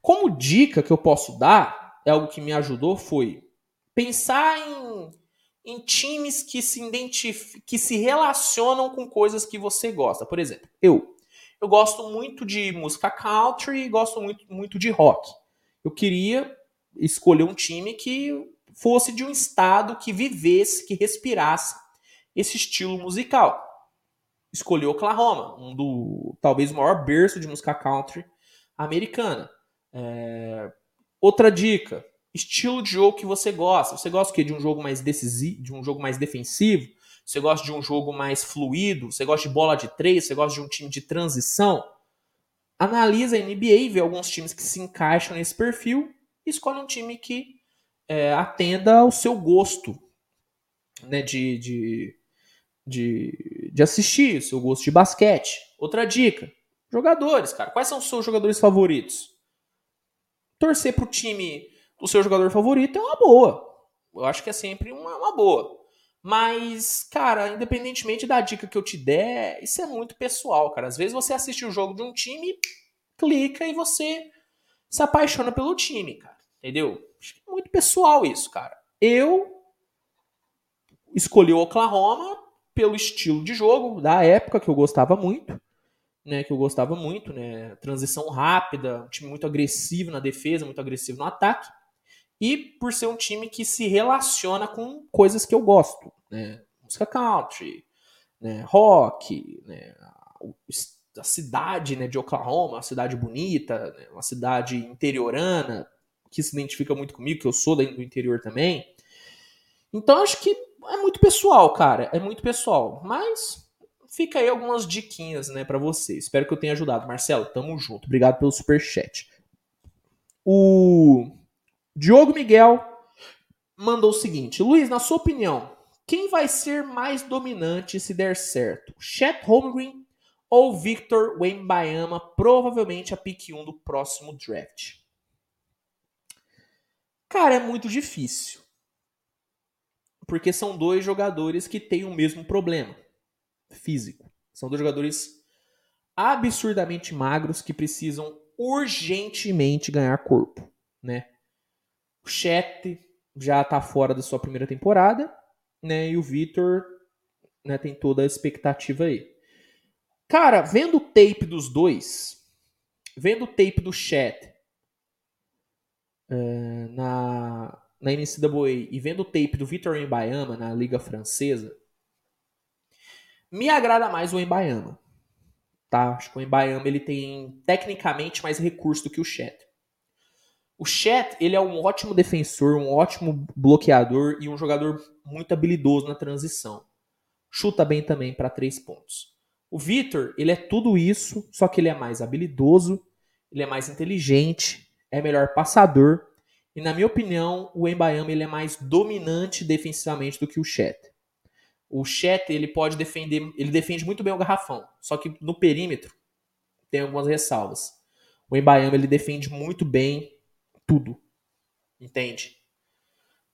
Como dica que eu posso dar, é algo que me ajudou, foi pensar em, em times que se identificam, que se relacionam com coisas que você gosta. Por exemplo, eu. Eu gosto muito de música country e gosto muito, muito de rock. Eu queria escolher um time que fosse de um estado que vivesse, que respirasse esse estilo musical. Escolhi Oklahoma, um do talvez o maior berço de música country americana. É... Outra dica: estilo de jogo que você gosta. Você gosta de um jogo mais decisivo, de um jogo mais defensivo? Você gosta de um jogo mais fluido? Você gosta de bola de três? Você gosta de um time de transição? Analisa a NBA e vê alguns times que se encaixam nesse perfil e escolhe um time que é, atenda ao seu gosto né, de, de, de, de assistir, seu gosto de basquete. Outra dica: jogadores, cara. Quais são os seus jogadores favoritos? Torcer pro time do seu jogador favorito é uma boa. Eu acho que é sempre uma, uma boa. Mas, cara, independentemente da dica que eu te der, isso é muito pessoal, cara. Às vezes você assiste o jogo de um time, clica e você se apaixona pelo time, cara. Entendeu? Acho que é muito pessoal isso, cara. Eu escolhi o Oklahoma pelo estilo de jogo da época que eu gostava muito, né? Que eu gostava muito, né? Transição rápida, um time muito agressivo na defesa, muito agressivo no ataque. E por ser um time que se relaciona com coisas que eu gosto, né? Música country, né? rock, né? a cidade né, de Oklahoma, uma cidade bonita, né? uma cidade interiorana, que se identifica muito comigo, que eu sou do interior também. Então acho que é muito pessoal, cara, é muito pessoal. Mas fica aí algumas diquinhas, né, para você. Espero que eu tenha ajudado. Marcelo, tamo junto. Obrigado pelo super chat. O Diogo Miguel mandou o seguinte: Luiz, na sua opinião, quem vai ser mais dominante se der certo? Chet Holmgren ou Victor Wembanyama, provavelmente a pick 1 do próximo draft? Cara, é muito difícil. Porque são dois jogadores que têm o mesmo problema físico. São dois jogadores absurdamente magros que precisam urgentemente ganhar corpo, né? O Chet já está fora da sua primeira temporada, né? E o Vitor, né, tem toda a expectativa aí. Cara, vendo o tape dos dois, vendo o tape do Chet uh, na, na NCAA e vendo o tape do Vitor Embayama na Liga Francesa, me agrada mais o Embayama. Tá? Acho que o Embayama ele tem tecnicamente mais recurso do que o Chet. O Chet ele é um ótimo defensor, um ótimo bloqueador e um jogador muito habilidoso na transição. Chuta bem também para três pontos. O Vitor ele é tudo isso, só que ele é mais habilidoso, ele é mais inteligente, é melhor passador. E na minha opinião, o Embayama ele é mais dominante defensivamente do que o Chet. O Chet ele pode defender, ele defende muito bem o garrafão, só que no perímetro tem algumas ressalvas. O Embayama ele defende muito bem tudo. Entende?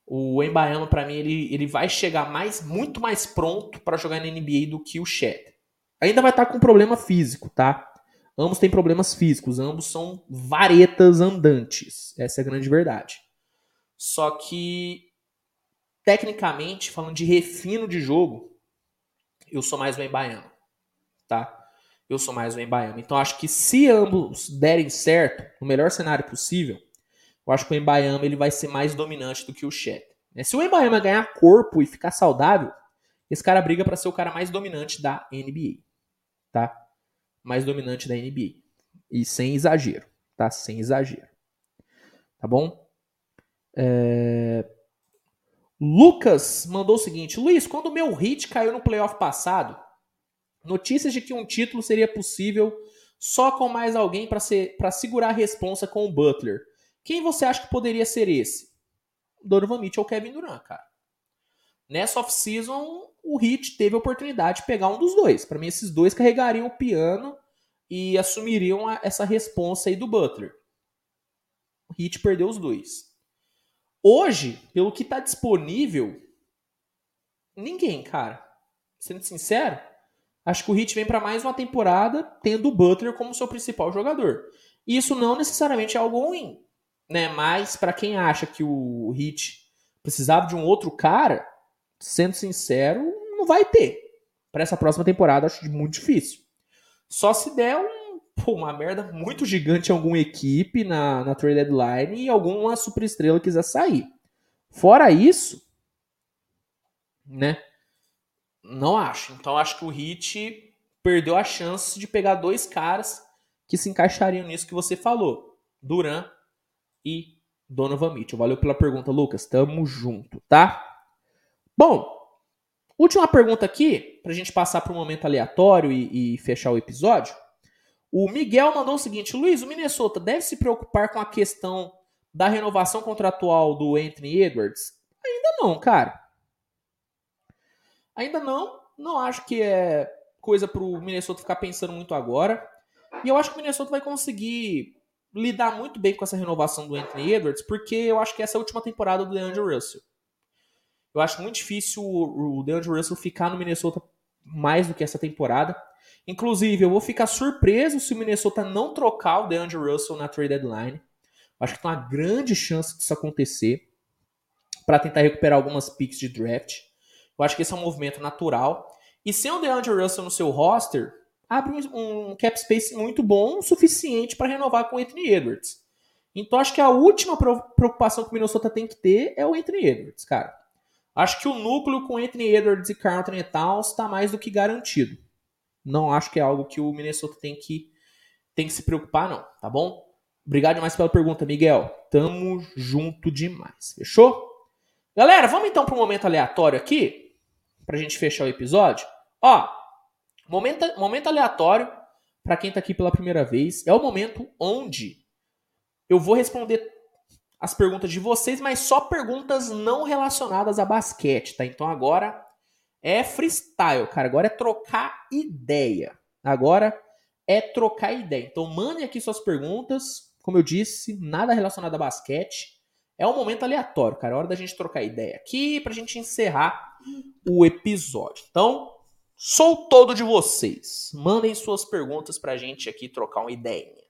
O Embayama para mim ele, ele vai chegar mais muito mais pronto para jogar na NBA do que o Chet. Ainda vai estar tá com problema físico, tá? Ambos têm problemas físicos, ambos são varetas andantes. Essa é a grande verdade. Só que, tecnicamente, falando de refino de jogo, eu sou mais o Embaiano. Tá? Eu sou mais o Embaiano. Então, acho que se ambos derem certo, no melhor cenário possível, eu acho que o Embayama ele vai ser mais dominante do que o Chet. Né? Se o Embayama ganhar corpo e ficar saudável, esse cara briga para ser o cara mais dominante da NBA. Tá? mais dominante da NBA. E sem exagero, tá? Sem exagero. Tá bom? É... Lucas mandou o seguinte: Luiz, quando o meu hit caiu no playoff passado, notícias de que um título seria possível só com mais alguém para segurar a responsa com o Butler. Quem você acha que poderia ser esse? Donovan Mitchell ou Kevin Durant, cara. Nessa off-season, o Heat teve a oportunidade de pegar um dos dois. Para mim, esses dois carregariam o piano e assumiriam a, essa responsa aí do Butler. O Heat perdeu os dois. Hoje, pelo que está disponível, ninguém, cara. Sendo sincero, acho que o Heat vem para mais uma temporada tendo o Butler como seu principal jogador. E isso não necessariamente é algo ruim, né? Mas para quem acha que o Heat precisava de um outro cara, sendo sincero, não vai ter. Para essa próxima temporada, acho muito difícil. Só se der um, pô, uma merda muito gigante em alguma equipe na, na trade deadline e alguma superestrela quiser sair. Fora isso, né? Não acho. Então acho que o Hit perdeu a chance de pegar dois caras que se encaixariam nisso que você falou. Duran e Donovan Mitchell. Valeu pela pergunta, Lucas. Tamo junto, tá? Bom, Última pergunta aqui, para a gente passar para um momento aleatório e, e, fechar o episódio. O Miguel mandou o seguinte: Luiz, o Minnesota deve se preocupar com a questão da renovação contratual do Anthony Edwards? Ainda não, cara. Ainda não. Não acho que é coisa para o Minnesota ficar pensando muito agora. E eu acho que o Minnesota vai conseguir lidar muito bem com essa renovação do Anthony Edwards, porque eu acho que essa é a última temporada do DeAndre Russell. Eu acho muito difícil o, DeAndre Russell ficar no Minnesota mais do que essa temporada. Inclusive, eu vou ficar surpreso se o Minnesota não trocar o DeAndre Russell na trade deadline. Acho que tem uma grande chance disso acontecer para tentar recuperar algumas picks de draft. Eu acho que esse é um movimento natural. E sem o DeAndre Russell no seu roster, abre um, cap space muito bom, suficiente para renovar com o Anthony Edwards. Então acho que a última preocupação que o Minnesota tem que ter é o Anthony Edwards, cara. Acho que o núcleo com Anthony Edwards e Carl Anthony Towns está mais do que garantido. Não acho que é algo que o Minnesota tem que, tem que se preocupar, não, tá bom? Obrigado demais pela pergunta, Miguel. Tamo junto demais. Fechou? Galera, vamos então para um momento aleatório aqui, para a gente fechar o episódio. Ó, momento, momento aleatório, para quem está aqui pela primeira vez, é o momento onde eu vou responder as perguntas de vocês, mas só perguntas não relacionadas a basquete, tá? Então agora é freestyle, cara. Agora é trocar ideia. Agora é trocar ideia. Então mandem aqui suas perguntas. Como eu disse, nada relacionado a basquete. É um momento aleatório, cara. É hora da gente trocar ideia aqui pra gente encerrar o episódio. Então, sou todo de vocês. Mandem suas perguntas pra gente aqui trocar uma ideia.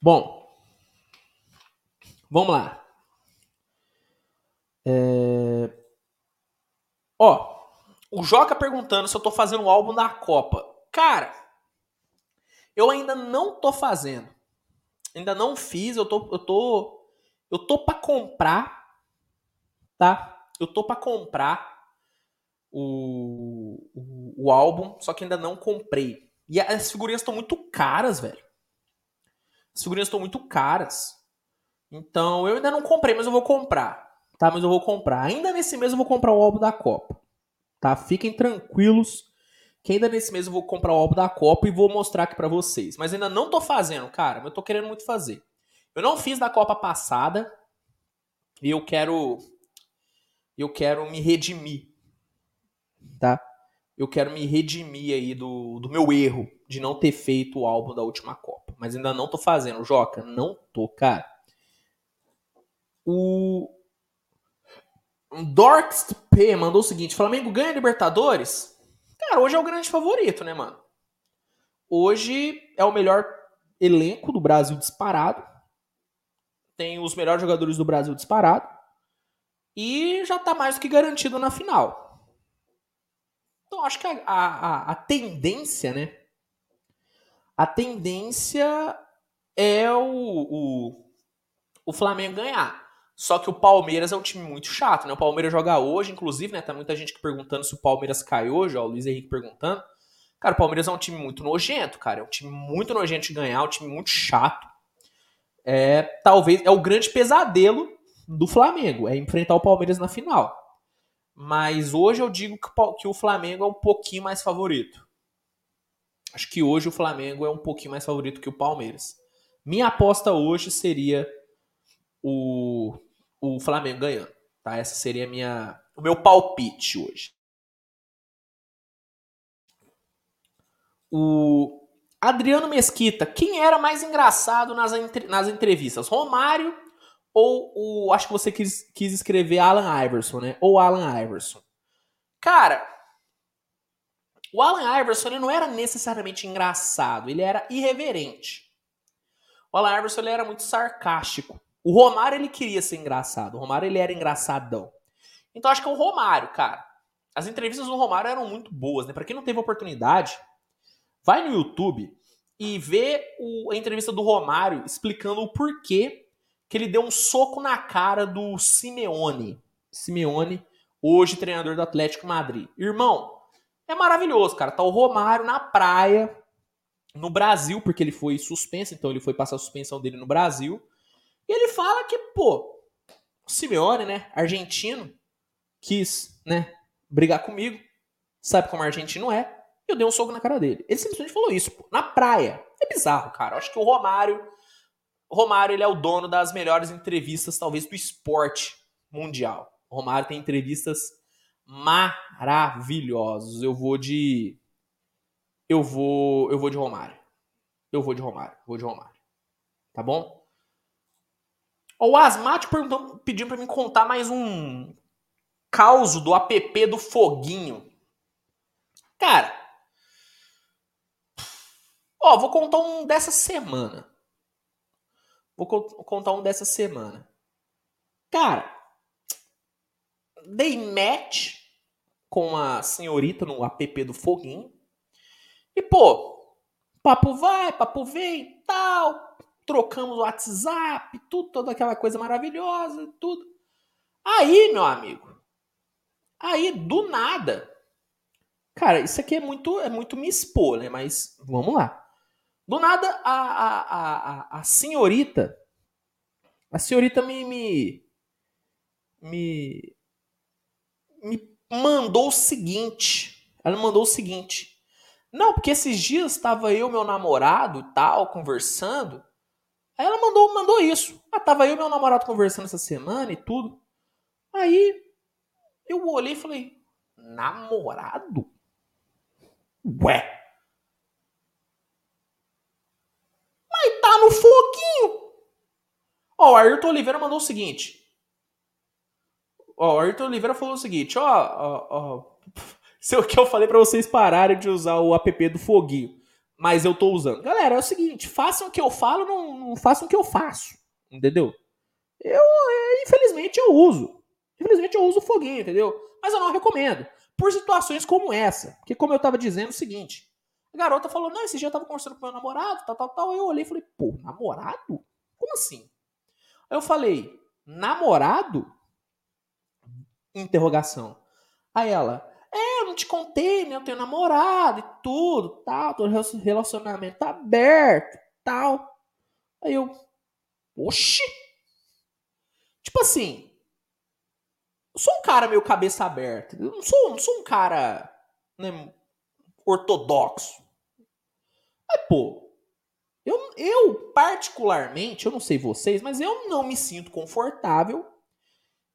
Bom, vamos lá. É... Ó, o Joca perguntando se eu tô fazendo o álbum da Copa. Cara, eu ainda não tô fazendo. Ainda não fiz, eu tô eu tô eu tô para comprar, tá? Eu tô para comprar o, o, o álbum, só que ainda não comprei. E as figurinhas estão muito caras, velho. As figurinhas estão muito caras. Então, eu ainda não comprei, mas eu vou comprar. Tá? Mas eu vou comprar. Ainda nesse mês eu vou comprar o álbum da Copa. Tá? Fiquem tranquilos que ainda nesse mês eu vou comprar o álbum da Copa e vou mostrar aqui para vocês. Mas ainda não tô fazendo, cara. Mas eu tô querendo muito fazer. Eu não fiz da Copa passada. E eu quero. Eu quero me redimir. Tá? Eu quero me redimir aí do, do meu erro de não ter feito o álbum da última Copa. Mas ainda não tô fazendo, Joca. Não tô, cara. O. Dorks P mandou o seguinte: Flamengo ganha Libertadores? Cara, hoje é o grande favorito, né, mano? Hoje é o melhor elenco do Brasil disparado. Tem os melhores jogadores do Brasil disparado. E já tá mais do que garantido na final. Então acho que a, a, a tendência, né? a tendência é o, o, o Flamengo ganhar. Só que o Palmeiras é um time muito chato, né? O Palmeiras joga hoje, inclusive, né? Tá muita gente perguntando se o Palmeiras cai hoje, ó, o Luiz Henrique perguntando. Cara, o Palmeiras é um time muito nojento, cara. É um time muito nojento de ganhar, um time muito chato. É, talvez, é o grande pesadelo do Flamengo, é enfrentar o Palmeiras na final. Mas hoje eu digo que o Flamengo é um pouquinho mais favorito. Acho que hoje o Flamengo é um pouquinho mais favorito que o Palmeiras. Minha aposta hoje seria o, o Flamengo ganhando. Tá? Essa seria minha, o meu palpite hoje. O Adriano Mesquita, quem era mais engraçado nas, nas entrevistas? Romário ou o. Acho que você quis, quis escrever Alan Iverson, né? Ou Alan Iverson. Cara, o Alan Iverson ele não era necessariamente engraçado, ele era irreverente. O Alan Iverson ele era muito sarcástico. O Romário ele queria ser engraçado. O Romário ele era engraçadão. Então acho que é o Romário, cara. As entrevistas do Romário eram muito boas, né? Para quem não teve oportunidade, vai no YouTube e vê o, a entrevista do Romário explicando o porquê que ele deu um soco na cara do Simeone. Simeone, hoje treinador do Atlético Madrid. Irmão, é maravilhoso, cara. Tá o Romário na praia, no Brasil, porque ele foi suspenso, então ele foi passar a suspensão dele no Brasil. E ele fala que, pô, o Simeone, né, argentino, quis, né, brigar comigo, sabe como argentino é, e eu dei um soco na cara dele. Ele simplesmente falou isso, pô, na praia. É bizarro, cara. Eu acho que o Romário, o Romário, ele é o dono das melhores entrevistas, talvez, do esporte mundial. O Romário tem entrevistas maravilhosas. Eu vou de eu vou, eu vou de Romário. Eu vou de Romário, vou de Romário. Tá bom? O Asmático pedindo para mim contar mais um caos do app do Foguinho. Cara, ó, vou contar um dessa semana. Vou contar um dessa semana. Cara, dei match com a senhorita no app do Foguinho. E, pô, papo vai, papo vem, tal trocamos o WhatsApp, tudo, toda aquela coisa maravilhosa, tudo. Aí, meu amigo, aí do nada, cara, isso aqui é muito, é muito me expor, né? Mas vamos lá. Do nada, a, a, a, a senhorita, a senhorita me, me, me, me mandou o seguinte. Ela mandou o seguinte. Não, porque esses dias estava eu, meu namorado e tal, conversando. Aí ela mandou, mandou isso. Ah, tava eu e meu namorado conversando essa semana e tudo. Aí eu olhei e falei, namorado? Ué. Mas tá no foguinho. Ó, o Ayrton Oliveira mandou o seguinte. Ó, o Ayrton Oliveira falou o seguinte, ó, ó, ó. Se o que eu falei para vocês pararem de usar o app do foguinho mas eu tô usando. Galera, é o seguinte, façam o que eu falo, não, não façam o que eu faço. Entendeu? Eu, é, infelizmente, eu uso. Infelizmente, eu uso o foguinho, entendeu? Mas eu não recomendo. Por situações como essa. Porque, como eu tava dizendo, é o seguinte. A garota falou, não, esse dia eu tava conversando com meu namorado, tal, tal, tal. Eu olhei e falei, pô, namorado? Como assim? Aí eu falei, namorado? Interrogação. Aí ela, é, eu não te contei, né? Eu tenho namorado e tudo, tal. Tô relacionamento aberto, tal. Aí eu, oxi. Tipo assim, eu sou um cara meio cabeça aberta. Eu não sou, não sou um cara né, ortodoxo. Mas, pô, eu, eu particularmente, eu não sei vocês, mas eu não me sinto confortável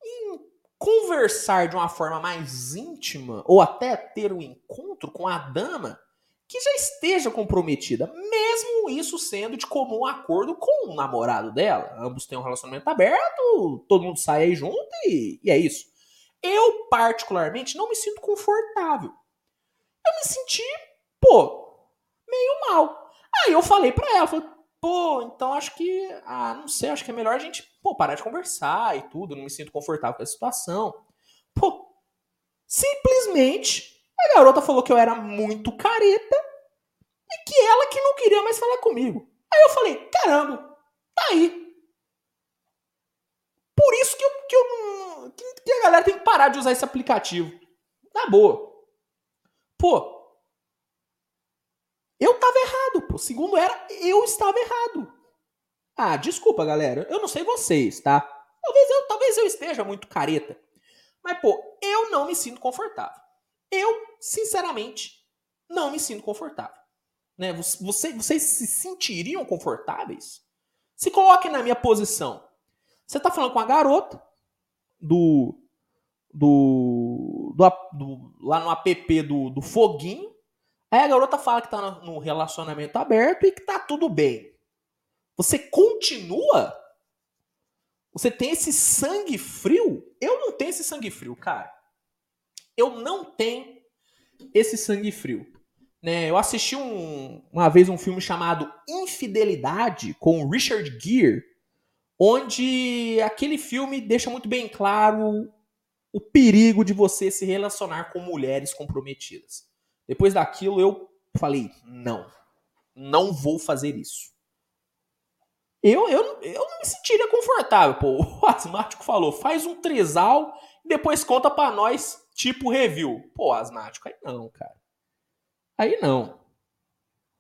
em conversar de uma forma mais íntima ou até ter um encontro com a dama que já esteja comprometida, mesmo isso sendo de comum acordo com o namorado dela. Ambos têm um relacionamento aberto, todo mundo sai aí junto e, e é isso. Eu, particularmente, não me sinto confortável. Eu me senti, pô, meio mal. Aí eu falei pra ela, falei, pô, então acho que, ah, não sei, acho que é melhor a gente, pô, parar de conversar e tudo, não me sinto confortável com a situação. Pô, simplesmente a garota falou que eu era muito careta e que ela que não queria mais falar comigo. Aí eu falei, caramba, tá aí. Por isso que, eu, que, eu, que a galera tem que parar de usar esse aplicativo. Na boa. Pô, Eu estava errado, pô. Segundo era, eu estava errado. Ah, desculpa, galera. Eu não sei vocês, tá? Talvez eu, talvez eu esteja muito careta. Mas, pô, eu não me sinto confortável. Eu, sinceramente, não me sinto confortável. Né? Você, vocês se sentiriam confortáveis? Se coloquem na minha posição. Você tá falando com a garota do. do, do, do lá no app do, do Foguinho. Aí a garota fala que tá no relacionamento aberto e que tá tudo bem. Você continua? Você tem esse sangue frio? Eu não tenho esse sangue frio, cara. Eu não tenho esse sangue frio. Né, eu assisti um, uma vez um filme chamado Infidelidade com Richard Gere, onde aquele filme deixa muito bem claro o perigo de você se relacionar com mulheres comprometidas. Depois daquilo eu falei: não, não vou fazer isso. Eu, eu, eu não me sentiria confortável. Pô, o asmático falou: faz um trisal e depois conta para nós, tipo review. Pô, asmático, aí não, cara. Aí não.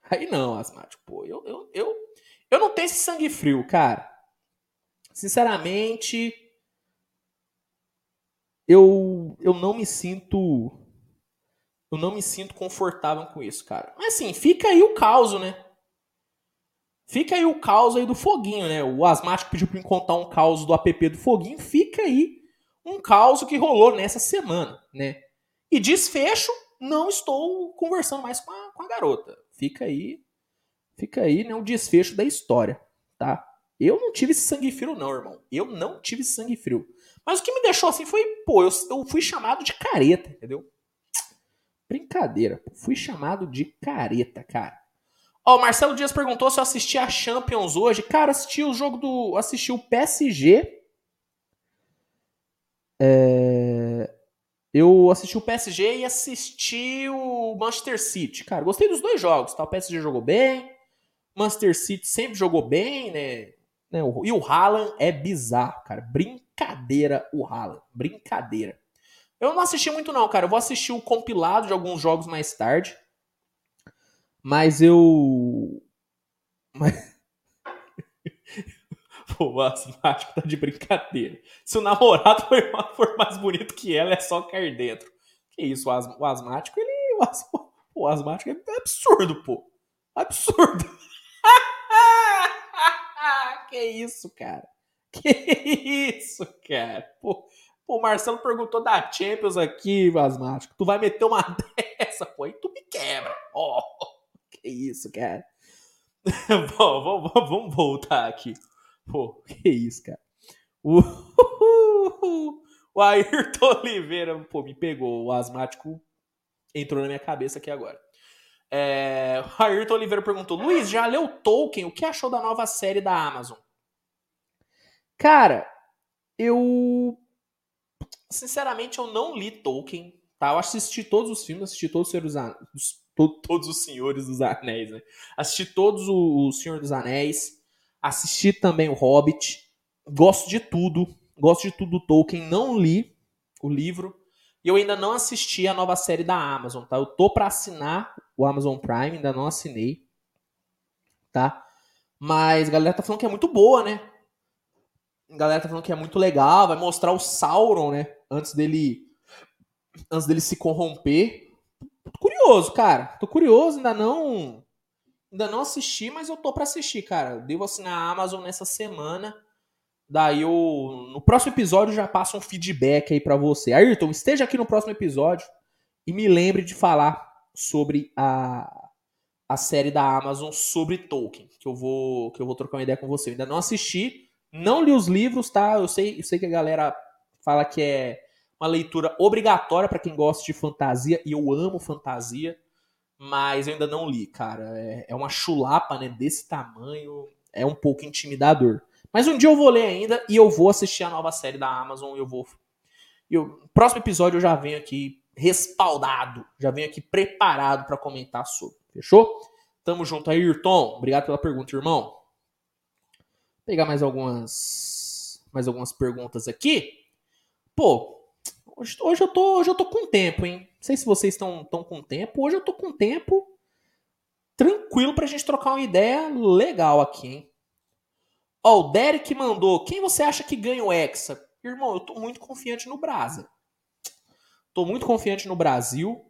Aí não, asmático. Pô, eu, eu, eu, eu não tenho esse sangue frio, cara. Sinceramente, eu, eu não me sinto. Eu não me sinto confortável com isso, cara. Mas assim, fica aí o caos, né? Fica aí o caos aí do Foguinho, né? O asmático pediu pra me contar um caos do app do Foguinho. Fica aí um caos que rolou nessa semana, né? E desfecho, não estou conversando mais com a, com a garota. Fica aí, fica aí, né, o desfecho da história, tá? Eu não tive esse sangue frio não, irmão. Eu não tive sangue frio. Mas o que me deixou assim foi, pô, eu, eu fui chamado de careta, entendeu? Brincadeira, fui chamado de careta, cara. Ó, o Marcelo Dias perguntou se eu assisti a Champions hoje. Cara, assisti o jogo do. assisti o PSG. É, eu assisti o PSG e assisti o Manchester City. Cara, gostei dos dois jogos, tá? O PSG jogou bem, Manchester City sempre jogou bem, né? né? E o Haaland é bizarro, cara. Brincadeira o Haaland. Brincadeira. Eu não assisti muito não, cara. Eu vou assistir o compilado de alguns jogos mais tarde. Mas eu... Mas... Pô, o asmático tá de brincadeira. Se o namorado for, mais bonito que ela, é só cair dentro. Que isso, o, o asmático, ele. O, o asmático é absurdo, pô. Absurdo. que isso, cara. Que isso, cara. Pô, pô, o Marcelo perguntou da Champions aqui, asmático. Tu vai meter uma dessa, pô, aí tu me quebra. Ó, oh, que isso, cara. Bom, vamos voltar aqui. Pô, que isso, cara. O, o Ayrton Oliveira, pô, me pegou. O asmático entrou na minha cabeça aqui agora. É, o Ayrton Oliveira perguntou: Luiz, já leu Tolkien? O que achou da nova série da Amazon? Cara, eu. Sinceramente, eu não li Tolkien. Tá? Eu assisti todos os filmes, assisti todos os Senhores, todos os Senhores dos Anéis, né? Assisti todos os Senhor dos Anéis. Assisti também o Hobbit. Gosto de tudo. Gosto de tudo do Tolkien. Não li o livro. E eu ainda não assisti a nova série da Amazon, tá? Eu tô para assinar o Amazon Prime, ainda não assinei. Tá? Mas a galera tá falando que é muito boa, né? A galera tá falando que é muito legal, vai mostrar o Sauron, né? Antes dele antes dele se corromper. Curioso, cara. Tô curioso, ainda não Ainda não assisti, mas eu tô para assistir, cara. devo assinar a Amazon nessa semana. Daí eu. No próximo episódio já passo um feedback aí para você. Ayrton, esteja aqui no próximo episódio e me lembre de falar sobre a, a série da Amazon sobre Tolkien. Que eu vou. Que eu vou trocar uma ideia com você. Eu ainda não assisti, não li os livros, tá? Eu sei, eu sei que a galera fala que é uma leitura obrigatória para quem gosta de fantasia, e eu amo fantasia mas eu ainda não li, cara. É, é uma chulapa, né, desse tamanho, é um pouco intimidador. Mas um dia eu vou ler ainda e eu vou assistir a nova série da Amazon e eu vou. Eu, próximo episódio eu já venho aqui respaldado, já venho aqui preparado para comentar sobre. Fechou? Tamo junto aí, Ayrton. Obrigado pela pergunta, irmão. Vou pegar mais algumas mais algumas perguntas aqui. Pô, Hoje, hoje, eu tô, hoje eu tô com tempo, hein? Não sei se vocês estão tão com tempo. Hoje eu tô com tempo. tranquilo pra gente trocar uma ideia legal aqui, hein? Ó, o Derek mandou. Quem você acha que ganha o Hexa? Irmão, eu tô muito confiante no Brasa. Tô muito confiante no Brasil,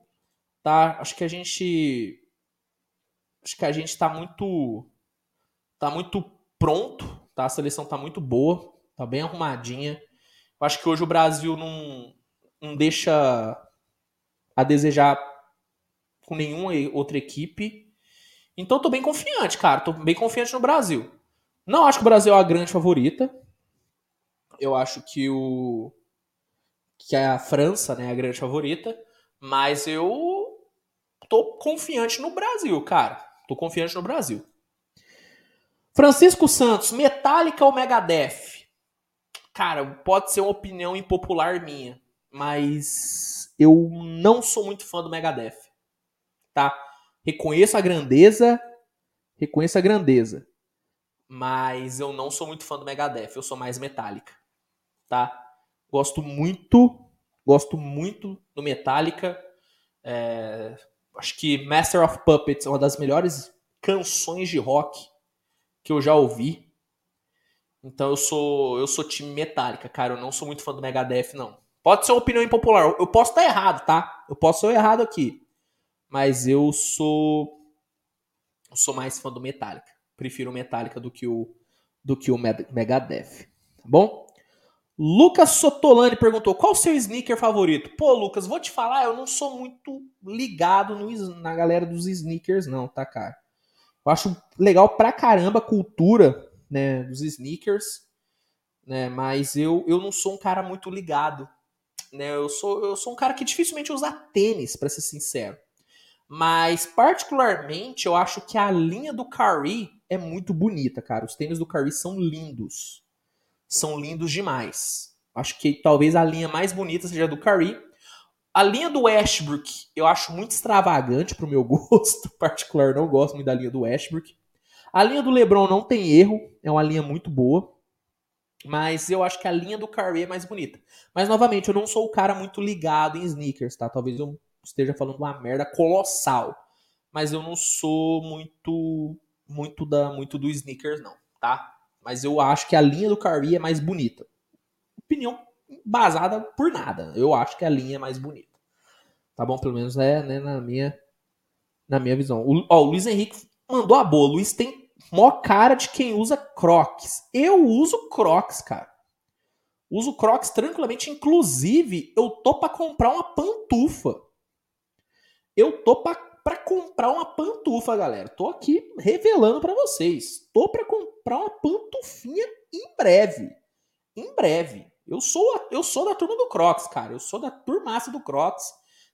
tá? Acho que a gente acho que a gente tá muito tá muito pronto, tá? A seleção tá muito boa, tá bem arrumadinha. Eu acho que hoje o Brasil não, não deixa a desejar com nenhuma outra equipe. Então tô bem confiante, cara. Tô bem confiante no Brasil. Não acho que o Brasil é a grande favorita. Eu acho que o que a França, né, é a grande favorita, mas eu tô confiante no Brasil, cara. Tô confiante no Brasil. Francisco Santos, Metallica ou Megadeth? Cara, pode ser uma opinião impopular minha, mas eu não sou muito fã do Megadeth. Tá? Reconheço a grandeza, reconheço a grandeza, mas eu não sou muito fã do Megadeth, eu sou mais Metallica, tá? Gosto muito, gosto muito do Metallica. É, acho que Master of Puppets é uma das melhores canções de rock que eu já ouvi. Então eu sou eu sou time Metallica, cara. Eu não sou muito fã do Megadeth, não. Pode ser uma opinião impopular. Eu posso estar errado, tá? Eu posso ser errado aqui. Mas eu sou eu sou mais fã do Metallica. Prefiro o Metallica do que o do que o Megadeth, tá bom? Lucas Sotolani perguntou: qual o seu sneaker favorito? Pô, Lucas, vou te falar, eu não sou muito ligado no, na galera dos sneakers, não, tá, cara? Eu acho legal pra caramba a cultura né, dos sneakers, né? Mas eu, eu não sou um cara muito ligado. Né? Eu, sou, eu sou um cara que dificilmente usa tênis, para ser sincero. Mas, particularmente, eu acho que a linha do Curry é muito bonita, cara. Os tênis do Curry são lindos são lindos demais. Acho que talvez a linha mais bonita seja a do Curry. A linha do Westbrook eu acho muito extravagante pro meu gosto particular, não gosto muito da linha do Westbrook. A linha do LeBron não tem erro, é uma linha muito boa. Mas eu acho que a linha do Curry é mais bonita. Mas novamente, eu não sou o cara muito ligado em sneakers, tá? Talvez eu esteja falando uma merda colossal. Mas eu não sou muito muito da muito do sneakers não, tá? Mas eu acho que a linha do Curry é mais bonita. Opinião basada por nada. Eu acho que a linha é mais bonita. Tá bom? Pelo menos é né, na, minha, na minha visão. O, ó, o Luiz Henrique mandou a boa. O Luiz tem mó cara de quem usa Crocs. Eu uso Crocs, cara. Uso Crocs tranquilamente. Inclusive, eu tô para comprar uma pantufa. Eu tô pra para comprar uma pantufa, galera. Tô aqui revelando para vocês. Tô para comprar uma pantufinha em breve. Em breve. Eu sou eu sou da turma do Crocs, cara. Eu sou da turmaça do Crocs.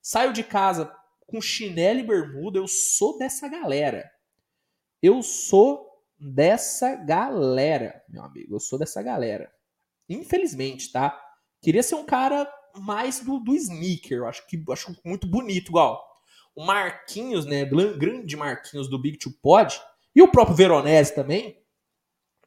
Saio de casa com chinelo e bermuda. Eu sou dessa galera. Eu sou dessa galera, meu amigo. Eu sou dessa galera. Infelizmente, tá? Queria ser um cara mais do, do sneaker. Eu acho que acho muito bonito, igual o Marquinhos, né, grande Marquinhos do Big Two Pod, e o próprio Veronese também,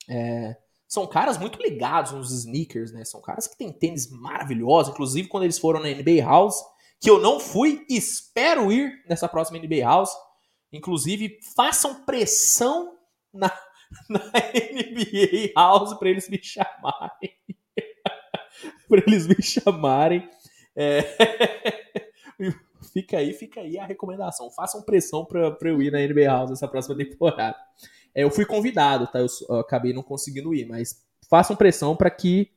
é, são caras muito ligados nos sneakers, né? São caras que têm tênis maravilhosos, inclusive quando eles foram na NBA House, que eu não fui, espero ir nessa próxima NBA House. Inclusive, façam pressão na, na NBA House para eles me chamarem. para eles me chamarem. É... fica aí, fica aí a recomendação. Façam pressão pra eu ir na NBA House essa próxima temporada. É, eu fui convidado, tá? Eu, eu, acabei não conseguindo ir, mas façam pressão para que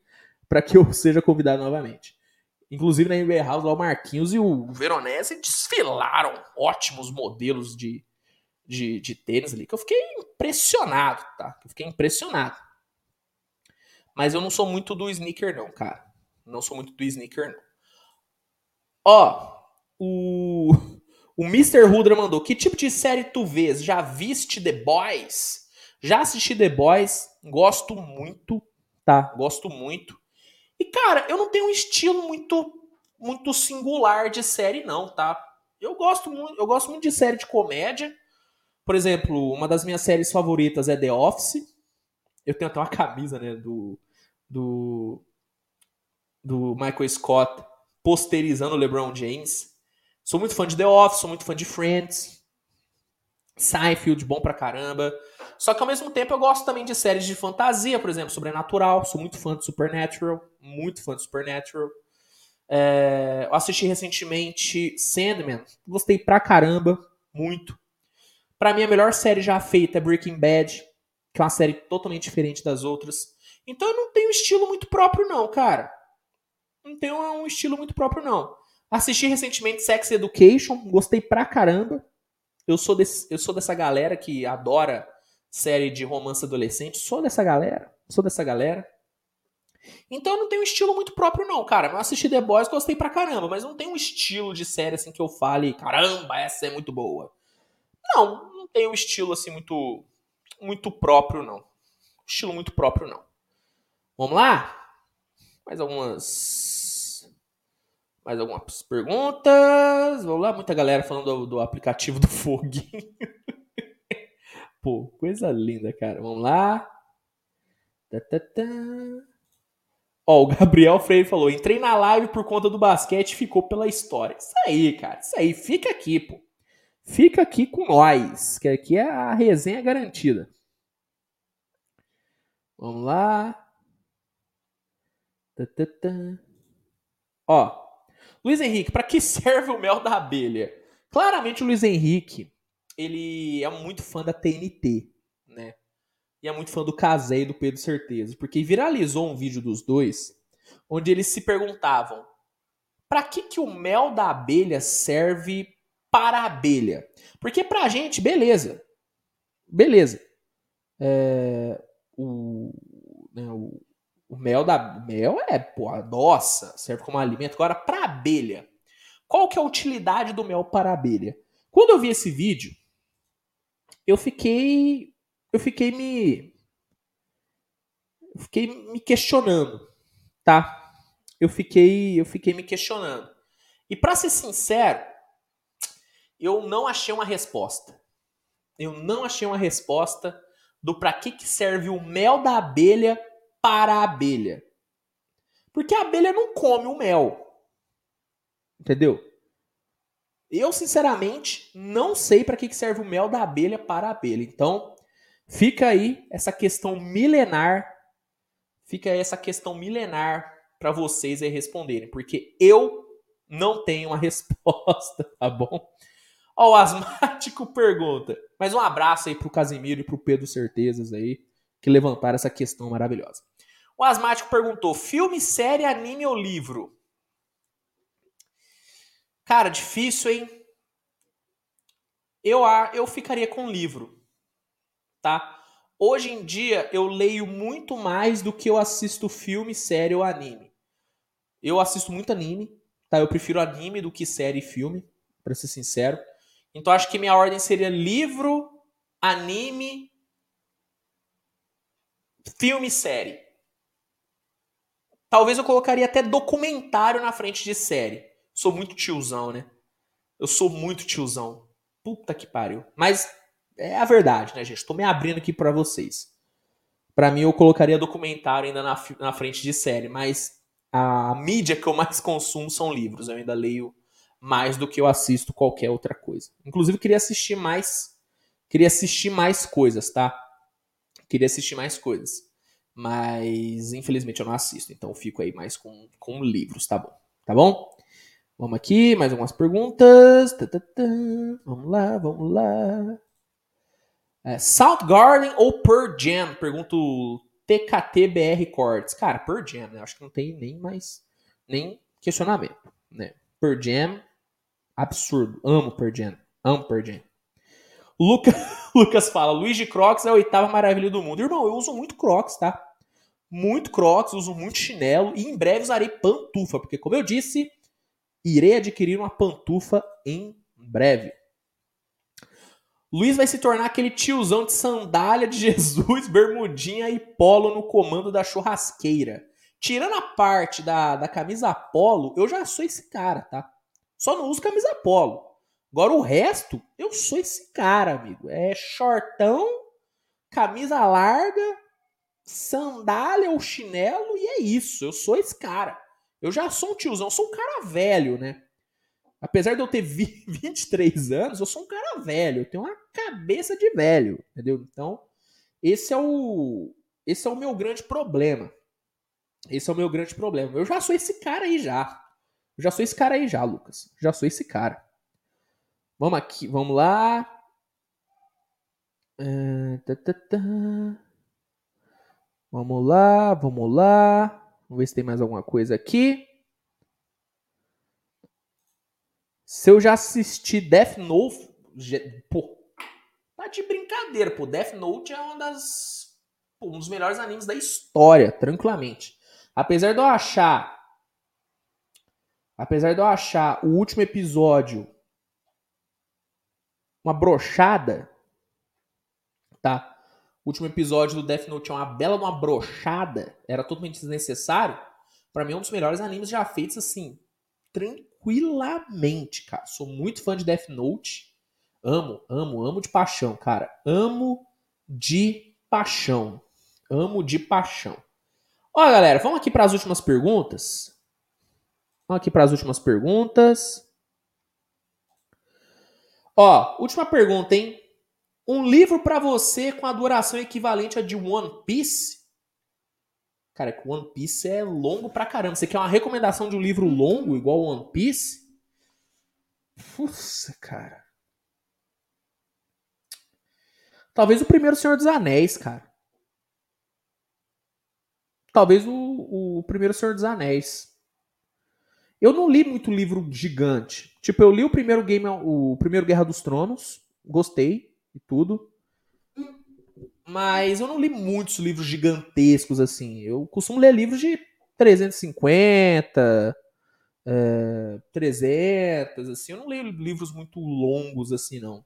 para que eu seja convidado novamente. Inclusive na NBA House, lá o Marquinhos e o Veronese desfilaram ótimos modelos de, de, de tênis ali, que eu fiquei impressionado, tá? Eu fiquei impressionado. Mas eu não sou muito do sneaker, não, cara. Não sou muito do sneaker, não. Ó, o, o Mr. Rudra mandou: Que tipo de série tu vês? Já viste The Boys? Já assisti The Boys, gosto muito, tá? Gosto muito. E cara, eu não tenho um estilo muito muito singular de série não, tá? Eu gosto muito, eu gosto muito de série de comédia. Por exemplo, uma das minhas séries favoritas é The Office. Eu tenho até uma camisa, né, do do do Michael Scott posterizando o LeBron James. Sou muito fã de The Office, sou muito fã de Friends. Seinfeld, bom pra caramba. Só que ao mesmo tempo eu gosto também de séries de fantasia, por exemplo, Sobrenatural. Sou muito fã de Supernatural. Muito fã de Supernatural. É, eu assisti recentemente Sandman. Gostei pra caramba. Muito. Pra mim, a melhor série já feita é Breaking Bad, que é uma série totalmente diferente das outras. Então eu não tenho estilo muito próprio, não, cara. Não tenho um estilo muito próprio, não. Assisti recentemente Sex Education, gostei pra caramba. Eu sou, desse, eu sou dessa galera que adora série de romance adolescente. Sou dessa galera. Sou dessa galera. Então não tenho um estilo muito próprio, não, cara. Eu assisti The Boys, gostei pra caramba, mas não tem um estilo de série assim que eu fale, caramba, essa é muito boa. Não, não tem um estilo assim muito muito próprio, não. Estilo muito próprio, não. Vamos lá? Mais algumas. Mais algumas perguntas. Vamos lá, muita galera falando do, do aplicativo do Foguinho. Pô, coisa linda, cara. Vamos lá. Ó, o Gabriel Freire falou: entrei na live por conta do basquete e ficou pela história. Isso aí, cara. Isso aí. Fica aqui, pô. Fica aqui com nós, que aqui é a resenha garantida. Vamos lá. Ó, Luiz Henrique, para que serve o mel da abelha? Claramente o Luiz Henrique, ele é muito fã da TNT, né? E é muito fã do Casé e do Pedro Certeza, porque viralizou um vídeo dos dois onde eles se perguntavam: para que que o mel da abelha serve para a abelha? Porque pra gente, beleza. Beleza. É, o, né, o o mel da mel é, pô, nossa, serve como alimento. Agora, para abelha, qual que é a utilidade do mel para a abelha? Quando eu vi esse vídeo, eu fiquei eu fiquei me eu fiquei me questionando, tá? Eu fiquei eu fiquei me questionando. E para ser sincero, eu não achei uma resposta. Eu não achei uma resposta do para que que serve o mel da abelha para a abelha. Porque a abelha não come o mel. Entendeu? Eu, sinceramente, não sei para que serve o mel da abelha para a abelha. Então, fica aí essa questão milenar. Fica aí essa questão milenar para vocês aí responderem. Porque eu não tenho uma resposta, tá bom? Ó, o asmático pergunta. Mas um abraço aí pro Casimiro e pro Pedro Certezas aí, que levantaram essa questão maravilhosa. O asmático perguntou: filme, série, anime ou livro? Cara, difícil, hein? Eu, eu ficaria com livro, tá? Hoje em dia eu leio muito mais do que eu assisto filme, série ou anime. Eu assisto muito anime, tá? Eu prefiro anime do que série e filme, para ser sincero. Então acho que minha ordem seria livro, anime, filme série. Talvez eu colocaria até documentário na frente de série. Sou muito tiozão, né? Eu sou muito tiozão. Puta que pariu. Mas é a verdade, né, gente? Tô me abrindo aqui para vocês. Para mim, eu colocaria documentário ainda na, na frente de série, mas a mídia que eu mais consumo são livros. Eu ainda leio mais do que eu assisto qualquer outra coisa. Inclusive, queria assistir mais. Queria assistir mais coisas, tá? Queria assistir mais coisas. Mas infelizmente eu não assisto, então fico aí mais com, com livros, tá bom? Tá bom? Vamos aqui, mais algumas perguntas. Vamos lá, vamos lá. É, Garden ou Pearl Jam? Pergunto TKTBR Cortes. Cara, Pearl Jam, né? Acho que não tem nem mais nem questionamento, né? Pearl Jam, absurdo. Amo Pearl Jam. Amo Pearl Jam. Luca, Lucas fala, Luiz de Crocs é a oitava maravilha do mundo. Irmão, eu uso muito Crocs, tá? Muito Crocs, uso muito chinelo e em breve usarei pantufa, porque como eu disse, irei adquirir uma pantufa em breve. Luiz vai se tornar aquele tiozão de sandália de Jesus, bermudinha e polo no comando da churrasqueira. Tirando a parte da, da camisa polo, eu já sou esse cara, tá? Só não uso camisa polo. Agora o resto, eu sou esse cara, amigo. É shortão, camisa larga, sandália ou chinelo e é isso. Eu sou esse cara. Eu já sou um tiozão, sou um cara velho, né? Apesar de eu ter 23 anos, eu sou um cara velho, eu tenho uma cabeça de velho, entendeu? Então, esse é o esse é o meu grande problema. Esse é o meu grande problema. Eu já sou esse cara aí já. Eu já sou esse cara aí já, Lucas. Já sou esse cara. Vamos aqui, vamos lá. Uh, tá, tá, tá. Vamos lá, vamos lá. Vamos ver se tem mais alguma coisa aqui. Se eu já assisti Death Note, pô, tá de brincadeira, pô. Death Note é uma das, pô, um dos melhores animes da história, tranquilamente. Apesar de eu achar, apesar de eu achar o último episódio uma brochada, tá? O último episódio do Death Note é uma bela uma brochada, era totalmente desnecessário. Para mim é um dos melhores animes já feitos assim, tranquilamente, cara. Sou muito fã de Death Note. Amo, amo, amo de paixão, cara. Amo de paixão. Amo de paixão. Ó, galera, vamos aqui para as últimas perguntas. Vamos aqui para as últimas perguntas. Ó, última pergunta, hein? Um livro para você com a duração equivalente a de One Piece? Cara, que One Piece é longo pra caramba. Você quer uma recomendação de um livro longo igual One Piece? Nossa, cara. Talvez o primeiro Senhor dos Anéis, cara. Talvez o, o primeiro Senhor dos Anéis. Eu não li muito livro gigante. Tipo, eu li o primeiro game, o primeiro Guerra dos Tronos, gostei e tudo. Mas eu não li muitos livros gigantescos assim. Eu costumo ler livros de 350, é, 300, assim. Eu não leio livros muito longos assim, não.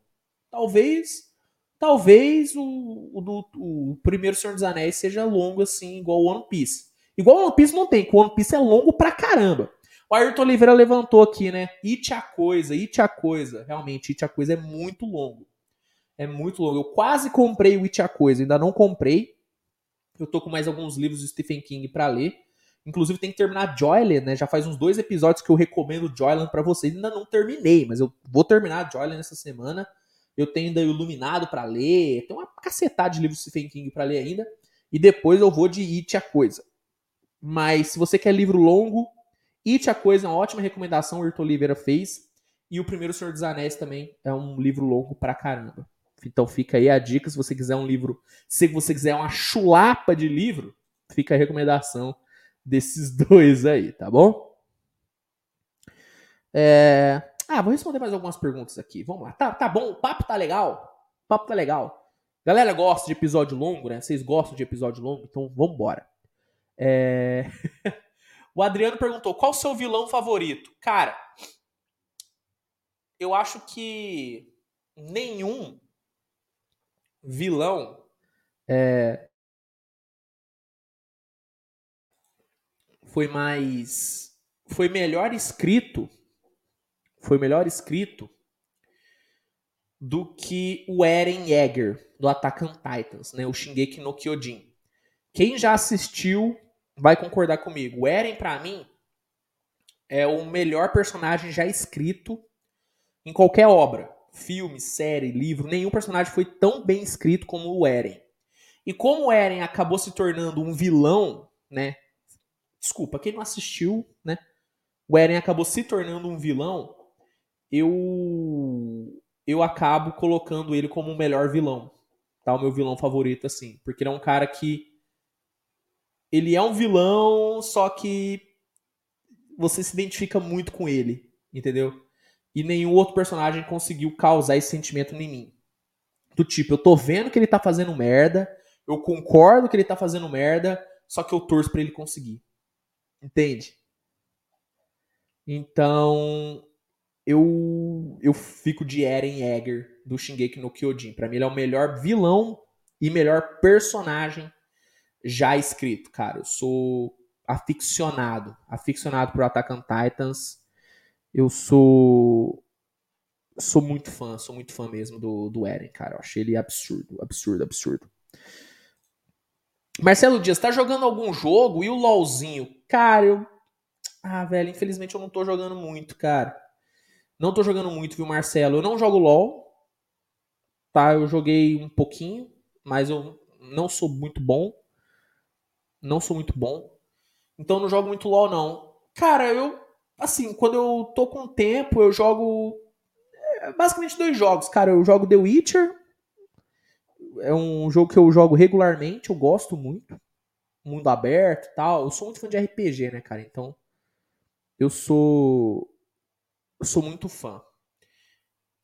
Talvez, talvez o, o, do, o primeiro Senhor dos Anéis seja longo assim, igual o One Piece. Igual o One Piece não tem, que o One Piece é longo pra caramba. O Ayrton Oliveira levantou aqui, né? It a coisa, It a coisa. Realmente, It a coisa é muito longo. É muito longo. Eu quase comprei o It a coisa, ainda não comprei. Eu tô com mais alguns livros do Stephen King para ler. Inclusive tem que terminar Joyland, né? Já faz uns dois episódios que eu recomendo Joyland para vocês. Ainda não terminei, mas eu vou terminar Joyland essa semana. Eu tenho ainda Iluminado para ler. Tem uma cacetada de livros do Stephen King para ler ainda. E depois eu vou de It a coisa. Mas se você quer livro longo, It a Coisa é uma ótima recomendação, o Hirto Oliveira fez. E o primeiro Senhor dos Anéis também é um livro longo pra caramba. Então fica aí a dica, se você quiser um livro, se você quiser uma chulapa de livro, fica a recomendação desses dois aí, tá bom? É... Ah, vou responder mais algumas perguntas aqui. Vamos lá. Tá, tá bom, o papo tá legal. O papo tá legal. Galera gosta de episódio longo, né? Vocês gostam de episódio longo? Então vambora. É... O Adriano perguntou: qual o seu vilão favorito? Cara, eu acho que nenhum vilão é, foi mais. Foi melhor escrito. Foi melhor escrito do que o Eren Yeager do Attack on Titans, né? O Shingeki no Kyojin. Quem já assistiu vai concordar comigo. O Eren, para mim, é o melhor personagem já escrito em qualquer obra. Filme, série, livro, nenhum personagem foi tão bem escrito como o Eren. E como o Eren acabou se tornando um vilão, né? Desculpa, quem não assistiu, né? O Eren acabou se tornando um vilão, eu eu acabo colocando ele como o melhor vilão, tá? O meu vilão favorito assim, porque ele é um cara que ele é um vilão, só que você se identifica muito com ele, entendeu? E nenhum outro personagem conseguiu causar esse sentimento em mim. Do tipo, eu tô vendo que ele tá fazendo merda, eu concordo que ele tá fazendo merda, só que eu torço para ele conseguir. Entende? Então, eu eu fico de Eren Yeager do Shingeki no Kyojin. Para mim ele é o melhor vilão e melhor personagem já escrito, cara. Eu sou aficionado, aficionado por Attack on Titans. Eu sou sou muito fã, sou muito fã mesmo do, do Eren, cara. Eu achei ele absurdo, absurdo, absurdo. Marcelo Dias, tá jogando algum jogo? E o LOLzinho? Cara, eu. Ah, velho, infelizmente eu não tô jogando muito, cara. Não tô jogando muito, viu, Marcelo? Eu não jogo LOL. Tá, eu joguei um pouquinho, mas eu não sou muito bom. Não sou muito bom. Então não jogo muito LOL, não. Cara, eu. Assim, quando eu tô com tempo, eu jogo. é, Basicamente dois jogos, cara. Eu jogo The Witcher. É um jogo que eu jogo regularmente, eu gosto muito. Mundo aberto e tal. Eu sou muito fã de RPG, né, cara? Então. Eu sou. Eu sou muito fã.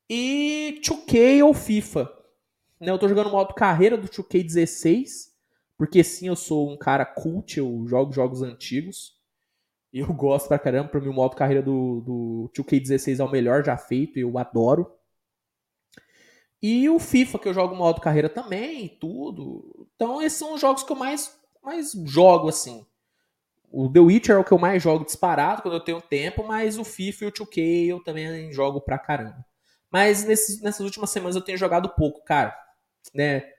E 2K ou FIFA. Né, eu tô jogando o modo carreira do 2K16. Porque sim, eu sou um cara cult, eu jogo jogos antigos. Eu gosto pra caramba. Pra mim, o modo carreira do, do 2K16 é o melhor já feito, eu adoro. E o FIFA, que eu jogo modo carreira também, tudo. Então, esses são os jogos que eu mais, mais jogo, assim. O The Witcher é o que eu mais jogo disparado quando eu tenho tempo, mas o FIFA e o 2K eu também jogo pra caramba. Mas nesses, nessas últimas semanas eu tenho jogado pouco, cara. Né?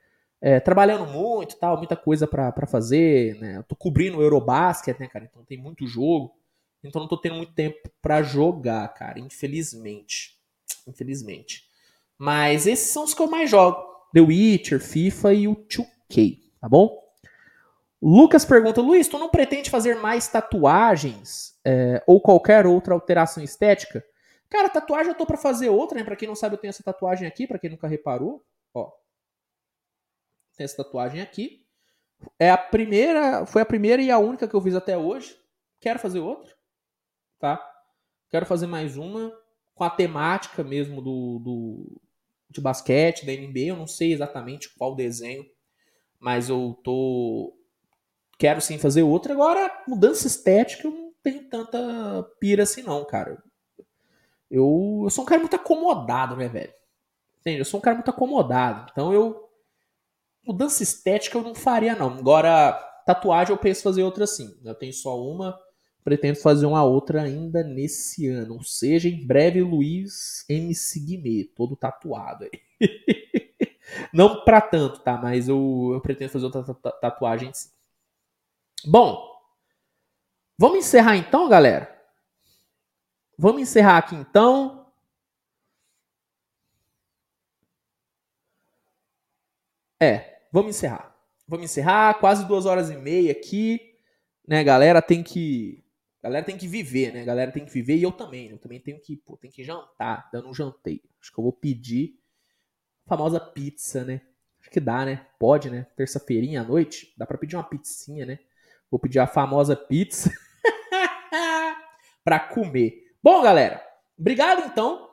É, trabalhando muito tal, muita coisa pra fazer, né? Eu tô cobrindo o Eurobasket, né, cara? Então tem muito jogo. Então não tô tendo muito tempo pra jogar, cara. Infelizmente. Infelizmente. Mas esses são os que eu mais jogo. The Witcher, FIFA e o 2K, tá bom? Lucas pergunta, Luiz, tu não pretende fazer mais tatuagens é, ou qualquer outra alteração estética? Cara, tatuagem eu tô pra fazer outra, né? Pra quem não sabe, eu tenho essa tatuagem aqui, pra quem nunca reparou. Ó. Tem essa tatuagem aqui. É a primeira, foi a primeira e a única que eu fiz até hoje. Quero fazer outra, tá? Quero fazer mais uma com a temática mesmo do, do de basquete, da NBA. Eu não sei exatamente qual desenho, mas eu tô quero sim fazer outra. Agora, mudança estética, eu não tenho tanta pira assim não, cara. Eu, eu sou um cara muito acomodado, né, velho? Entende? Eu sou um cara muito acomodado. Então eu. Mudança estética eu não faria, não. Agora, tatuagem eu penso fazer outra sim. Eu tenho só uma. Pretendo fazer uma outra ainda nesse ano. Ou seja, em breve, Luiz MC Guimê, todo tatuado aí. não pra tanto, tá? Mas eu, eu pretendo fazer outra tatuagem sim. Bom, vamos encerrar então, galera? Vamos encerrar aqui então. É, vamos encerrar. Vamos encerrar, quase duas horas e meia aqui, né, galera? Tem que, galera tem que viver, né? Galera tem que viver e eu também. Eu também tenho que, pô, tem que jantar. Dando um jantei. Acho que eu vou pedir a famosa pizza, né? Acho que dá, né? Pode, né? Terça-feirinha à noite, dá para pedir uma pizzinha, né? Vou pedir a famosa pizza para comer. Bom, galera, obrigado então,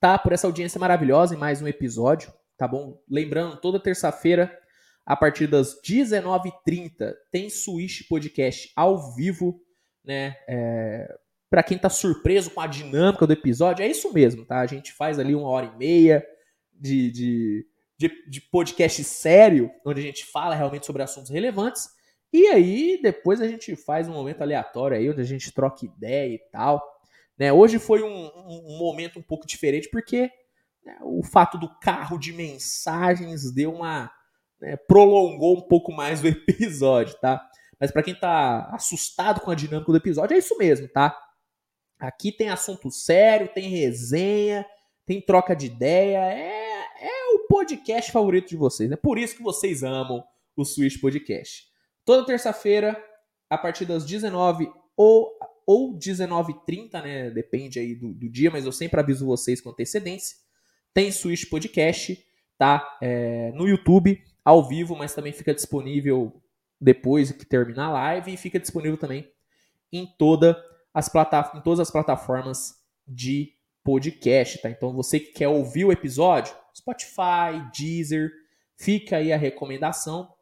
tá, por essa audiência maravilhosa em mais um episódio, tá bom? Lembrando, toda terça-feira, a partir das 19h30, tem Switch Podcast ao vivo, né? É, para quem tá surpreso com a dinâmica do episódio, é isso mesmo, tá? A gente faz ali uma hora e meia de, de, de, de podcast sério, onde a gente fala realmente sobre assuntos relevantes. E aí, depois a gente faz um momento aleatório aí, onde a gente troca ideia e tal. Né? Hoje foi um, um, um momento um pouco diferente, porque o fato do carro de mensagens deu uma. Né, prolongou um pouco mais o episódio, tá? Mas para quem tá assustado com a dinâmica do episódio, é isso mesmo, tá? Aqui tem assunto sério, tem resenha, tem troca de ideia. É, é o podcast favorito de vocês, né? Por isso que vocês amam o Switch Podcast. Toda terça-feira, a partir das 19 ou, ou 19h30, né? Depende aí do, do, dia, mas eu sempre aviso vocês com antecedência. Tem Switch Podcast, tá? É, no YouTube, ao vivo, mas também fica disponível depois que terminar a live e fica disponível também em, toda as em todas as plataformas de podcast, tá? Então você que quer ouvir o episódio, Spotify, Deezer, fica aí a recomendação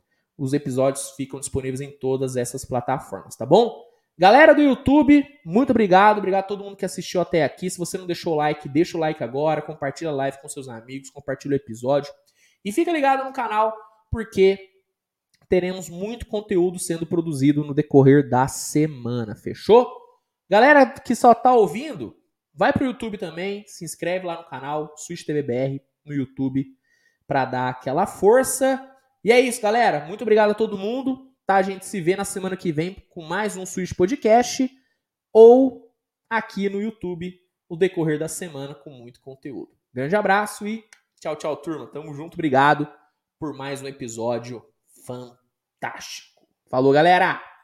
os episódios ficam disponíveis em todas essas plataformas, tá bom? Galera do YouTube, muito obrigado. Obrigado a todo mundo que assistiu até aqui. Se você não deixou o like, deixa o like agora. Compartilha a live com seus amigos, compartilha o episódio. E fica ligado no canal, porque teremos muito conteúdo sendo produzido no decorrer da semana, fechou? Galera que só tá ouvindo, vai pro YouTube também, se inscreve lá no canal Switch TVBR no YouTube para dar aquela força. E é isso, galera. Muito obrigado a todo mundo. Tá? A gente se vê na semana que vem com mais um Switch Podcast ou aqui no YouTube no decorrer da semana com muito conteúdo. Grande abraço e tchau, tchau, turma. Tamo junto, obrigado por mais um episódio fantástico. Falou, galera!